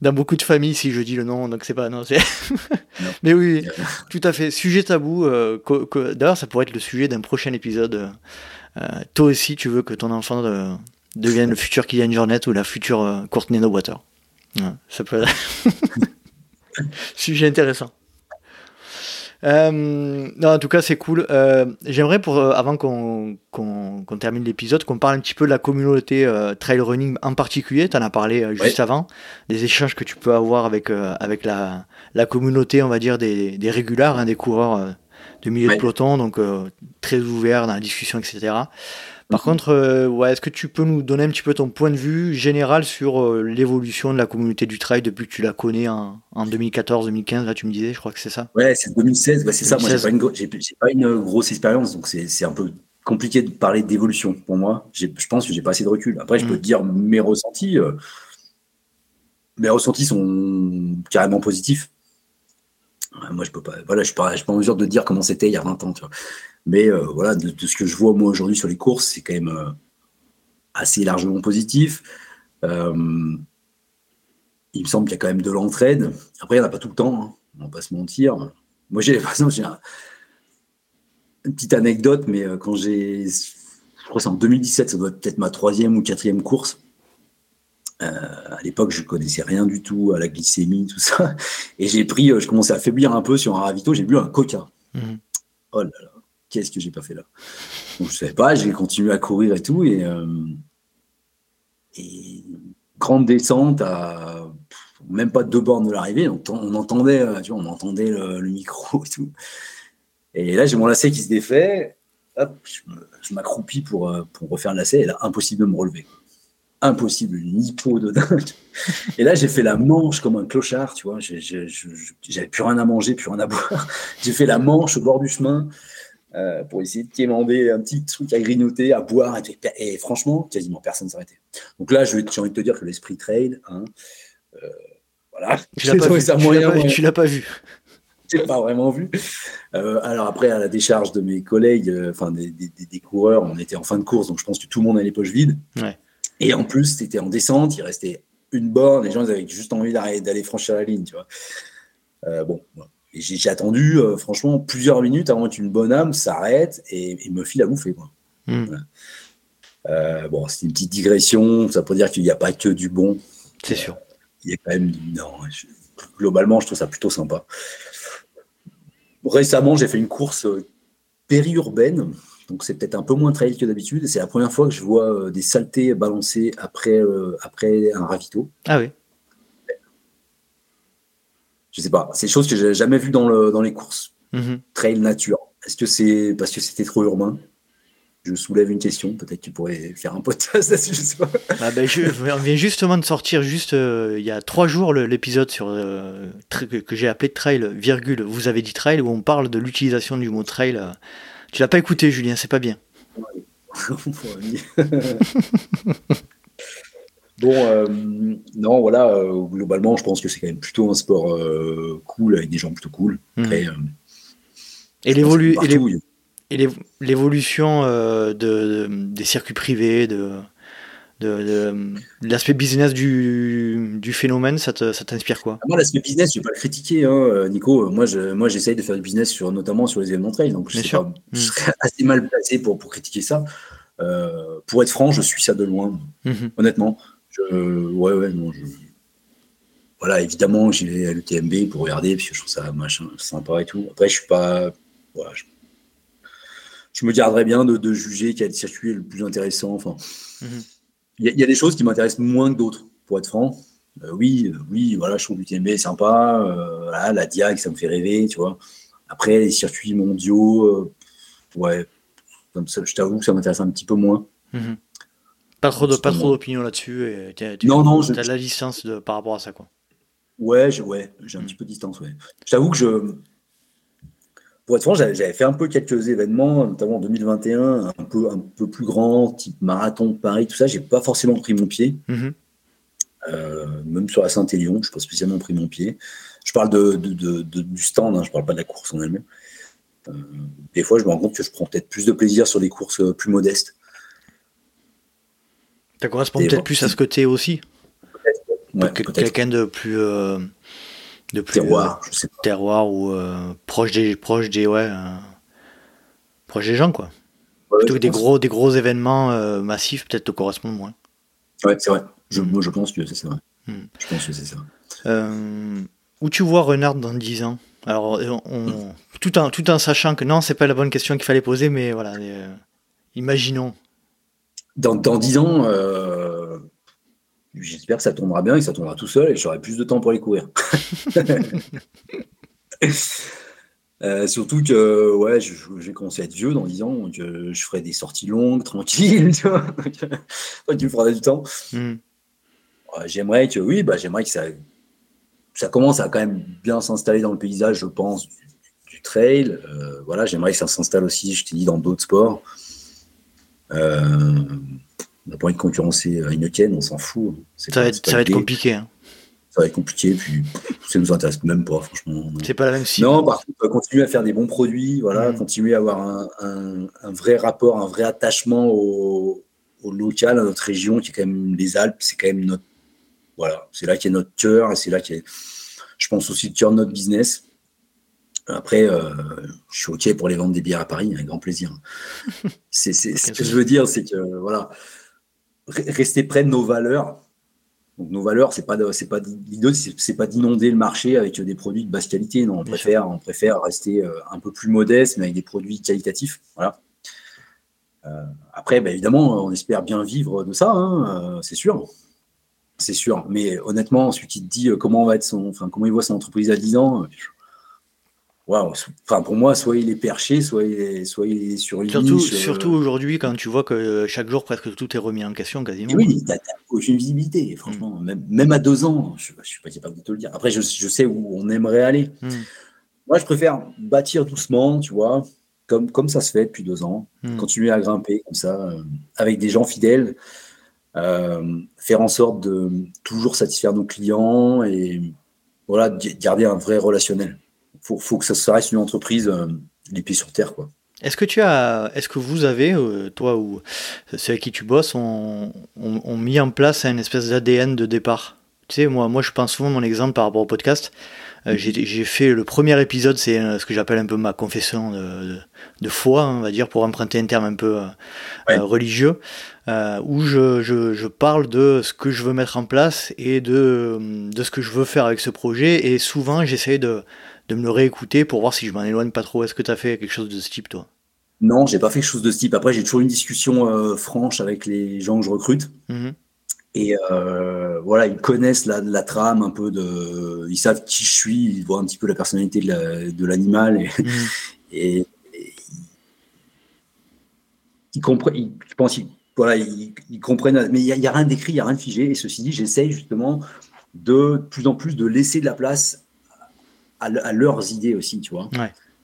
dans beaucoup de familles si je dis le nom. Donc c'est pas non. Mais oui, tout à fait. Sujet tabou. Euh, d'ailleurs, ça pourrait être le sujet d'un prochain épisode. Euh, toi aussi, tu veux que ton enfant euh, devienne le futur Kylian Jornet ou la future Courtney No Water. ça peut. sujet intéressant. Euh, non, en tout cas, c'est cool. Euh, j'aimerais, pour, euh, avant qu'on termine l'épisode, qu'on parle un petit peu de la communauté trail running en particulier. Tu en as parlé juste avant, des échanges que tu peux avoir avec, avec la, la communauté, on va dire, des, des régulars, hein, des coureurs de milieu de peloton, donc très ouverts dans la discussion, etc. Par contre, euh, ouais, est-ce que tu peux nous donner un petit peu ton point de vue général sur euh, l'évolution de la communauté du trail depuis que tu la connais en, 2014-2015 Là, tu me disais, je crois que c'est ça. Ouais, c'est 2016. c'est ça. Moi, j'ai pas, une, pas une grosse expérience, donc c'est un peu compliqué de parler d'évolution pour moi. Je pense que j'ai pas assez de recul. Après, je peux te dire mes ressentis. Euh, mes ressentis sont carrément positifs. Moi, je peux pas. Voilà, je suis pas, pas en mesure de dire comment c'était il y a 20 ans. Mais euh, voilà, de, ce que je vois moi aujourd'hui sur les courses, c'est quand même euh, assez largement positif. il me semble qu'il y a quand même de l'entraide. Après, il n'y en a pas tout le temps. Hein. On va pas se mentir. Moi, j'ai, par exemple, j'ai un, une petite anecdote, mais euh, quand j'ai. Je crois que c'est en 2017, ça doit être peut-être ma troisième ou quatrième course. Euh, à l'époque, je connaissais rien du tout à la glycémie, tout ça. Et j'ai pris, euh, je commençais à faiblir un peu sur un ravito, j'ai bu un coca. Mhm. Oh là là, qu'est-ce que j'ai pas fait là? Donc, Je savais pas, j'ai continué à courir et tout. Et, et grande descente à même pas deux bornes de l'arrivée. On, on, entendait, tu vois, on entendait le micro et tout. Et là, j'ai mon lacet qui se défait. Hop, je m'accroupis pour, euh, pour refaire le lacet. Et là, impossible de me relever. Impossible, une hypo de dingue. Et là, j'ai fait la manche comme un clochard, tu vois. J'avais plus rien à manger, plus rien à boire. J'ai fait la manche au bord du chemin euh, pour essayer de quémander un petit truc à grignoter, à boire. Et, franchement, quasiment personne ne s'arrêtait. Donc là, j'ai envie de te dire que l'esprit trail, hein, euh, voilà. Tu l'as pas, tu l'as pas vu j'ai pas vraiment vu. Euh, alors après, à la décharge de mes collègues, euh, enfin des, des, coureurs, on était en fin de course, donc je pense que tout le monde a les poches vides. Et en plus, c'était en descente, il restait une borne, les gens avaient juste envie d'aller franchir la ligne, tu vois. Euh, bon, j'ai attendu, franchement, plusieurs minutes avant qu'une bonne âme s'arrête et, me file à bouffer, quoi. Hmm. bon, c'est une petite digression, ça peut dire qu'il n'y a pas que du bon. C'est sûr. Il y a quand même, non, globalement, je trouve ça plutôt sympa. Récemment, j'ai fait une course euh, périurbaine, donc c'est peut-être un peu moins trail que d'habitude. C'est la première fois que je vois euh, des saletés balancées après, euh, après un ravito. Ah oui. Je sais pas, c'est des choses que j'ai jamais vues dans, le, dans les courses. Mhm. Trail nature. Est-ce que c'est parce que c'était trop urbain? Je soulève une question, peut-être que tu pourrais faire un podcast là-dessus, je sais pas. Ah ben je, viens justement de sortir juste euh, il y a trois jours l'épisode sur euh, que j'ai appelé trail virgule vous avez dit trail où on parle de l'utilisation du mot trail. Euh. Tu l'as pas écouté Julien, c'est pas bien. bon, non, voilà, globalement, je pense que c'est quand même plutôt un sport cool avec des gens plutôt cool. Mmh. et l'évolution euh, de, des circuits privés, de, de, l'aspect business du, du, phénomène, ça t'inspire quoi? Moi, l'aspect business, je vais pas le critiquer, hein, Nico. Moi, je, moi, j'essaye de faire du business sur, notamment sur les événements trail, donc je, pas, je, mm. serais assez mal placé pour, pour critiquer ça. Euh, pour être franc, je suis ça de loin, mm-hmm. honnêtement. Je, ouais, ouais, non, je, voilà, évidemment, j'y vais à l'UTMB pour regarder, parce que je trouve ça machin, sympa et tout. Après, je suis pas, voilà, je, je me garderais bien de, juger quel circuit est le plus intéressant. Enfin, mhm. Il y, a des choses qui m'intéressent moins que d'autres, pour être franc. Euh, oui, euh, oui, voilà, je trouve l'UTMB sympa. Euh, la Diag, ça me fait rêver, tu vois. Après, les circuits mondiaux, ouais, je t'avoue que ça m'intéresse un petit peu moins. Mhm. Pas trop, de, pas trop d'opinion là-dessus. non, non. Tu as la distance de, par rapport à ça, quoi. Ouais, j'ai ouais, un mhm. petit peu de distance, ouais. Je t'avoue que je, pour être franc, j'avais fait un peu quelques événements, notamment en 2021, un peu, un peu plus grand, type marathon de Paris, tout ça. J'ai pas forcément pris mon pied. Mhm. Euh, même sur la Saint-Élion, je n'ai pas spécialement pris mon pied. Je parle de, du stand, hein, je ne parle pas de la course en elle-même. Euh, des fois, je me rends compte que je prends peut-être plus de plaisir sur des courses euh, plus modestes. Ça correspond peut-être plus à ce côté aussi. Quelqu'un de plus de terroir, je sais terroir ou euh, proche des proche des ouais euh, proche des gens quoi. Plutôt que des gros des gros événements euh, massifs peut-être te correspondent moins. Ouais, c'est vrai. Je, Moi, je pense que c'est ça. Hmm. Je pense que c'est ça. où tu vois Renard dans 10 ans? Alors, on, tout, en, tout en sachant que non, c'est pas la bonne question qu'il fallait poser, mais voilà, imaginons. Dans, dans 10 ans, J'espère que ça tombera bien et que ça tombera tout seul et j'aurai plus de temps pour les courir. Euh, surtout que ouais, je, vais commencer à être vieux dans 10 ans, donc euh, je ferai des sorties longues, tranquilles, tu vois. tu me feras du temps. Hmm. j'aimerais que, oui, bah, j'aimerais que ça, ça commence à quand même bien s'installer dans le paysage, je pense, du, trail. Euh, voilà, j'aimerais que ça s'installe aussi, je t'ai dit, dans d'autres sports. On n'a pas envie de concurrencer Heineken, on s'en fout. Ça, va être, ça va être compliqué. Hein ça va être compliqué, puis ça nous intéresse même pas, franchement. C'est pas la même cible. Non, par contre, continuer à faire des bons produits, voilà, mm. continuer à avoir un, vrai rapport, un vrai attachement au, local, à notre région, qui est quand même les Alpes, c'est quand même notre. Voilà, c'est là qu'il y a notre cœur, et c'est là a, je pense aussi, le cœur de notre business. Après, euh, je suis OK pour les vendre des bières à Paris, avec grand plaisir. c'est, ce que je veux dire, c'est que, voilà, rester près de nos valeurs, donc nos valeurs, c'est pas c'est pas l'idée, c'est pas d'inonder le marché avec des produits de basse qualité. Non, on préfère, on préfère rester euh, un peu plus modeste, mais avec des produits qualitatifs. Voilà. Euh, après, bah, évidemment, on espère bien vivre de ça, hein, euh, c'est sûr. C'est sûr. Mais honnêtement, celui qui te dit comment va être son, enfin, comment il voit son entreprise à 10 ans, Enfin, pour moi, soit il est perché, soit il est, soit il est sur une surtout, Surtout aujourd'hui, quand tu vois que chaque jour, presque tout est remis en question, quasiment. oui, tu aucune visibilité, franchement. Mm. Même, à deux ans, je ne suis pas capable de te le dire. Après, je, je sais où on aimerait aller. Mm. Moi, je préfère bâtir doucement, tu vois, comme, comme ça se fait depuis deux ans. Mm. Continuer à grimper comme ça, euh, avec des gens fidèles. Euh, faire en sorte de toujours satisfaire nos clients et voilà, garder un vrai relationnel faut, faut que ça reste une entreprise euh, les pieds sur terre, quoi. Est-ce que tu as, est-ce que vous avez, euh, toi ou ceux avec qui tu bosses, ont, mis en place une espèce d'ADN de départ? Tu sais, moi, moi, je pense souvent mon exemple par rapport au podcast. Euh, j'ai fait le premier épisode, c'est ce que j'appelle un peu ma confession de, foi, on va dire, pour emprunter un terme un peu religieux, où je, je, parle de ce que je veux mettre en place et de, de ce que je veux faire avec ce projet. Et souvent, j'essaie de de me le réécouter pour voir si je m'en éloigne pas trop. Est-ce que tu as fait quelque chose de ce type, toi? Non, j'ai pas fait quelque chose de ce type. Après, j'ai toujours une discussion euh, franche avec les gens que je recrute. Mhm. Et euh, voilà, ils connaissent la, trame un peu de. Ils savent qui je suis, ils voient un petit peu la personnalité de l'animal. et, mhm. ils comprennent. Je pense qu'ils voilà, ils, comprennent. Mais il n'y a, a, rien d'écrit, il n'y a rien de figé. Et ceci dit, j'essaye justement de plus en plus de laisser de la place à, leurs idées aussi, tu vois,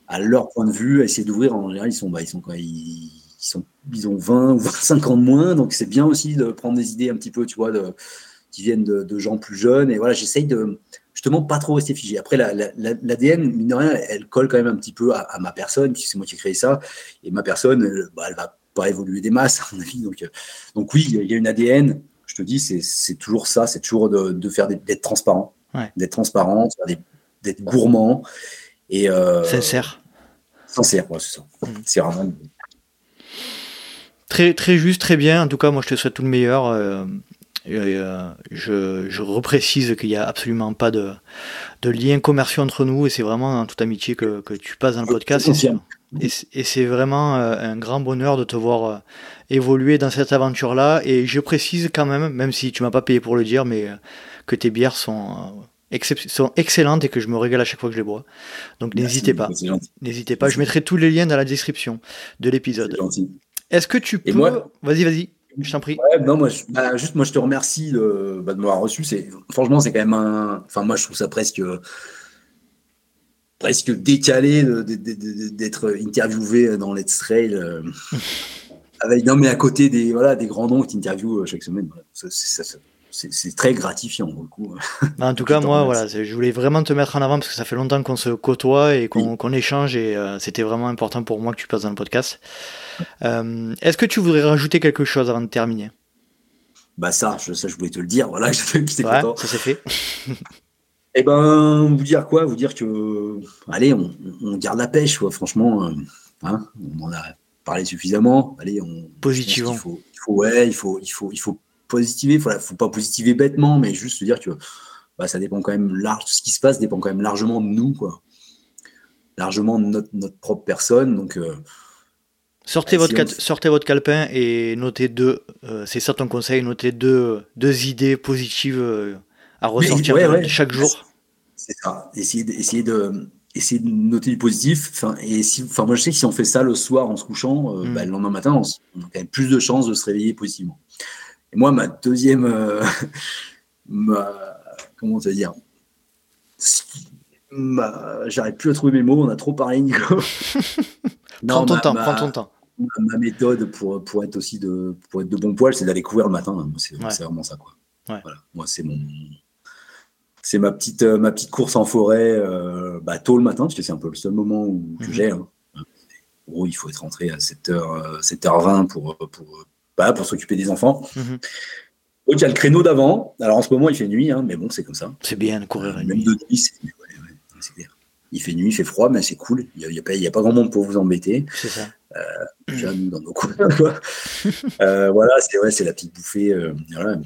à leur point de vue, à essayer d'ouvrir. En général, ils sont, bah, ils sont ils, sont, ils ont 20 ou 25 ans de moins, donc c'est bien aussi de prendre des idées un petit peu, tu vois, de, qui viennent de, gens plus jeunes. Et voilà, j'essaye de justement pas trop rester figé. Après, l'ADN, la, mine de rien, elle colle quand même un petit peu à, ma personne, puisque c'est moi qui ai créé ça. Et ma personne, elle, bah, elle va pas évoluer des masses, à mon avis. Donc, euh, donc oui, il y a une ADN. Je te dis, c'est toujours ça, c'est toujours de, de faire d'être transparent, d'être transparent, des, d'être gourmand et euh, sincère. Sincère, c'est ça. Mm. C'est vraiment. Très, très juste, très bien. En tout cas, moi, je te souhaite tout le meilleur. Euh, euh, je, je reprécise qu'il n'y a absolument pas de, de lien commercial entre nous et c'est vraiment en toute amitié que, que, tu passes dans le podcast. Et c'est vraiment un grand bonheur de te voir évoluer dans cette aventure-là. Et je précise quand même, même si tu m'as pas payé pour le dire, mais que tes bières sont sont excellentes et que je me régale à chaque fois que je les bois. Donc n'hésitez pas. N'hésitez pas. Je mettrai tous les liens dans la description de l'épisode. Est-ce que tu peux. Vas-y, vas-y. Je t'en prie. non, moi, je, bah, juste, moi, je te remercie de, bah, de m'avoir reçu. C'est, franchement, c'est quand même un. Enfin, moi, je trouve ça presque presque décalé d'être interviewé dans Let's Trail. Euh, avec, non, mais à côté des, voilà, des grands noms qui interviewent euh, chaque semaine. ça, c'est très gratifiant pour le coup. Bah, en tout cas, moi, voilà, je voulais vraiment te mettre en avant parce que ça fait longtemps qu'on se côtoie et qu'on échange et euh, c'était vraiment important pour moi que tu passes dans le podcast. Euh, est-ce que tu voudrais rajouter quelque chose avant de terminer? Bah ça, je, ça, je voulais te le dire. Voilà, j'étais ouais, content. Ça c'est fait. Eh ben, vous dire quoi? Vous dire que, allez, on, garde la pêche, quoi. Franchement, euh, hein, on en a parlé suffisamment. Allez, on. Positivement. Il faut, il faut, ouais, il faut, il faut, il faut positiver. Il ne faut pas positiver bêtement, mais juste se dire que bah, ça dépend quand même large. Ce qui se passe dépend quand même largement de nous, quoi. Largement de notre, notre propre personne. Donc, euh, sortez, votre sortez votre calepin et notez deux. Euh, c'est ça ton conseil, notez deux, deux idées positives euh, à ressortir chaque jour. C'est ça. Essayez, essayer de essayer de noter du positif. Enfin, et si, enfin, moi, je sais que si on fait ça le soir en se couchant, mm. bah, le lendemain matin, on, on, a quand même plus de chances de se réveiller positivement. Et moi, ma deuxième, euh, comment te dire, j'arrive plus à trouver mes mots, on a trop parlé, Nico. prends ton temps, prends ton temps. ma méthode pour, pour être aussi de, pour être de bon poil, c'est d'aller courir le matin. C'est vraiment ça. Quoi. Voilà. Moi, c'est mon. C'est ma petite, euh, ma petite course en forêt euh, bah, tôt le matin, parce que c'est un peu le seul moment où, que mhm. j'ai. Hein. il faut être rentré à 7h, 7h20 pour, pour, bah, pour s'occuper des enfants. Mhm. Donc, il y a le créneau d'avant. Alors, en ce moment, il fait nuit, hein, mais bon, c'est comme ça. C'est bien de courir la Même de nuit, c'est il fait nuit, il fait froid, mais c'est cool. Il n'y a, a, pas grand monde pour vous embêter. C'est ça. Euh, nous, dans nos coins. euh, voilà, c'est ouais, la petite bouffée, euh, voilà,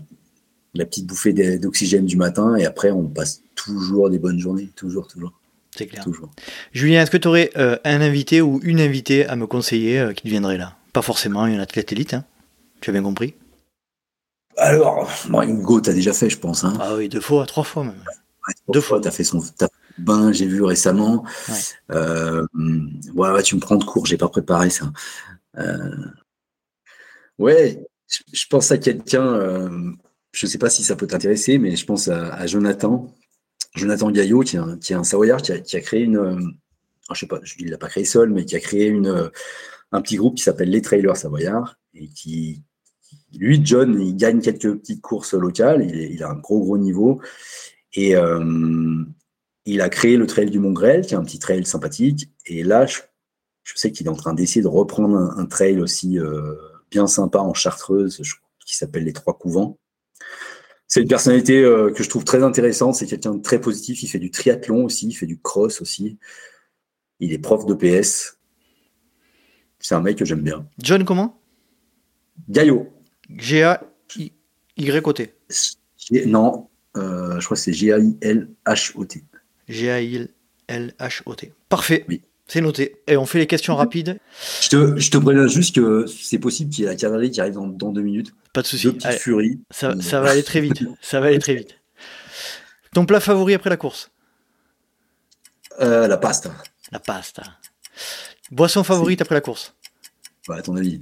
la petite bouffée d'oxygène du matin, et après, on passe toujours des bonnes journées. Toujours, toujours. C'est clair. Toujours. Julien, est-ce que tu aurais euh, un invité ou une invitée à me conseiller qui viendrait là? Pas forcément une athlète élite, hein tu as bien compris? Alors, bon, Hugo, tu as déjà fait, je pense. Hein. Ah oui, deux fois, trois fois même. deux fois. Tu as fait son bain, j'ai vu récemment. Ouais. Euh, tu me prends de court, j'ai pas préparé ça. Euh, ouais, je, pense à quelqu'un, euh, je sais pas si ça peut t'intéresser, mais je pense à, Jonathan, Jonathan Gaillot, qui est un, Savoyard, qui a, créé une, euh, je sais pas, il l'a pas créé seul, mais qui a créé une, un petit groupe qui s'appelle les Trailers Savoyards et qui, lui, John, il gagne quelques petites courses locales, il, il a un gros gros niveau et, euh, il a créé le trail du Mont Grel, qui est un petit trail sympathique. Et là, je, sais qu'il est en train d'essayer de reprendre un, trail aussi euh, bien sympa en Chartreuse, qui s'appelle les Trois Couvents. C'est une personnalité euh, que je trouve très intéressante. C'est quelqu'un de très positif. Il fait du triathlon aussi, il fait du cross aussi. Il est prof de PS. C'est un mec que j'aime bien. John, comment? Gaillot. G-A-Y-O-T. Non, euh, je crois que c'est G-A-I-L-H-O-T. G-A-I-L-H-O-T. Parfait. Oui. C'est noté. Et on fait les questions rapides. Je te, je te préviens juste que c'est possible qu'il y ait la cavalerie qui arrive dans, deux minutes. Pas de souci. furie. Ça, ça, va aller très vite. ça va aller très vite. Ton plat favori après la course euh, La pasta. La pasta. Boisson favorite après la course bah, À ton avis.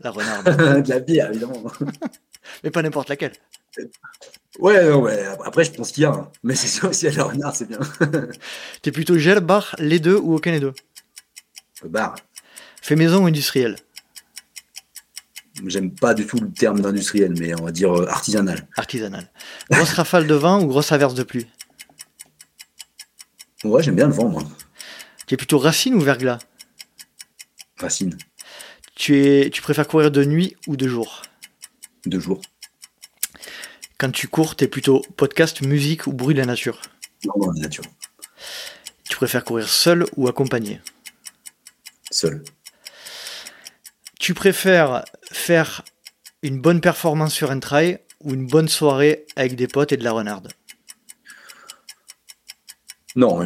La renarde. de la bière, évidemment. Mais pas n'importe laquelle. Ouais, ouais, après je pense qu'il y a, hein. mais c'est sûr, si elle a renard, c'est bien. T'es plutôt gel, bar, les deux ou aucun des deux? Bar. Fait maison ou industriel? J'aime pas du tout le terme d'industriel, mais on va dire euh, artisanal. Artisanal. Grosse rafale de vent ou grosse averse de pluie? Ouais, j'aime bien le vent, moi. Tu es plutôt racine ou verglas? Racine. Tu, es, tu préfères courir de nuit ou de jour? De jour. Quand tu cours, t'es plutôt podcast, musique ou bruit de la nature? Non, la nature. Tu préfères courir seul ou accompagné? Seul. Tu préfères faire une bonne performance sur un trail ou une bonne soirée avec des potes et de la renarde? Non,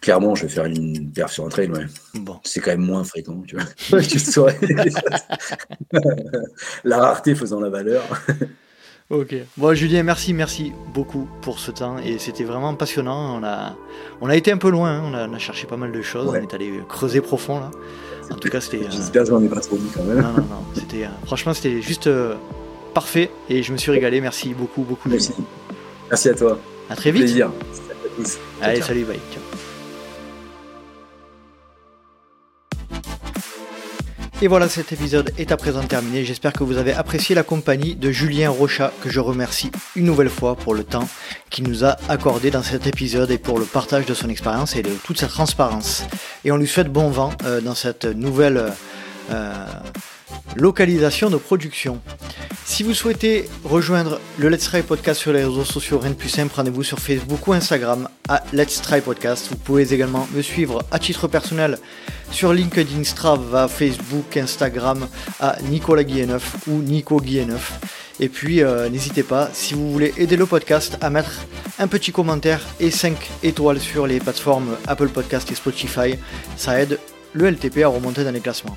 clairement, je vais faire une perf sur un trail, ouais. Bon. C'est quand même moins fréquent, tu vois. la rareté faisant la valeur. Ok. Bon, Julien, merci, merci beaucoup pour ce temps. Et c'était vraiment passionnant. On a, on a été un peu loin. Hein. On, a, cherché pas mal de choses. On est allé creuser profond là. En tout cas, c'était. J'espère que j'en ai pas trop dit quand même. Non, non, non. C'était, euh, franchement, c'était juste euh, parfait. Et je me suis régalé. Merci beaucoup, beaucoup. Merci. Merci à toi. À très vite. Plaisir. Allez, salut, bye. Ciao. Et voilà, cet épisode est à présent terminé. J'espère que vous avez apprécié la compagnie de Julien Rocha, que je remercie une nouvelle fois pour le temps qu'il nous a accordé dans cet épisode et pour le partage de son expérience et de toute sa transparence. Et on lui souhaite bon vent euh, dans cette nouvelle euh, localisation de production. Si vous souhaitez rejoindre le Let's Try Podcast sur les réseaux sociaux, rien de plus simple, rendez-vous sur Facebook ou Instagram à Let's Try Podcast. Vous pouvez également me suivre à titre personnel sur LinkedIn, Strava, Facebook, Instagram à Nicolas Guilleneuf ou Nico Guilleneuf. Et puis euh, n'hésitez pas, si vous voulez aider le podcast, à mettre un petit commentaire et 5 étoiles sur les plateformes Apple Podcast et Spotify. Ça aide le LTP à remonter dans les classements.